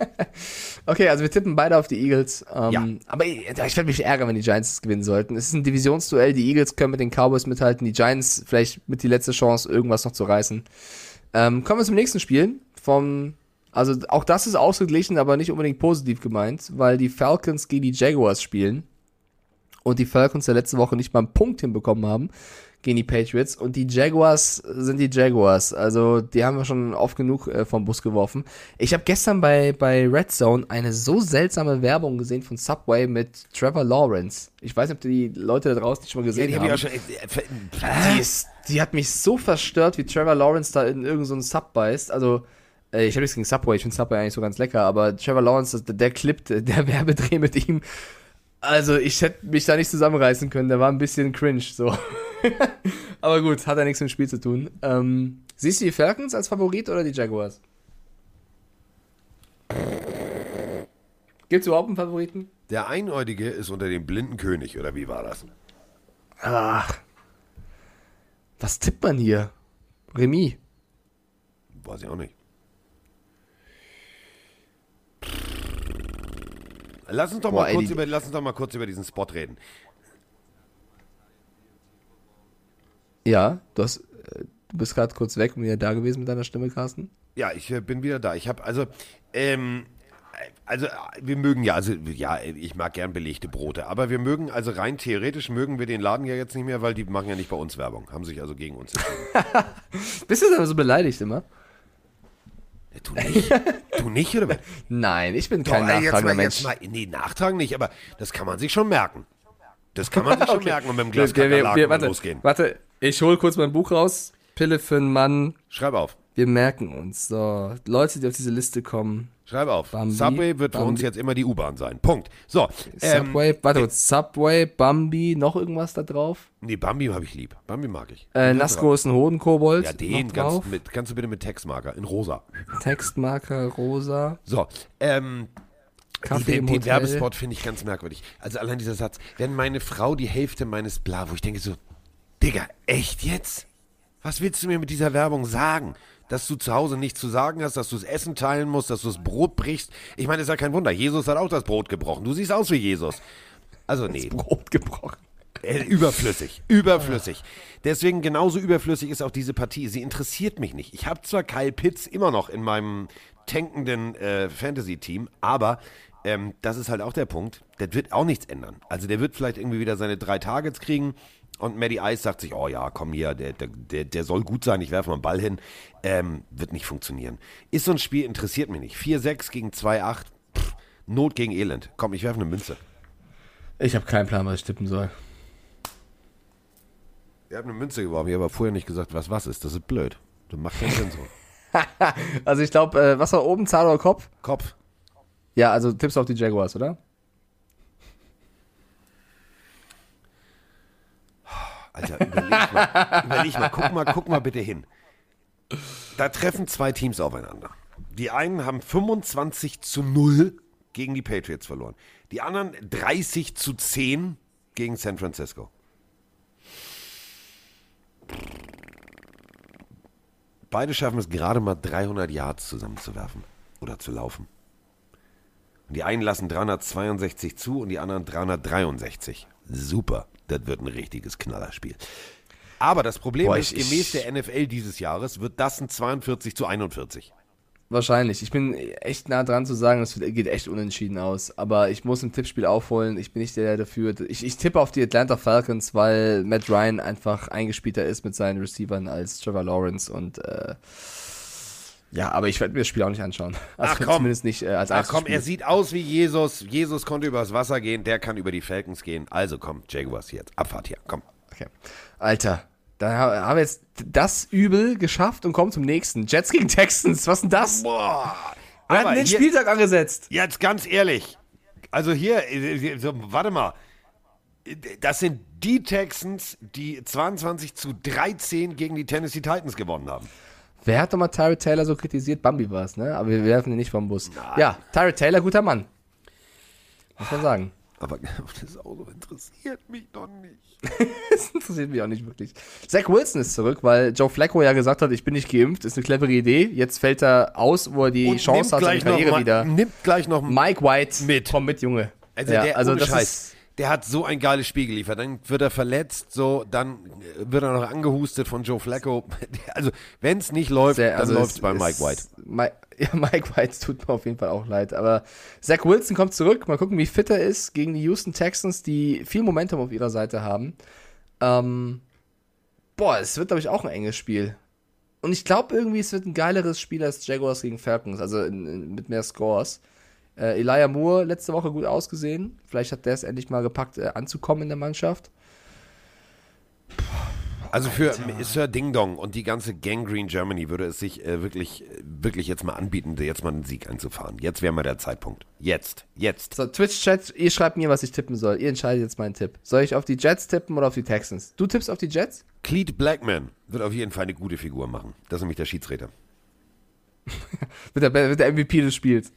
[laughs] Okay, also wir tippen beide auf die Eagles. Ähm, Ja. Aber ich, ich werde mich ärgern, wenn die Giants es gewinnen sollten. Es ist ein Divisionsduell. Die Eagles können mit den Cowboys mithalten. Die Giants vielleicht mit die letzte Chance, irgendwas noch zu reißen. Ähm, kommen wir zum nächsten Spiel. Vom, also auch das ist ausgeglichen, aber nicht unbedingt positiv gemeint, weil die Falcons gegen die Jaguars spielen. Und die Falcons der letzte Woche nicht mal einen Punkt hinbekommen haben gegen die Patriots. Und die Jaguars sind die Jaguars. Also die haben wir schon oft genug äh, vom Bus geworfen. Ich habe gestern bei, bei Red Zone eine so seltsame Werbung gesehen von Subway mit Trevor Lawrence. Ich weiß nicht, ob die Leute da draußen die schon mal Ja, gesehen die haben. habe ich auch schon. Äh, Die, ist, die hat mich so verstört, wie Trevor Lawrence da in irgendeinen so Sub beißt. Also, äh, ich habe nichts gegen Subway, ich finde Subway eigentlich so ganz lecker, aber Trevor Lawrence, der Clip, der- der [laughs] Werbedreh mit ihm, also ich hätte mich da nicht zusammenreißen können, der war ein bisschen cringe, so. [laughs] [laughs] aber gut, hat ja nichts mit dem Spiel zu tun. Ähm, siehst du die Falcons als Favorit oder die Jaguars? Gibt es überhaupt einen Favoriten? Der Einäugige ist unter dem blinden König, oder wie war das? Ach. Was tippt man hier? Remis. Weiß ich auch nicht. Lass uns doch, Boah, mal ey, kurz die- über, lass uns doch mal kurz über diesen Spot reden. Ja, du hast, äh, du bist gerade kurz weg und wieder da gewesen mit deiner Stimme, Carsten. Ja, ich äh, bin wieder da. Ich habe also, ähm, also äh, wir mögen ja, also ja, ich mag gern belegte Brote, aber wir mögen, also rein theoretisch mögen wir den Laden ja jetzt nicht mehr, weil die machen ja nicht bei uns Werbung, haben sich also gegen uns entschieden. [laughs] Bist du da so beleidigt immer? Ja, du nicht? du nicht, oder was? [laughs] Nein, ich bin Doch, kein jetzt nachtragender mal, Mensch. jetzt mal, nee, nachtragen nicht, aber das kann man sich schon merken. Das kann man sich schon [laughs] Okay. merken und mit dem Glas wir, wir, wir, mal warte, losgehen. warte, ich hole kurz mein Buch raus. Pille für einen Mann. Schreib auf. Wir merken uns. So, Leute, die auf diese Liste kommen. Schreib auf. Bambi, Subway wird für Bambi. uns jetzt immer die U-Bahn sein. Punkt. So. Ähm, Subway, warte kurz. Subway, Bambi, noch irgendwas da drauf? nee, Bambi habe ich lieb. Bambi mag ich. Äh, Nasco ist ein Hodenkobold. Ja, den kannst, mit, kannst du bitte mit Textmarker in rosa. Textmarker, rosa. So, ähm, Kaffee den, im den. Werbespot finde ich ganz merkwürdig. Also allein dieser Satz, wenn meine Frau die Hälfte meines Bla, wo ich denke so, Digga, echt jetzt? Was willst du mir mit dieser Werbung sagen? Dass du zu Hause nichts zu sagen hast, dass du das Essen teilen musst, dass du das Brot brichst. Ich meine, ist ja kein Wunder. Jesus hat auch das Brot gebrochen. Du siehst aus wie Jesus. Also nee, Brot gebrochen. äh, überflüssig, überflüssig. Deswegen genauso überflüssig ist auch diese Partie. Sie interessiert mich nicht. Ich habe zwar Kyle Pitts immer noch in meinem tankenden äh, Fantasy-Team, aber ähm, das ist halt auch der Punkt. Das wird auch nichts ändern. Also der wird vielleicht irgendwie wieder seine drei Targets kriegen und Maddie Ice sagt sich, oh ja, komm hier, der, der, der, soll gut sein, ich werfe mal einen Ball hin. Ähm, wird nicht funktionieren. Ist so ein Spiel, interessiert mich nicht. 4-6 gegen 2-8, pff, Not gegen Elend. Komm, ich werfe eine Münze. Ich habe keinen Plan, was ich tippen soll. Ich habe eine Münze geworfen, ich habe aber vorher nicht gesagt, was was ist. Das ist blöd. Das macht keinen Sinn so. [laughs] Also ich glaube, äh, was war oben, Zahl oder Kopf? Kopf. Ja, also tippst auf die Jaguars, oder? Alter, überleg mal, überleg mal, guck mal, guck mal bitte hin. Da treffen zwei Teams aufeinander. Die einen haben 25 zu 0 gegen die Patriots verloren. Die anderen 30 zu 10 gegen San Francisco. beide schaffen es gerade mal 300 Yards zusammenzuwerfen oder zu laufen. Und die einen lassen 362 zu und die anderen 363. Super, das wird ein richtiges Knallerspiel. Aber das Problem Boah, ist, gemäß der NFL dieses Jahres wird das ein 42 zu 41. Wahrscheinlich. Ich bin echt nah dran zu sagen, es geht echt unentschieden aus. Aber ich muss im Tippspiel aufholen. Ich bin nicht der, der dafür. Ich, ich tippe auf die Atlanta Falcons, weil Matt Ryan einfach eingespielter ist mit seinen Receivern als Trevor Lawrence und äh, ja, aber ich werde mir das Spiel auch nicht anschauen. [laughs] Also Ach, komm. zumindest nicht äh, als Ach komm, er sieht aus wie Jesus. Jesus konnte übers Wasser gehen, der kann über die Falcons gehen. Also komm, Jaguars jetzt. Abfahrt hier, komm. Okay. Alter, da ha- haben wir jetzt das Übel geschafft und kommen zum nächsten. Jets gegen Texans, was denn das? Boah. Wir hatten den hier, Spieltag angesetzt. jetzt ganz ehrlich. Also hier, äh, so, warte mal. Das sind die Texans, die 22 zu 13 gegen die Tennessee Titans gewonnen haben. Wer hat doch mal Tyrod Taylor so kritisiert? Bambi war es, ne? Aber wir werfen ihn nicht vom Bus. Ja, Tyrod Taylor, guter Mann. Muss man sagen. Aber [laughs] das Auto interessiert mich doch nicht. [laughs] Das interessiert mich auch nicht wirklich. Zach Wilson ist zurück, weil Joe Flacco ja gesagt hat, ich bin nicht geimpft, ist eine clevere Idee. Jetzt fällt er aus, wo er die Chance hat, seine Karriere wieder. nimmt gleich noch Mike White, Mit. komm mit, Junge. Also ja, der, also das Scheiß, ist, der hat so ein geiles Spiel geliefert. Dann wird er verletzt, so, dann wird er noch angehustet von Joe Flacco. [laughs] Also, wenn es nicht läuft, sehr, dann also läuft es bei Mike White. Mi- [laughs] Ja, Mike White tut mir auf jeden Fall auch leid. Aber Zach Wilson kommt zurück. Mal gucken, wie fit er ist gegen die Houston Texans, die viel Momentum auf ihrer Seite haben. Ähm, boah, es wird, glaube ich, auch ein enges Spiel. Und ich glaube irgendwie, es wird ein geileres Spiel als Jaguars gegen Falcons, also in, in, mit mehr Scores. Äh, Elijah Moore letzte Woche gut ausgesehen. Vielleicht hat der es endlich mal gepackt, äh, anzukommen in der Mannschaft. Also für Sir Ding Dong und die ganze Gangrene Germany würde es sich äh, wirklich, wirklich jetzt mal anbieten, jetzt mal einen Sieg einzufahren. Jetzt wäre mal der Zeitpunkt. Jetzt, jetzt. So, Twitch-Chat, ihr schreibt mir, was ich tippen soll. Ihr entscheidet jetzt meinen Tipp. Soll ich auf die Jets tippen oder auf die Texans? Du tippst auf die Jets? Cleet Blackman wird auf jeden Fall eine gute Figur machen. Das ist nämlich der Schiedsrichter. [laughs] Wird der, wird der MVP des Spiels.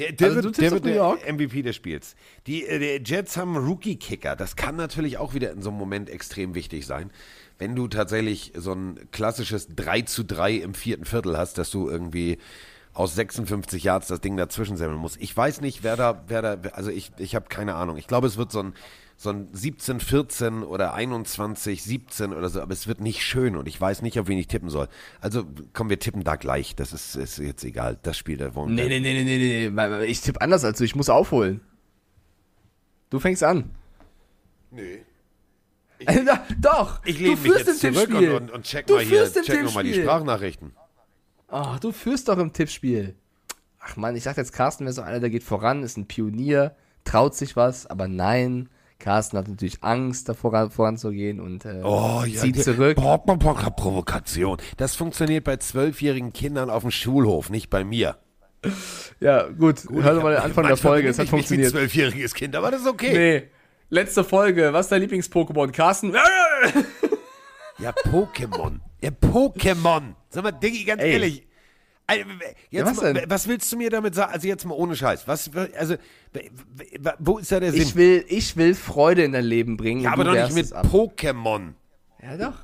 Der, der Also wird, der, wird New der? MVP des Spiels. Die, äh, die Jets haben Rookie-Kicker. Das kann natürlich auch wieder in so einem Moment extrem wichtig sein. Wenn du tatsächlich so ein klassisches 3 zu 3 im vierten Viertel hast, dass du irgendwie aus 56 Yards das Ding dazwischen semmeln musst. Ich weiß nicht, wer da, wer da, also ich, ich habe keine Ahnung. Ich glaube, es wird so ein, so ein 17, 14 oder 21, 17 oder so, aber es wird nicht schön und ich weiß nicht, auf wen ich tippen soll. Also komm, wir tippen da gleich. Das ist, ist jetzt egal. Das Spiel da wollen Nee, wir- nee, nee, nee, nee, nee. Ich tippe anders als du. Ich muss aufholen. Du fängst an. Nee. [laughs] Na, Doch. Ich du lehne mich führst jetzt im zurück und, Tippspiel. und, und check Du mal hier, führst im check noch mal die Tippspiel. Sprachnachrichten. Ach, du führst doch im Tippspiel. Ach man, ich dachte jetzt, Carsten wäre so einer, der geht voran, ist ein Pionier, traut sich was, aber nein. Carsten hat natürlich Angst, da voran, voranzugehen und äh, Oh ja, zieht zurück. Provokation. Das funktioniert bei zwölfjährigen Kindern auf dem Schulhof, nicht bei mir. Ja, gut, hör doch mal den Anfang der Folge, es hat ich funktioniert. zwölfjähriges Kind, aber das ist okay. Nee. Letzte Folge, was ist dein Lieblings-Pokémon? Carsten? Ja, Pokémon. Ja, Pokémon. Sag mal, Diggi, ganz Ey. ehrlich. Jetzt was mal, denn? was willst du mir damit sagen? Also jetzt mal ohne Scheiß. Was, also, wo ist da der Sinn? Ich will, ich will Freude in dein Leben bringen. ja, aber doch nicht mit. Pokémon. Ja, doch.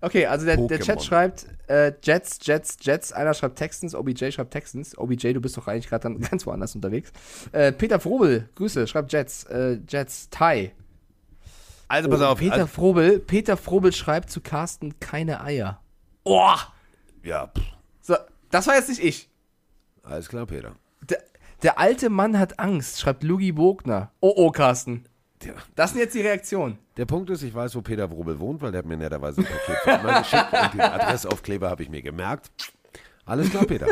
Okay, also der, der Chat schreibt äh, Jets, Jets, Jets. Einer schreibt Texans, OBJ schreibt Texans. OBJ, du bist doch eigentlich gerade dann [laughs] ganz woanders unterwegs. Äh, Peter Frobel, Grüße, schreibt Jets, äh, Jets, Thai. Also pass auf. Peter also, Frobel, Peter Frobel schreibt zu Carsten keine Eier. Oh! ja, pff, das war jetzt nicht ich. alles klar, Peter. Der, der alte Mann hat Angst, schreibt Lugi Bogner. Oh, oh, Carsten. Das sind jetzt die Reaktionen. Der Punkt ist, ich weiß, wo Peter Wrobel wohnt, weil der hat mir netterweise ein Paket von immer geschickt und den Adressaufkleber habe ich mir gemerkt. Alles klar, Peter.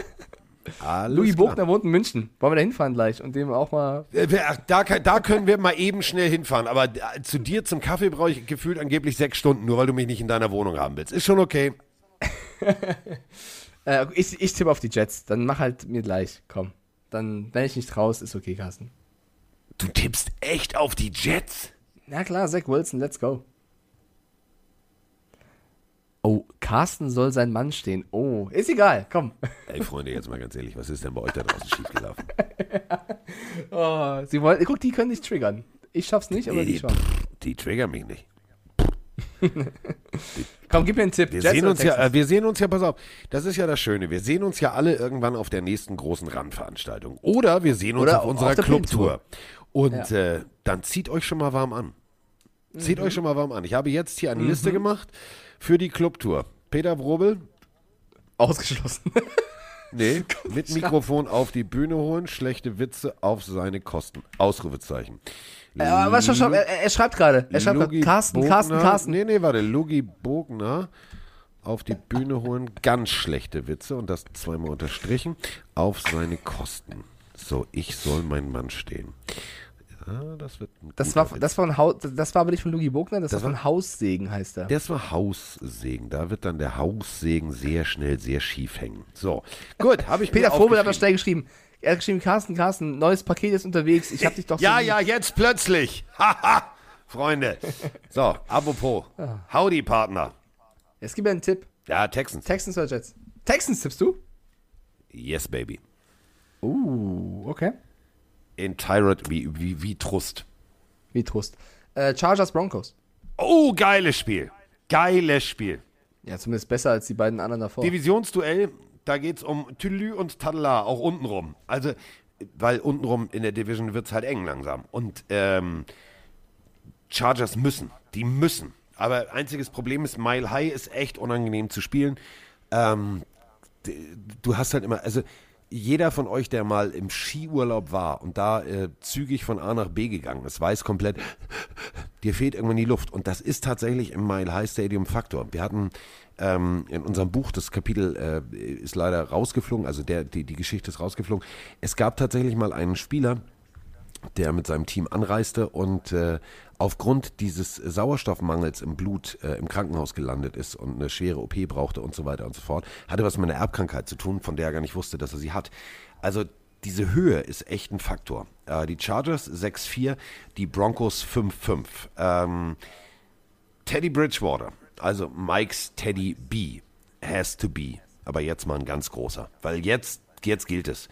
Alles Lugi klar. Bogner wohnt in München. Wollen wir da hinfahren gleich und dem auch mal. Äh, Da, da können wir mal eben schnell hinfahren, aber äh, zu dir zum Kaffee brauche ich gefühlt angeblich sechs Stunden, nur weil du mich nicht in deiner Wohnung haben willst. Ist schon okay. [laughs] Äh, ich, ich tippe auf die Jets. Dann mach halt mir gleich. Komm. Dann, wenn ich nicht raus, ist okay, Carsten. Du tippst echt auf die Jets? Na klar, Zach Wilson, let's go. Oh, Carsten soll sein Mann stehen. Oh, ist egal, komm. Ey, Freunde, jetzt mal ganz ehrlich, was ist denn bei euch da draußen schiefgelaufen? [laughs] Oh, sie wollen, guck, die können dich triggern. Ich schaff's nicht, aber die Die, schon. die triggern mich nicht. [laughs] Komm, gib mir einen Tipp. Wir Jets sehen uns ja, äh, wir sehen uns ja, pass auf, das ist ja das Schöne. Wir sehen uns ja alle irgendwann auf der nächsten großen Randveranstaltung. Oder wir sehen uns Oder auf unserer Clubtour. Und Ja. äh, dann zieht euch schon mal warm an. Zieht Mhm. euch schon mal warm an. Ich habe jetzt hier eine Liste gemacht für die Clubtour. Peter Wrobel, Ausgeschlossen. [laughs] nee, [laughs] mit Mikrofon auf die Bühne holen, schlechte Witze auf seine Kosten. Ausrufezeichen. Äh, was schon, schon, er, er schreibt gerade. Er schreibt gerade. Carsten, Bogner, Carsten, Carsten. Nee, nee, warte. Lugi Bogner auf die Bühne holen. Ganz schlechte Witze und das zweimal unterstrichen. Auf seine Kosten. So, ich soll mein Mann stehen. Ja, das wird ein Das war, das, war Haus, das war aber nicht von Lugi Bogner, das, Das war von Haussegen, heißt er. Das war Haussegen. Da wird dann der Haussegen sehr schnell sehr schief hängen. So, gut, habe ich [laughs] Peter Vogel hat das schnell geschrieben. Er hat geschrieben, Carsten, Carsten, neues Paket ist unterwegs. Ich hab dich doch [laughs] so Ja, lieb. ja, jetzt plötzlich. [laughs] Haha, Freunde. So, apropos. Howdy, Partner. Jetzt gib mir einen Tipp. Ja, Texans. Texans oder Jets? Texans tippst du? Yes, baby. Uh, okay. In Tyrant wie, wie, wie Trust. Wie Trost. Äh, Chargers Broncos. Oh, geiles Spiel. Geiles Spiel. Ja, zumindest besser als die beiden anderen davor. Divisionsduell, da geht es um Tülü und Tadla, auch untenrum. Also, weil untenrum in der Division wird es halt eng langsam. Und ähm, Chargers müssen. Die müssen. Aber einziges Problem ist, Mile High ist echt unangenehm zu spielen. Ähm, du hast halt immer, also jeder von euch, der mal im Skiurlaub war und da äh, zügig von A nach B gegangen ist, weiß komplett, dir fehlt irgendwann die Luft. Und das ist tatsächlich im Mile High Stadium Faktor. Wir hatten ähm, in unserem Buch, das Kapitel äh, ist leider rausgeflogen, also der, die, die Geschichte ist rausgeflogen. Es gab tatsächlich mal einen Spieler, der mit seinem Team anreiste und äh, aufgrund dieses Sauerstoffmangels im Blut äh, im Krankenhaus gelandet ist und eine schwere OP brauchte und so weiter und so fort, hatte was mit einer Erbkrankheit zu tun, von der er gar nicht wusste, dass er sie hat. Also diese Höhe ist echt ein Faktor. Äh, die Chargers 6-4, die Broncos 5-5. Ähm, Teddy Bridgewater, also Mike's Teddy B, has to be. Aber jetzt mal ein ganz großer, weil jetzt, jetzt gilt es.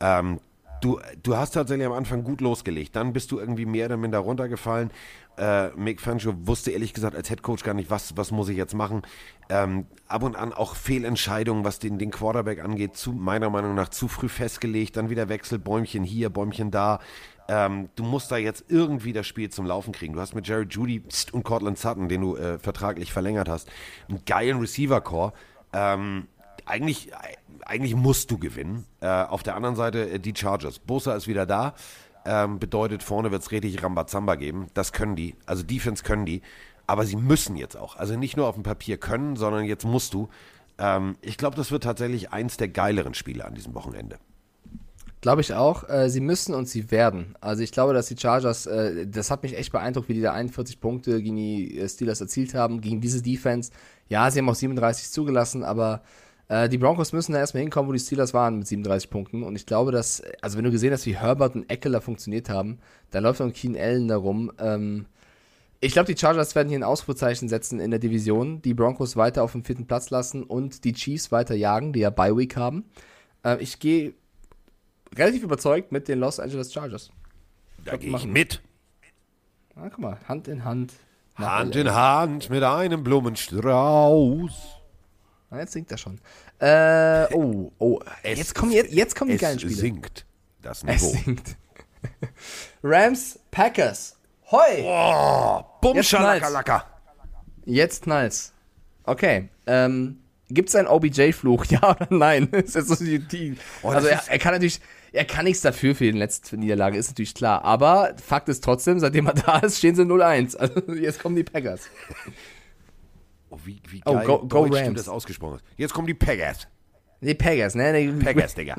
Ähm, du, du hast tatsächlich am Anfang gut losgelegt, dann bist du irgendwie mehr oder minder runtergefallen. Äh, Mick Fangio wusste ehrlich gesagt als Head Coach gar nicht, was, was muss ich jetzt machen. Ähm, ab und an auch Fehlentscheidungen, was den, den Quarterback angeht, zu, meiner Meinung nach zu früh festgelegt, dann wieder Wechsel, Bäumchen hier, Bäumchen da. Ähm, du musst da jetzt irgendwie das Spiel zum Laufen kriegen. Du hast mit Jerry Judy und Cortland Sutton, den du äh, vertraglich verlängert hast, einen geilen Receiver-Core. Ähm, eigentlich, eigentlich musst du gewinnen. Äh, auf der anderen Seite äh, die Chargers. Bosa ist wieder da. Ähm, bedeutet, vorne wird es richtig Rambazamba geben. Das können die. Also Defense können die. Aber sie müssen jetzt auch. Also nicht nur auf dem Papier können, sondern jetzt musst du. Ähm, ich glaube, das wird tatsächlich eins der geileren Spiele an diesem Wochenende. Glaube ich auch. Äh, sie müssen und sie werden. Also ich glaube, dass die Chargers, äh, das hat mich echt beeindruckt, wie die da 41 Punkte gegen die äh, Steelers erzielt haben, gegen diese Defense. Ja, sie haben auch 37 zugelassen, aber äh, die Broncos müssen da erstmal hinkommen, wo die Steelers waren mit 37 Punkten. Und ich glaube, dass, also wenn du gesehen hast, wie Herbert und Eckler funktioniert haben, da läuft noch Keen Allen da rum. Ähm, ich glaube, die Chargers werden hier ein Ausrufezeichen setzen in der Division, die Broncos weiter auf dem vierten Platz lassen und die Chiefs weiter jagen, die ja Bye Week haben. Äh, ich gehe relativ überzeugt mit den Los Angeles Chargers. Da gehe ich mit. Ah, guck mal, Hand in Hand. Hand in Hand mit einem Blumenstrauß. Ah, jetzt singt er schon. Äh, oh, oh. [laughs] Es- jetzt kommen, jetzt, jetzt kommen die es geilen Spiele. sinkt das Es Niveau. singt. [laughs] Rams, Packers. Hoi! Oh, Bum, Jetzt knallt's. Jetzt knallt's. Okay. Ähm, gibt's einen OBJ-Fluch? [laughs] Ja oder nein? ist jetzt so die, die, Oh, also er, er kann natürlich, er kann nichts dafür für die letzte Niederlage, ist natürlich klar. Aber Fakt ist trotzdem, seitdem er da ist, stehen sie 0-1. Also jetzt kommen die Packers. Oh, wie, wie Oh, geil go- go Deutsch du das ausgesprochen hast. Jetzt kommen die Packers. Die Packers, ne? Die, Packers, [laughs] Digga.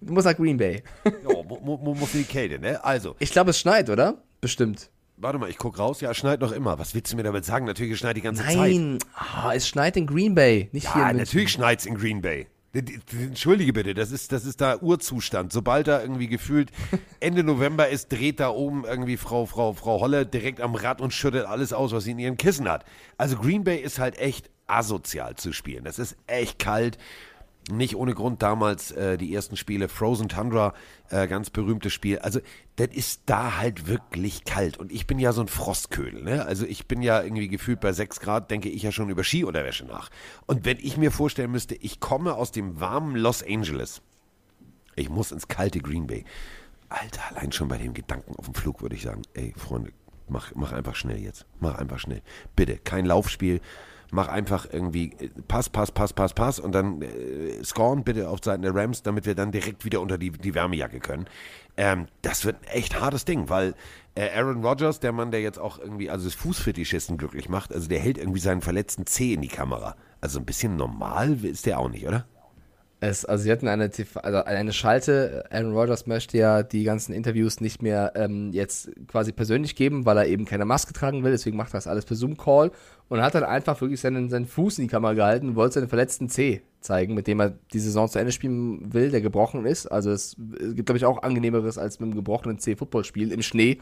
Du musst nach Green Bay. Ja, [laughs] mu- mu- mu- muss in die Kälte, ne? Also, Ich glaube, es schneit, oder? Bestimmt. warte mal, ich guck raus. Ja, es schneit noch immer. Was willst du mir damit sagen? Natürlich es schneit die ganze Zeit. Nein, ah, es schneit in Green Bay, nicht hier Ja, in München. natürlich schneit's in Green Bay. Entschuldige bitte, das ist, das ist da Urzustand. Sobald da irgendwie gefühlt [laughs] Ende November ist, dreht da oben irgendwie Frau, Frau, Frau Holle direkt am Rad und schüttet alles aus, was sie in ihren Kissen hat. Also Green Bay ist halt echt asozial zu spielen. Das ist echt kalt. Nicht ohne Grund damals äh, die ersten Spiele, Frozen Tundra, äh, ganz berühmtes Spiel. Also, das ist da halt wirklich kalt. Und ich bin ja so ein Frostködel, ne? Also, ich bin ja irgendwie gefühlt bei 6 Grad, denke ich ja schon über Skiunterwäsche nach. Und wenn ich mir vorstellen müsste, ich komme aus dem warmen Los Angeles, ich muss ins kalte Green Bay. Alter, allein schon bei dem Gedanken auf dem Flug würde ich sagen, ey, Freunde, mach, mach einfach schnell jetzt. Mach einfach schnell. Bitte, kein Laufspiel mach einfach irgendwie äh, Pass, Pass, Pass, Pass, Pass und dann äh, scoren bitte auf Seiten der Rams, damit wir dann direkt wieder unter die, die Wärmejacke können. Ähm, das wird ein echt hartes Ding, weil äh, Aaron Rodgers, der Mann, der jetzt auch irgendwie, also das Fußfetischisten glücklich macht, also der hält irgendwie seinen verletzten Zeh in die Kamera. Also ein bisschen normal ist der auch nicht, oder? Es, also sie hatten eine, TV, also eine Schalte. Aaron Rodgers möchte ja die ganzen Interviews nicht mehr ähm, jetzt quasi persönlich geben, weil er eben keine Maske tragen will. Deswegen macht er das alles per Zoom-Call und hat dann einfach wirklich seinen, seinen Fuß in die Kamera gehalten und wollte seinen verletzten C zeigen, mit dem er die Saison zu Ende spielen will, der gebrochen ist. Also es, es gibt, glaube ich, auch angenehmeres als mit einem gebrochenen C Footballspiel im Schnee.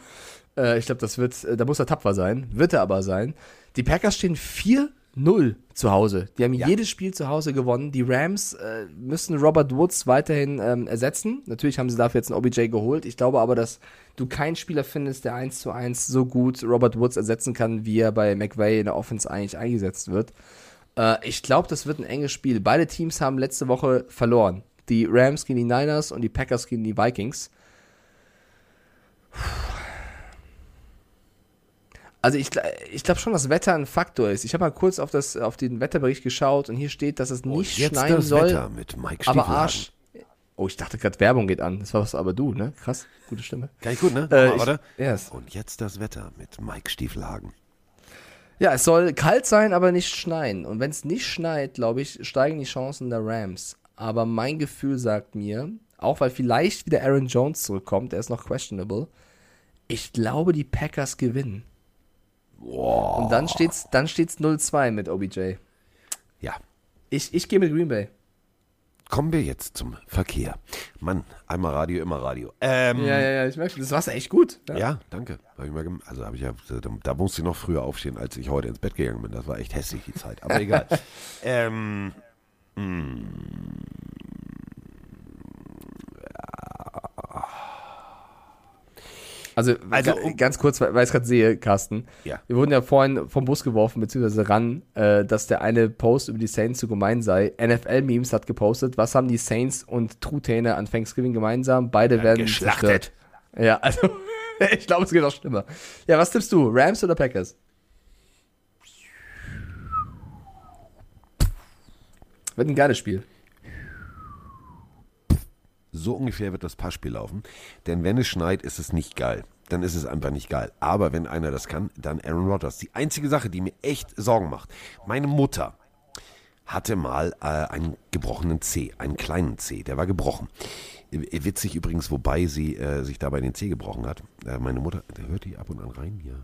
Äh, ich glaube, das wird, äh, da muss er tapfer sein, wird er aber sein. Die Packers stehen 4 0 zu Hause. Die haben ja. jedes Spiel zu Hause gewonnen. Die Rams äh, müssen Robert Woods weiterhin ähm, ersetzen. Natürlich haben sie dafür jetzt einen OBJ geholt. Ich glaube aber, dass du keinen Spieler findest, der 1 zu 1 so gut Robert Woods ersetzen kann, wie er bei McVay in der Offense eigentlich eingesetzt wird. Äh, ich glaube, das wird ein enges Spiel. Beide Teams haben letzte Woche verloren. Die Rams gegen die Niners und die Packers gegen die Vikings. Puh also ich, ich glaube schon, dass Wetter ein Faktor ist. Ich habe mal kurz auf, das, auf den Wetterbericht geschaut und hier steht, dass es nicht jetzt schneien das soll. Wetter mit Mike aber Arsch. Oh, ich dachte gerade, Werbung geht an. Das warst aber du, ne? Krass, gute Stimme. Gar gut, ne? Äh, ich, oder? Yes. Und jetzt das Wetter mit Mike Stiefelhagen. Ja, es soll kalt sein, aber nicht schneien. Und wenn es nicht schneit, glaube ich, steigen die Chancen der Rams. Aber mein Gefühl sagt mir, auch weil vielleicht wieder Aaron Jones zurückkommt, er ist noch questionable, ich glaube, die Packers gewinnen. Boah. Und dann steht's, dann steht's 0-2 mit OBJ. Ja. Ich, ich gehe mit Green Bay. Kommen wir jetzt zum Verkehr. Mann, einmal Radio, immer Radio. Ähm, ja, ja, ja, ich merke, das war's echt gut. Ja, ja danke. Hab ich mal also habe ich ja, da musste ich noch früher aufstehen, als ich heute ins Bett gegangen bin. Das war echt hässlich, die Zeit. Aber egal. [laughs] ähm, mh, Also, also um, ganz kurz, weil ich es gerade sehe, Carsten. Ja. Wir wurden ja vorhin vom Bus geworfen, beziehungsweise ran, äh, dass der eine Post über die Saints zu gemein sei. NFL-Memes hat gepostet, was haben die Saints und Truthähne an Thanksgiving gemeinsam? Beide ja, werden geschlachtet. Zerstört. Ja, also, [laughs] ich glaube, es geht auch schlimmer. Ja, was tippst du? Rams oder Packers? Wird ein geiles Spiel. So ungefähr wird das Passspiel laufen. Denn wenn es schneit, ist es nicht geil. Dann ist es einfach nicht geil. Aber wenn einer das kann, dann Aaron Rodgers. Die einzige Sache, die mir echt Sorgen macht. Meine Mutter hatte mal äh, einen gebrochenen C, einen kleinen C, der war gebrochen. Witzig übrigens, wobei sie äh, sich dabei den C gebrochen hat. Äh, meine Mutter, der hört die ab und an rein, ja.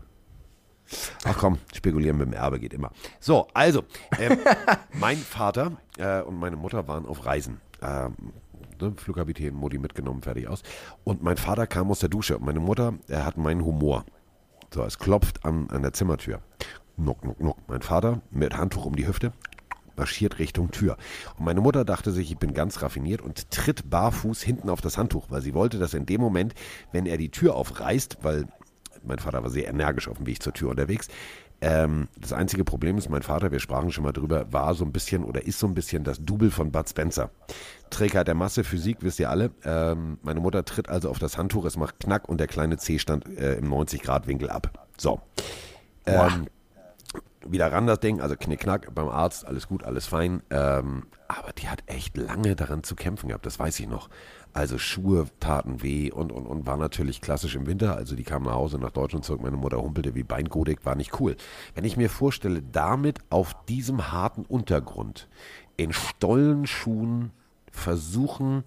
Ach komm, spekulieren mit dem Erbe geht immer. So, also, ähm, [laughs] mein Vater äh, und meine Mutter waren auf Reisen. Ne, Flugkapitän, Mutti mitgenommen, fertig aus. Und mein Vater kam aus der Dusche und meine Mutter, er hat meinen Humor. So, es klopft an, an der Zimmertür. Nuck, nuck, nuck. Mein Vater mit Handtuch um die Hüfte marschiert Richtung Tür. Und meine Mutter dachte sich, ich bin ganz raffiniert und tritt barfuß hinten auf das Handtuch, weil sie wollte, dass in dem Moment, wenn er die Tür aufreißt, weil mein Vater war sehr energisch auf dem Weg zur Tür unterwegs, ähm, das einzige Problem ist, mein Vater, wir sprachen schon mal drüber, war so ein bisschen oder ist so ein bisschen das Double von Bud Spencer. Trägheit der Masse, Physik, wisst ihr alle. Ähm, meine Mutter tritt also auf das Handtuch, es macht Knack und der kleine C stand äh, im 90-Grad-Winkel ab. So. Ähm, wieder ran das Ding, also Knick-Knack beim Arzt, alles gut, alles fein. Ähm, aber die hat echt lange daran zu kämpfen gehabt, das weiß ich noch. Also Schuhe taten weh und, und, und war natürlich klassisch im Winter. Also die kam nach Hause nach Deutschland zurück, meine Mutter humpelte wie Beingodik, war nicht cool. Wenn ich mir vorstelle, damit auf diesem harten Untergrund in Stollenschuhen versuchen,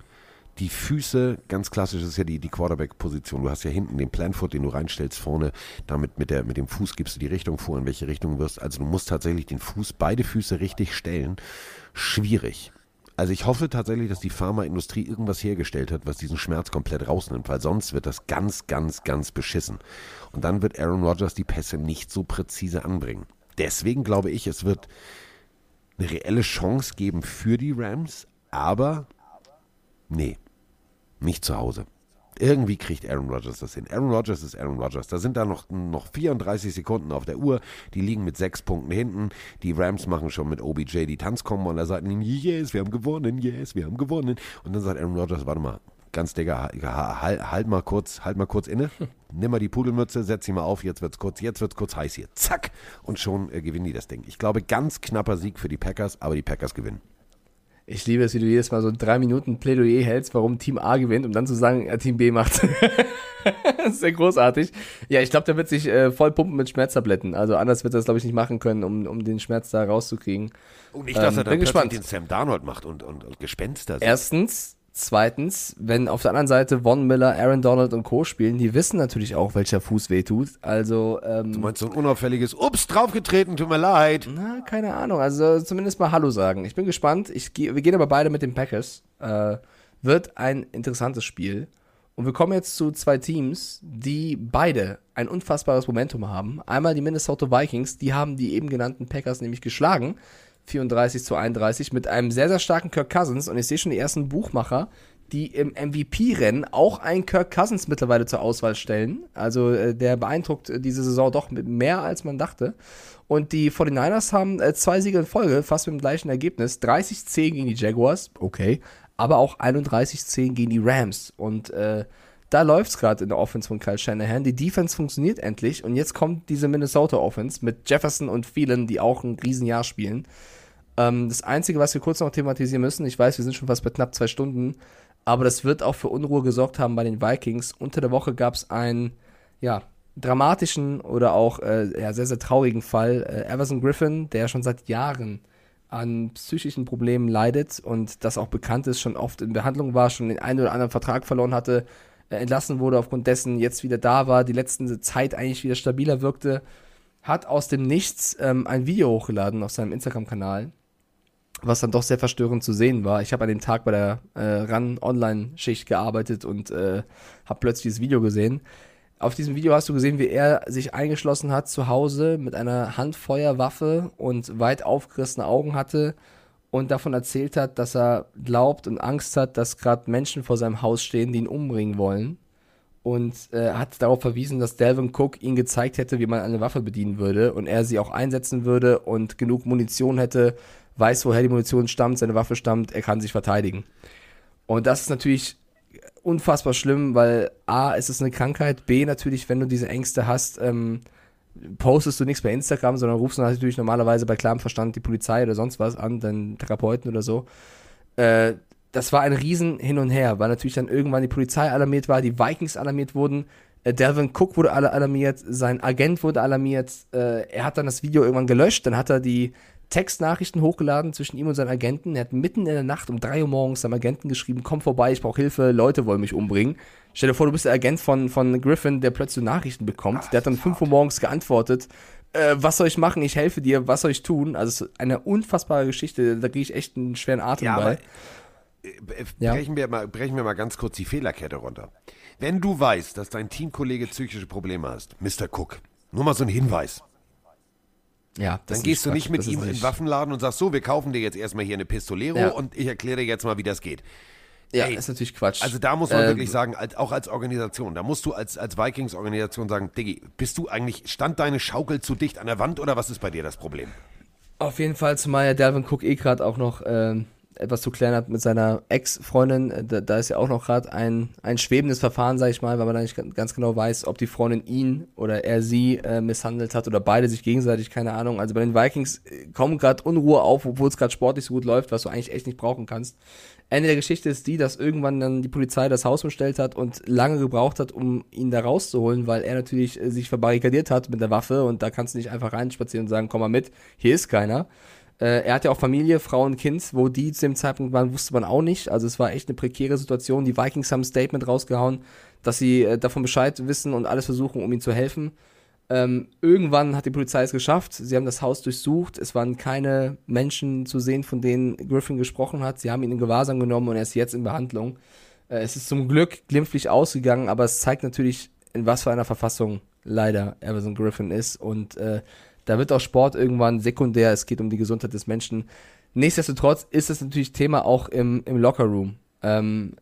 die Füße, ganz klassisch ist ja die, die Quarterback-Position. Du hast ja hinten den Planfoot, den du reinstellst, vorne, damit mit, der, mit dem Fuß gibst du die Richtung vor, in welche Richtung wirst. Also du musst tatsächlich den Fuß, beide Füße richtig stellen. Schwierig. Also ich hoffe tatsächlich, dass die Pharmaindustrie irgendwas hergestellt hat, was diesen Schmerz komplett rausnimmt, weil sonst wird das ganz, ganz, ganz beschissen. Und dann wird Aaron Rodgers die Pässe nicht so präzise anbringen. Deswegen glaube ich, es wird eine reelle Chance geben für die Rams, Aber, nee, nicht zu Hause. Irgendwie kriegt Aaron Rodgers das hin. Aaron Rodgers ist Aaron Rodgers. Da sind da noch, noch 34 Sekunden auf der Uhr. Die liegen mit sechs Punkten hinten. Die Rams machen schon mit OBJ die Tanzkombo an der Seite. Yes, wir haben gewonnen. Yes, wir haben gewonnen. Und dann sagt Aaron Rodgers, warte mal, ganz digger, halt, halt, mal kurz, halt mal kurz inne. [laughs] Nimm mal die Pudelmütze, setz sie mal auf. Jetzt wird's kurz, jetzt wird's kurz heiß hier. Zack. Und schon äh, gewinnen die das Ding. Ich glaube, ganz knapper Sieg für die Packers, aber die Packers gewinnen. Ich liebe es, wie du jedes Mal so drei Minuten Plädoyer hältst, warum Team A gewinnt, um dann zu sagen, äh, Team B macht. das ist [laughs] sehr großartig. Ja, ich glaube, der wird sich äh, voll pumpen mit Schmerztabletten. Also anders wird er das, glaube ich, nicht machen können, um, um den Schmerz da rauszukriegen. Und nicht, dass ähm, er dann gespannt. den Sam Darnold macht und, und, und Gespenster. Sind. Erstens, Zweitens, wenn auf der anderen Seite Von Miller, Aaron Donald und Co. spielen, die wissen natürlich auch, welcher Fuß wehtut. Also, ähm, Du meinst so ein unauffälliges Ups, draufgetreten, tut mir leid. Na, keine Ahnung. Also zumindest mal Hallo sagen. Ich bin gespannt. Ich, wir gehen aber beide mit den Packers. Äh, wird ein interessantes Spiel. Und wir kommen jetzt zu zwei Teams, die beide ein unfassbares Momentum haben. Einmal die Minnesota Vikings, die haben die eben genannten Packers nämlich geschlagen 34 zu 31 mit einem sehr, sehr starken Kirk Cousins. Und ich sehe schon die ersten Buchmacher, die im MVP-Rennen auch einen Kirk Cousins mittlerweile zur Auswahl stellen. Also äh, der beeindruckt äh, diese Saison doch mit mehr, als man dachte. Und die 49ers haben äh, zwei Siege in Folge, fast mit dem gleichen Ergebnis. 30-10 gegen die Jaguars, okay. Aber auch 31-10 gegen die Rams. Und äh, da läuft es gerade in der Offense von Kyle Shanahan. Die Defense funktioniert endlich und jetzt kommt diese Minnesota Offense mit Jefferson und Phelan, die auch ein Riesenjahr spielen. Ähm, das Einzige, was wir kurz noch thematisieren müssen, ich weiß, wir sind schon fast bei knapp zwei Stunden, aber das wird auch für Unruhe gesorgt haben bei den Vikings. Unter der Woche gab es einen, ja, dramatischen oder auch äh, ja, sehr, sehr traurigen Fall. Äh, Everson Griffin, der schon seit Jahren an psychischen Problemen leidet und das auch bekannt ist, schon oft in Behandlung war, schon den einen oder anderen Vertrag verloren hatte, entlassen wurde, aufgrund dessen jetzt wieder da war, die letzte Zeit eigentlich wieder stabiler wirkte, hat aus dem Nichts ähm, ein Video hochgeladen auf seinem Instagram-Kanal, was dann doch sehr verstörend zu sehen war. Ich habe an dem Tag bei der äh, RAN-Online-Schicht gearbeitet und äh, habe plötzlich dieses Video gesehen. Auf diesem Video hast du gesehen, wie er sich eingeschlossen hat zu Hause mit einer Handfeuerwaffe und weit aufgerissene Augen hatte und davon erzählt hat, dass er glaubt und Angst hat, dass gerade Menschen vor seinem Haus stehen, die ihn umbringen wollen. Und äh, hat darauf verwiesen, dass Delvin Cook ihn gezeigt hätte, wie man eine Waffe bedienen würde und er sie auch einsetzen würde und genug Munition hätte, weiß, woher die Munition stammt, seine Waffe stammt, er kann sich verteidigen. Und das ist natürlich unfassbar schlimm, weil A, ist es eine Krankheit, B, natürlich, wenn du diese Ängste hast, ähm, postest du nichts bei Instagram, sondern rufst natürlich normalerweise bei klarem Verstand die Polizei oder sonst was an, deinen Therapeuten oder so. Äh, das war ein Riesen hin und her, weil natürlich dann irgendwann die Polizei alarmiert war, die Vikings alarmiert wurden, äh, Delvin Cook wurde alarmiert, sein Agent wurde alarmiert, äh, er hat dann das Video irgendwann gelöscht, dann hat er die Textnachrichten hochgeladen zwischen ihm und seinem Agenten. Er hat mitten in der Nacht um 3 Uhr morgens seinem Agenten geschrieben, komm vorbei, ich brauche Hilfe, Leute wollen mich umbringen. Stell dir vor, du bist der Agent von, von Griffin, der plötzlich Nachrichten bekommt. Ach, der hat dann 5 Uhr morgens geantwortet, äh, was soll ich machen, ich helfe dir, was soll ich tun? Also es ist eine unfassbare Geschichte, da kriege ich echt einen schweren Atem ja, bei. Äh, brechen, ja. wir mal, brechen wir mal ganz kurz die Fehlerkette runter. Wenn du weißt, dass dein Teamkollege psychische Probleme hast, Mr. Cook, nur mal so ein Hinweis. Ja, dann gehst du nicht mit ihm in den Waffenladen und sagst so, wir kaufen dir jetzt erstmal hier eine Pistolero ja. und ich erkläre dir jetzt mal, wie das geht. Ja, Ey, ist natürlich Quatsch. Also da muss man ähm, wirklich sagen, als, auch als Organisation, da musst du als, als Vikings-Organisation sagen, Diggi, bist du eigentlich, stand deine Schaukel zu dicht an der Wand oder was ist bei dir das Problem? Auf jeden Fall, zumal ja Delvin Cook eh gerade auch noch ähm, etwas zu klären hat mit seiner Ex-Freundin. Äh, da, da, ist ja auch noch gerade ein, ein schwebendes Verfahren, sag ich mal, weil man da nicht ganz genau weiß, ob die Freundin ihn oder er sie äh, misshandelt hat oder beide sich gegenseitig, keine Ahnung. Also bei den Vikings äh, kommt gerade Unruhe auf, obwohl es gerade sportlich so gut läuft, was du eigentlich echt nicht brauchen kannst. Ende der Geschichte ist die, dass irgendwann dann die Polizei das Haus umstellt hat und lange gebraucht hat, um ihn da rauszuholen, weil er natürlich äh, sich verbarrikadiert hat mit der Waffe und da kannst du nicht einfach reinspazieren und sagen, komm mal mit, hier ist keiner. Äh, er hat ja auch Familie, Frau und Kind, wo die zu dem Zeitpunkt waren, wusste man auch nicht. Also es war echt eine prekäre Situation. Die Vikings haben ein Statement rausgehauen, dass sie äh, davon Bescheid wissen und alles versuchen, um ihm zu helfen. Ähm, irgendwann hat die Polizei es geschafft. Sie haben das Haus durchsucht. Es waren keine Menschen zu sehen, von denen Griffin gesprochen hat. Sie haben ihn in Gewahrsam genommen und er ist jetzt in Behandlung. Äh, es ist zum Glück glimpflich ausgegangen, aber es zeigt natürlich, in was für einer Verfassung leider Everson Griffin ist. Und äh, da wird auch Sport irgendwann sekundär. Es geht um die Gesundheit des Menschen. Nichtsdestotrotz ist es natürlich Thema auch im, im Lockerroom. Ähm,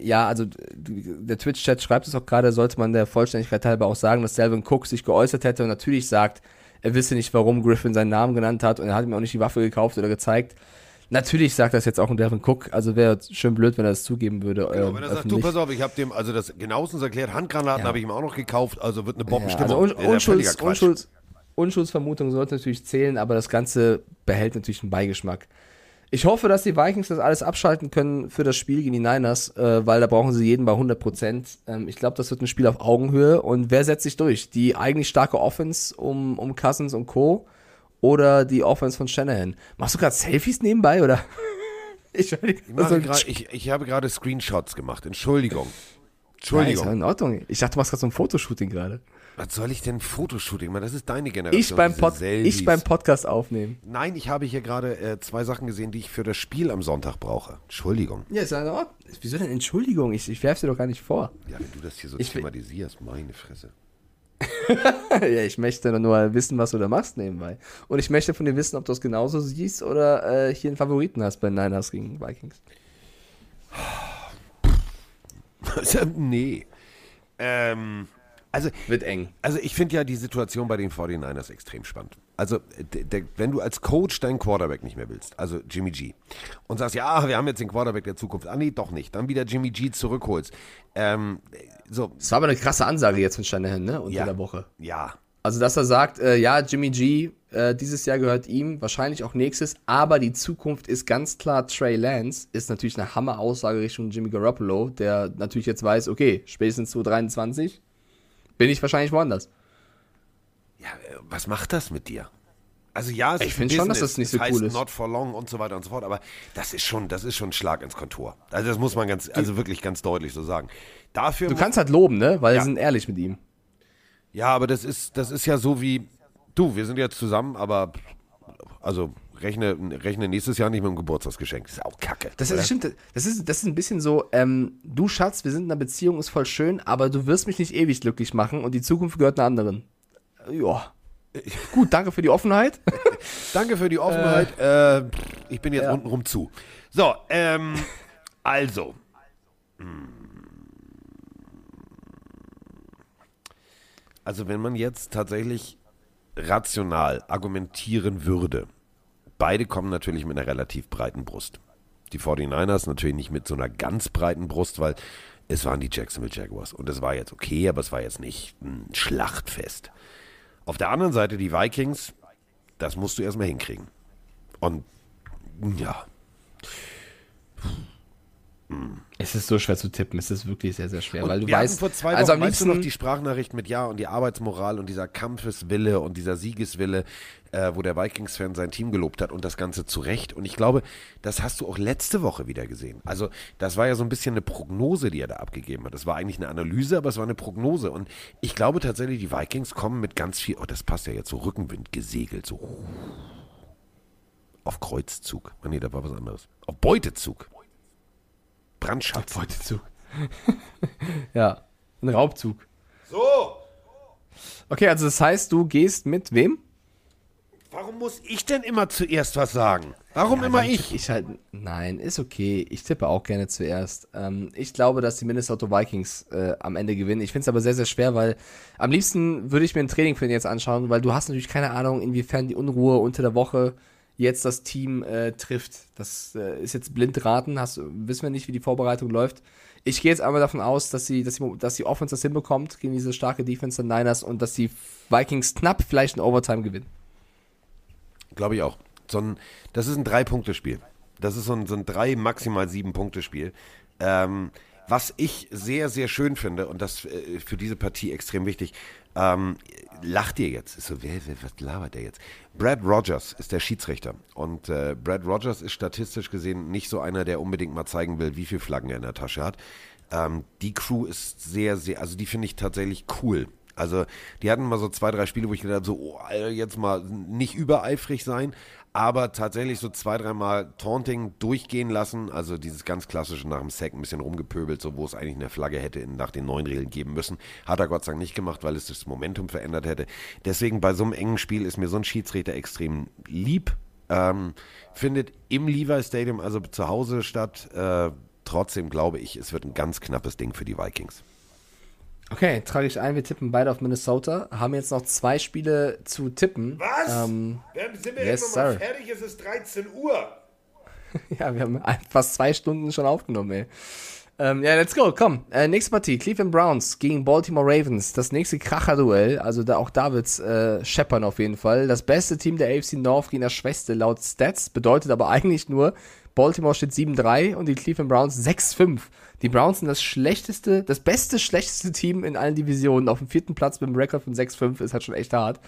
ja, also der Twitch-Chat schreibt es auch gerade, sollte man der Vollständigkeit halber auch sagen, dass Delvin Cook sich geäußert hätte und natürlich sagt, er wisse nicht, warum Griffin seinen Namen genannt hat und er hat ihm auch nicht die Waffe gekauft oder gezeigt. Natürlich sagt das jetzt auch ein Delvin Cook, also wäre schön blöd, wenn er das zugeben würde. Genau, ähm, wenn er sagt, du, pass auf, ich habe dem, also das genauestens erklärt, Handgranaten Ja. habe ich ihm auch noch gekauft, also wird eine Ja, Bombenstimmung. also Un ja Unschulds. Unschulds, Unschuldsvermutung sollte natürlich zählen, aber das Ganze behält natürlich einen Beigeschmack. Ich hoffe, dass die Vikings das alles abschalten können für das Spiel gegen die Niners, äh, weil da brauchen sie jeden bei 100 Prozent. Ähm, ich glaube, das wird ein Spiel auf Augenhöhe. Und wer setzt sich durch? Die eigentlich starke Offense um, um Cousins und Co. oder die Offense von Shanahan? Machst du gerade Selfies nebenbei oder? [laughs] ich, Ich, mache grad, ich, ich habe gerade Screenshots gemacht, Entschuldigung. Entschuldigung. Nein, ist ja in Ordnung. Ich dachte, du machst gerade so ein Fotoshooting gerade. Was soll ich denn Fotoshooting machen? Das ist deine Generation. Ich beim, Pod ich beim Podcast aufnehmen. Nein, ich habe hier gerade äh, zwei Sachen gesehen, die ich für das Spiel am Sonntag brauche. Entschuldigung. Ja, ist Ordnung. Wieso denn Entschuldigung? Ich, ich werf's dir doch gar nicht vor. Ja, wenn du das hier so Ich thematisierst, meine Fresse. [laughs] ja, ich möchte nur wissen, was du da machst nebenbei. Und ich möchte von dir wissen, ob du es genauso siehst oder äh, hier einen Favoriten hast bei Niners gegen Vikings. [sighs] nee. Ähm, also, Wird eng. also ich finde ja die Situation bei den 49ers extrem spannend. Also, wenn du als Coach deinen Quarterback nicht mehr willst, also Jimmy G, und sagst, ja, wir haben jetzt den Quarterback der Zukunft, ah nee, doch nicht, dann wieder Jimmy G zurückholst. Ähm, so, Das war aber eine krasse Ansage jetzt von Shanahan, ne? Unter Ja. der Woche. ja, Also, dass er sagt, äh, ja, Jimmy G, äh, dieses Jahr gehört ihm, wahrscheinlich auch nächstes, aber die Zukunft ist ganz klar Trey Lance, ist natürlich eine Hammer-Aussage Richtung Jimmy Garoppolo, der natürlich jetzt weiß, okay, spätestens 2023 bin ich wahrscheinlich woanders. Ja, äh, was macht das mit dir? Also ja, Ich ist find ein schon, dass das nicht so heißt cool ist. Not for long und so weiter und so fort, aber das ist schon, das ist schon ein Schlag ins Kontor. Also das muss man ganz, also wirklich ganz deutlich so sagen. Dafür Du kannst halt loben, ne? Weil Ja. sie sind ehrlich mit ihm. ja, aber das ist, das ist ja so wie, du, wir sind jetzt zusammen, aber also rechne, rechne nächstes Jahr nicht mit dem Geburtstagsgeschenk. Das ist auch Kacke. Das ist, stimmt, das ist, das ist ein bisschen so, ähm, du Schatz, wir sind in einer Beziehung, ist voll schön, aber du wirst mich nicht ewig glücklich machen und die Zukunft gehört einer anderen. Äh, Ja. Gut, danke für die Offenheit. [laughs] Danke für die Offenheit. Äh, ich bin jetzt ja. untenrum zu. So, ähm, [laughs] also. Also, wenn man jetzt tatsächlich rational argumentieren würde, beide kommen natürlich mit einer relativ breiten Brust. Die 49ers natürlich nicht mit so einer ganz breiten Brust, weil es waren die Jacksonville Jaguars. Und es war jetzt okay, aber es war jetzt nicht ein Schlachtfest. Auf der anderen Seite die Vikings, das musst du erstmal hinkriegen. Und ja, Es ist so schwer zu tippen, es ist wirklich sehr, sehr schwer, und weil du wir weißt, vor zwei Wochen, also am liebsten, noch die Sprachnachricht mit Ja und die Arbeitsmoral und dieser Kampfeswille und dieser Siegeswille, äh, wo der Vikings-Fan sein Team gelobt hat und das Ganze zu Recht. Und ich glaube, das hast du auch letzte Woche wieder gesehen. Also das war ja so ein bisschen eine Prognose, die er da abgegeben hat. Das war eigentlich eine Analyse, aber es war eine Prognose. Und ich glaube tatsächlich, die Vikings kommen mit ganz viel, oh, das passt ja jetzt so Rückenwind gesegelt, so auf Kreuzzug. Oh, nee, da war was anderes. Auf Beutezug. Brandschatz. Beutezug. [laughs] ja, ein Raubzug. So, Okay, also das heißt, du gehst mit wem? Warum muss ich denn immer zuerst was sagen? Warum immer Dann ich? Ich halt, nein, ist okay. Ich tippe auch gerne zuerst. Ähm, ich glaube, dass die Minnesota Vikings äh, am Ende gewinnen. Ich finde es aber sehr, sehr schwer, weil am liebsten würde ich mir ein Training für den jetzt anschauen, weil du hast natürlich keine Ahnung, inwiefern die Unruhe unter der Woche jetzt das Team äh, trifft. Das äh, ist jetzt blind raten, hast, wissen wir nicht, wie die Vorbereitung läuft. Ich gehe jetzt einmal davon aus, dass sie, dass sie, dass die Offense das hinbekommt gegen diese starke Defense der Niners und dass die Vikings knapp vielleicht in Overtime gewinnen. Glaube ich auch. So ein, das ist ein Drei-Punkte-Spiel. Das ist so ein, so ein drei, maximal sieben Punkte-Spiel. Ähm, was ich sehr, sehr schön finde, und das äh, für diese Partie extrem wichtig, ähm, lacht ihr jetzt? Ist so, wer, wer, was labert der jetzt? Brad Rogers ist der Schiedsrichter. Und äh, Brad Rogers ist statistisch gesehen nicht so einer, der unbedingt mal zeigen will, wie viel Flaggen er in der Tasche hat. Ähm, die Crew ist sehr, sehr, also die finde ich tatsächlich cool. Also die hatten mal so zwei, drei Spiele, wo ich gedacht habe, so, oh, jetzt mal nicht übereifrig sein, aber tatsächlich so zwei, dreimal Taunting durchgehen lassen. Also dieses ganz klassische nach dem Sack ein bisschen rumgepöbelt, so wo es eigentlich eine Flagge hätte nach den neuen Regeln geben müssen. Hat er Gott sei Dank nicht gemacht, weil es das Momentum verändert hätte. Deswegen bei so einem engen Spiel ist mir so ein Schiedsrichter extrem lieb. Ähm, findet im Levi Stadium, also zu Hause statt. Äh, trotzdem glaube ich, es wird ein ganz knappes Ding für die Vikings. Okay, trage ich ein, wir tippen beide auf Minnesota. Haben jetzt noch zwei Spiele zu tippen. Was? Ähm, Sind wir yes, jetzt nochmal sir. fertig? Es ist 13 Uhr. [laughs] ja, wir haben fast zwei Stunden schon aufgenommen, ey. Ähm, ja, let's go, komm. Äh, nächste Partie, Cleveland Browns gegen Baltimore Ravens. Das nächste Kracher-Duell, also da, auch da wird's äh, scheppern auf jeden Fall. Das beste Team der AFC North gegen das Schwächste laut Stats, bedeutet aber [laughs] eigentlich nur, Baltimore steht 7-3 und die Cleveland Browns 6-5. Die Browns sind das schlechteste, das beste, schlechteste Team in allen Divisionen. Auf dem vierten Platz mit einem Rekord von 6-5 ist halt schon echt hart.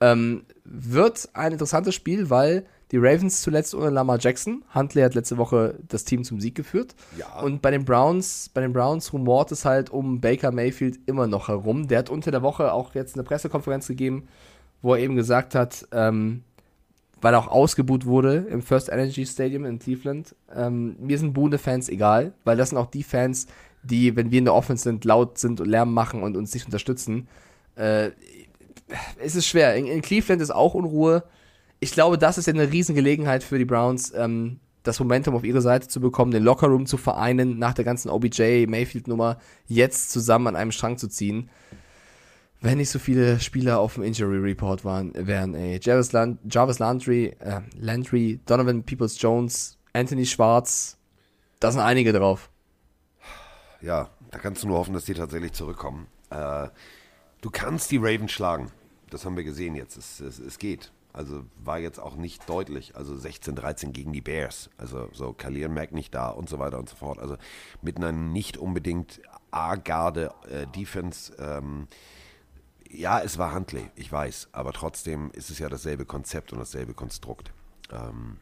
Ähm, wird ein interessantes Spiel, weil die Ravens zuletzt ohne Lamar Jackson. Huntley hat letzte Woche das Team zum Sieg geführt. Ja. Und bei den Browns, bei den Browns rumort es halt um Baker Mayfield immer noch herum. Der hat unter der Woche auch jetzt eine Pressekonferenz gegeben, wo er eben gesagt hat, ähm, weil er auch ausgebuht wurde im First Energy Stadium in Cleveland. Ähm, mir sind Boone-Fans egal, weil das sind auch die Fans, die, wenn wir in der Offense sind, laut sind und Lärm machen und uns nicht unterstützen. Äh, es ist schwer. In, in, Cleveland ist auch Unruhe. Ich glaube, das ist ja eine Riesengelegenheit für die Browns, ähm, das Momentum auf ihre Seite zu bekommen, den Lockerroom zu vereinen, nach der ganzen OBJ-Mayfield-Nummer jetzt zusammen an einem Strang zu ziehen wenn nicht so viele Spieler auf dem Injury Report waren, wären, ey, Jarvis, Land Jarvis Landry, äh, Landry, Donovan Peoples Jones, Anthony Schwarz, da sind einige drauf. Ja, da kannst du nur hoffen, dass die tatsächlich zurückkommen. Äh, du kannst die Ravens schlagen. Das haben wir gesehen jetzt. Es, es, es geht. Also war jetzt auch nicht deutlich. Also 16-13 gegen die Bears. Also so Khalil Mack nicht da und so weiter und so fort. Also mit einer nicht unbedingt A-Garde äh. Ähm, ja, es war Huntley, ich weiß, aber trotzdem ist es ja dasselbe Konzept und dasselbe Konstrukt. Ähm,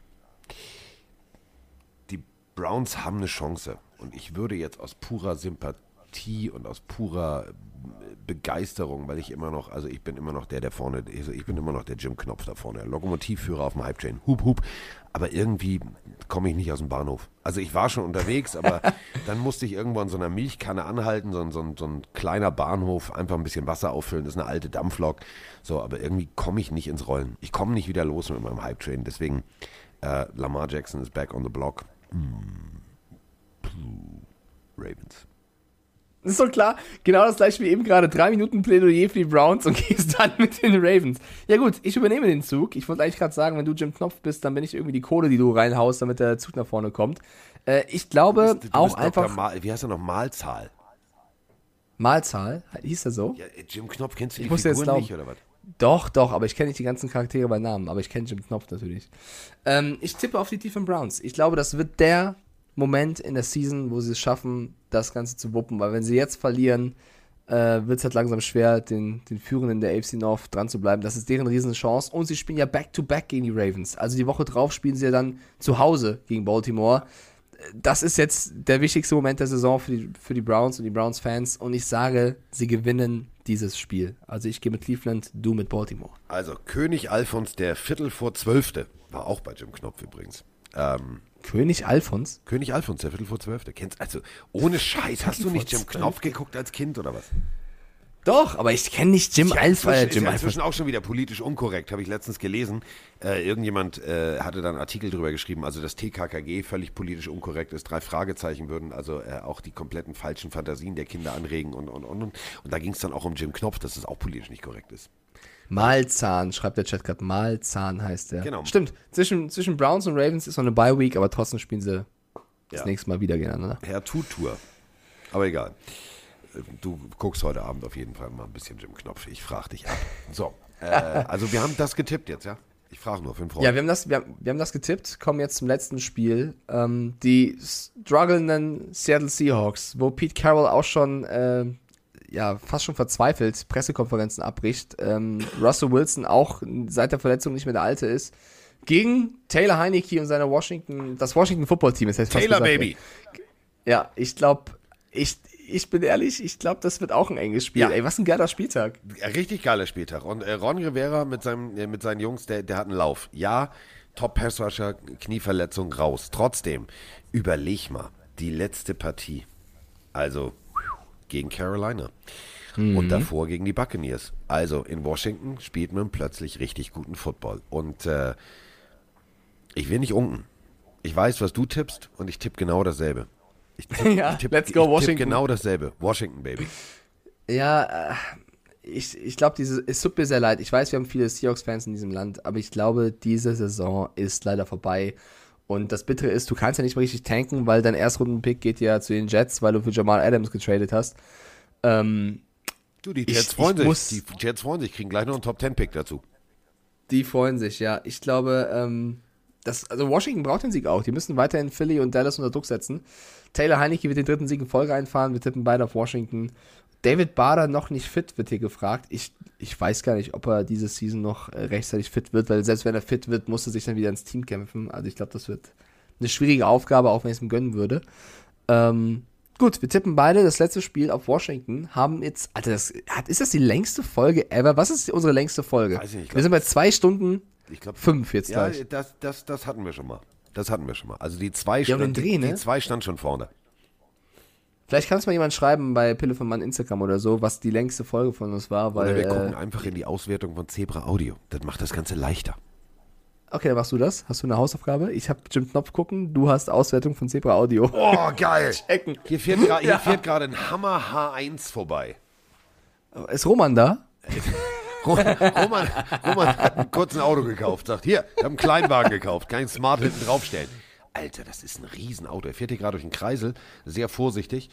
die Browns haben eine Chance und ich würde jetzt aus purer Sympathie und aus purer Begeisterung, weil ich immer noch, also ich bin immer noch der, der vorne, also ich bin immer noch der Jim Knopf da vorne, Lokomotivführer auf dem Hype Train, hup hup, aber irgendwie komme ich nicht aus dem Bahnhof. Also ich war schon unterwegs, aber [laughs] dann musste ich irgendwo an so einer Milchkanne anhalten, so, so, so ein kleiner Bahnhof, einfach ein bisschen Wasser auffüllen, das ist eine alte Dampflok, so, aber irgendwie komme ich nicht ins Rollen. Ich komme nicht wieder los mit meinem Hype Train, deswegen äh, Lamar Jackson ist back on the block. Mm. Ravens. Das ist doch klar. Genau das gleiche wie eben gerade. Drei Minuten Plädoyer für die Browns und [laughs] gehst dann mit den Ravens. Ja gut, ich übernehme den Zug. Ich wollte eigentlich gerade sagen, wenn du Jim Knopf bist, dann bin ich irgendwie die Kohle, die du reinhaust, damit der Zug nach vorne kommt. Äh, ich glaube du bist, du auch bist einfach... Mal, wie heißt er noch? Malzahl. Malzahl? Hieß er so? Ja, Jim Knopf, kennst du die ich muss Figuren jetzt glauben. nicht, oder was? Doch, doch, aber ich kenne nicht die ganzen Charaktere bei Namen, aber ich kenne Jim Knopf natürlich. Ähm, ich tippe auf die Tiefen Browns. Ich glaube, das wird der Moment in der Season, wo sie es schaffen, das Ganze zu wuppen. Weil wenn sie jetzt verlieren, äh, wird es halt langsam schwer, den, den Führenden der AFC North dran zu bleiben. Das ist deren Riesenchance. Und sie spielen ja Back-to-Back -back gegen die Ravens. Also die Woche drauf spielen sie ja dann zu Hause gegen Baltimore. Das ist jetzt der wichtigste Moment der Saison für die, für die Browns und die Browns-Fans. Und ich sage, sie gewinnen dieses Spiel. Also ich gehe mit Cleveland, du mit Baltimore. Also König Alfons der Viertel vor Zwölfte war auch bei Jim Knopf übrigens. Ähm, König Alfons? König Alfons, der Viertel vor Zwölfte. Kennst also ohne Scheiß, hast du nicht Jim Knopf geguckt als Kind oder was? Doch, aber ich kenne nicht Jim Ja, Alfons. inzwischen, Äh, ist Jim ja Alfons. inzwischen auch schon wieder politisch unkorrekt, habe ich letztens gelesen. Äh, irgendjemand äh, hatte dann einen Artikel drüber geschrieben, also das TKKG völlig politisch unkorrekt ist. Drei Fragezeichen würden also äh, auch die kompletten falschen Fantasien der Kinder anregen und und und. Und, und da ging es dann auch um Jim Knopf, dass es auch politisch nicht korrekt ist. Malzahn, schreibt der Chat gerade. Malzahn heißt der. Genau. Stimmt. Zwischen, zwischen Browns und Ravens ist noch eine Bye-Week, aber trotzdem spielen sie das Ja. nächste Mal wieder gegeneinander. Herr Tutur. Aber egal. Du guckst heute Abend auf jeden Fall mal ein bisschen Jim Knopf. Ich frage dich ab. So, äh, also wir haben das getippt jetzt, ja? Ich frage nur für den Freund. Ja, wir haben, das, wir, haben, wir haben das getippt, kommen jetzt zum letzten Spiel. Ähm, die strugglenden Seattle Seahawks, wo Pete Carroll auch schon äh, ja, fast schon verzweifelt Pressekonferenzen abbricht. Ähm, Russell Wilson auch seit der Verletzung nicht mehr der Alte ist. Gegen Taylor Heineke und seine Washington, das Washington Football Team. Das heißt fast Taylor gesagt, Baby. Ja, ich glaube, ich, ich bin ehrlich, ich glaube, das wird auch ein enges Spiel. Ja. Ey, was ein geiler Spieltag. Richtig geiler Spieltag. Und äh, Ron Rivera mit, seinem, äh, mit seinen Jungs, der, der hat einen Lauf. Ja, Top-Passrusher, Knieverletzung raus. Trotzdem, überleg mal, die letzte Partie. Also gegen Carolina. Und davor gegen die Buccaneers. Also in Washington spielt man plötzlich richtig guten Football. Und äh, Ich will nicht unken. Ich weiß, was du tippst und ich tippe genau dasselbe. Ich tipp, [laughs] Ja, tipp, let's go, Washington. genau dasselbe. Washington, Baby. Ja, äh, ich, ich glaube, diese, es tut mir sehr leid. Ich weiß, wir haben viele Seahawks-Fans in diesem Land, aber ich glaube, diese Saison ist leider vorbei. Und das Bittere ist, du kannst ja nicht mal richtig tanken, weil dein Erstrunden-Pick geht ja zu den Jets, weil du für Jamal Adams getradet hast. Ähm, Du, die Ich- Jets freuen ich sich. muss- Die Jets freuen sich, kriegen gleich noch einen Top-10-Pick dazu. die freuen sich, ja. Ich glaube, ähm, das, also Washington braucht den Sieg auch. Die müssen weiterhin Philly und Dallas unter Druck setzen. Taylor Heineke wird den dritten Sieg in Folge einfahren. Wir tippen beide auf Washington. David Bader noch nicht fit, wird hier gefragt. Ich, ich weiß gar nicht, ob er diese Season noch äh, rechtzeitig fit wird, weil selbst wenn er fit wird, muss er sich dann wieder ins Team kämpfen. Also ich glaube, das wird eine schwierige Aufgabe, auch wenn ich es ihm gönnen würde. Ähm, gut, wir tippen beide das letzte Spiel auf Washington. Haben jetzt, Alter, das, ist das die längste Folge ever? Was ist unsere längste Folge? Weiß ich nicht, ich wir sind bei zwei Stunden Ich glaube, fünf jetzt ja, gleich. das, das, das hatten wir schon mal. Das hatten wir schon mal. Also die zwei, Ja, stand, Dreh, ne? die zwei stand schon vorne. Vielleicht kann es mal jemand schreiben bei Pille von Mann Instagram oder so, was die längste Folge von uns war, weil. Oder wir gucken äh, einfach in die Auswertung von Zebra Audio. Das macht das Ganze leichter. okay, dann machst du das. Hast du eine Hausaufgabe? Ich habe Jim Knopf gucken. Du hast Auswertung von Zebra Audio. Oh, geil. [laughs] Checken. Hier fährt gerade ein Hammer H1 vorbei. Ist Roman da? [laughs] Roman, Roman hat ein kurzes Auto gekauft. Sagt, hier, ich habe einen Kleinwagen gekauft. Kann ich Smart hinten draufstellen. Alter, das ist ein Riesenauto. Er fährt hier gerade durch den Kreisel. Sehr vorsichtig.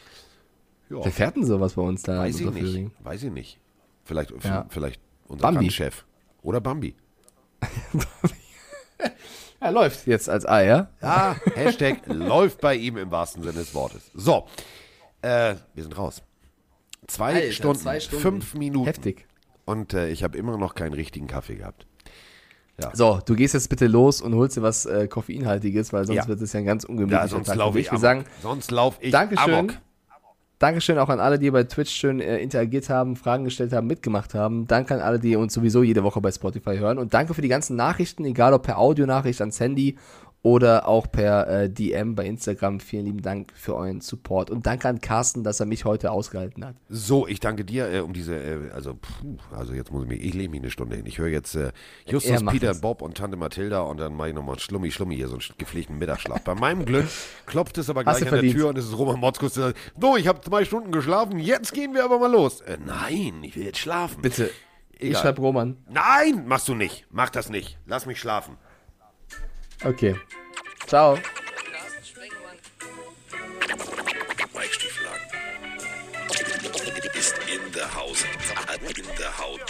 Ja, Wer fährt denn sowas bei uns da? weiß ich nicht. Unterföhring? Weiß ich nicht. Vielleicht, Ja. vielleicht unser Bambi. Chef. Oder Bambi. [laughs] Er läuft jetzt als A, ja? Ja, Hashtag läuft bei ihm im wahrsten Sinne des Wortes. So, äh, wir sind raus. Zwei, Alter, Stunden, zwei Stunden. fünf Minuten. Heftig. Und äh, ich habe immer noch keinen richtigen Kaffee gehabt. So, du gehst jetzt bitte los und holst dir was äh, Koffeinhaltiges, weil sonst Ja. wird es ja ein ganz ungemütlicher Ja, sonst laufe ich amok. sagen sonst laufe ich Dankeschön. amok. Dankeschön auch an alle, die bei Twitch schön äh, interagiert haben, Fragen gestellt haben, mitgemacht haben. Danke an alle, die uns sowieso jede Woche bei Spotify hören. Und danke für die ganzen Nachrichten, egal ob per Audionachricht ans Handy oder auch per äh, DM bei Instagram. Vielen lieben Dank für euren Support. Und danke an Carsten, dass er mich heute ausgehalten hat. So, ich danke dir äh, um diese, äh, also, puh, also jetzt muss ich mich, ich lege mich eine Stunde hin. Ich höre jetzt äh, Justus, Er Peter, das. Bob und Tante Mathilda und dann mache ich nochmal Schlummi, Schlummi hier, so einen gepflegten Mittagsschlaf. Bei meinem Glück [laughs] klopft es aber gleich an der verdient. Tür und es ist Roman Motzkus, der sagt, so, ich habe zwei Stunden geschlafen, jetzt gehen wir aber mal los. Äh, nein, ich will jetzt schlafen. Bitte. Ich Egal. schreibe Roman. Nein, machst du nicht. Mach das nicht. Lass mich schlafen. Okay. Ciao. Ist in der Haus. In der Haut,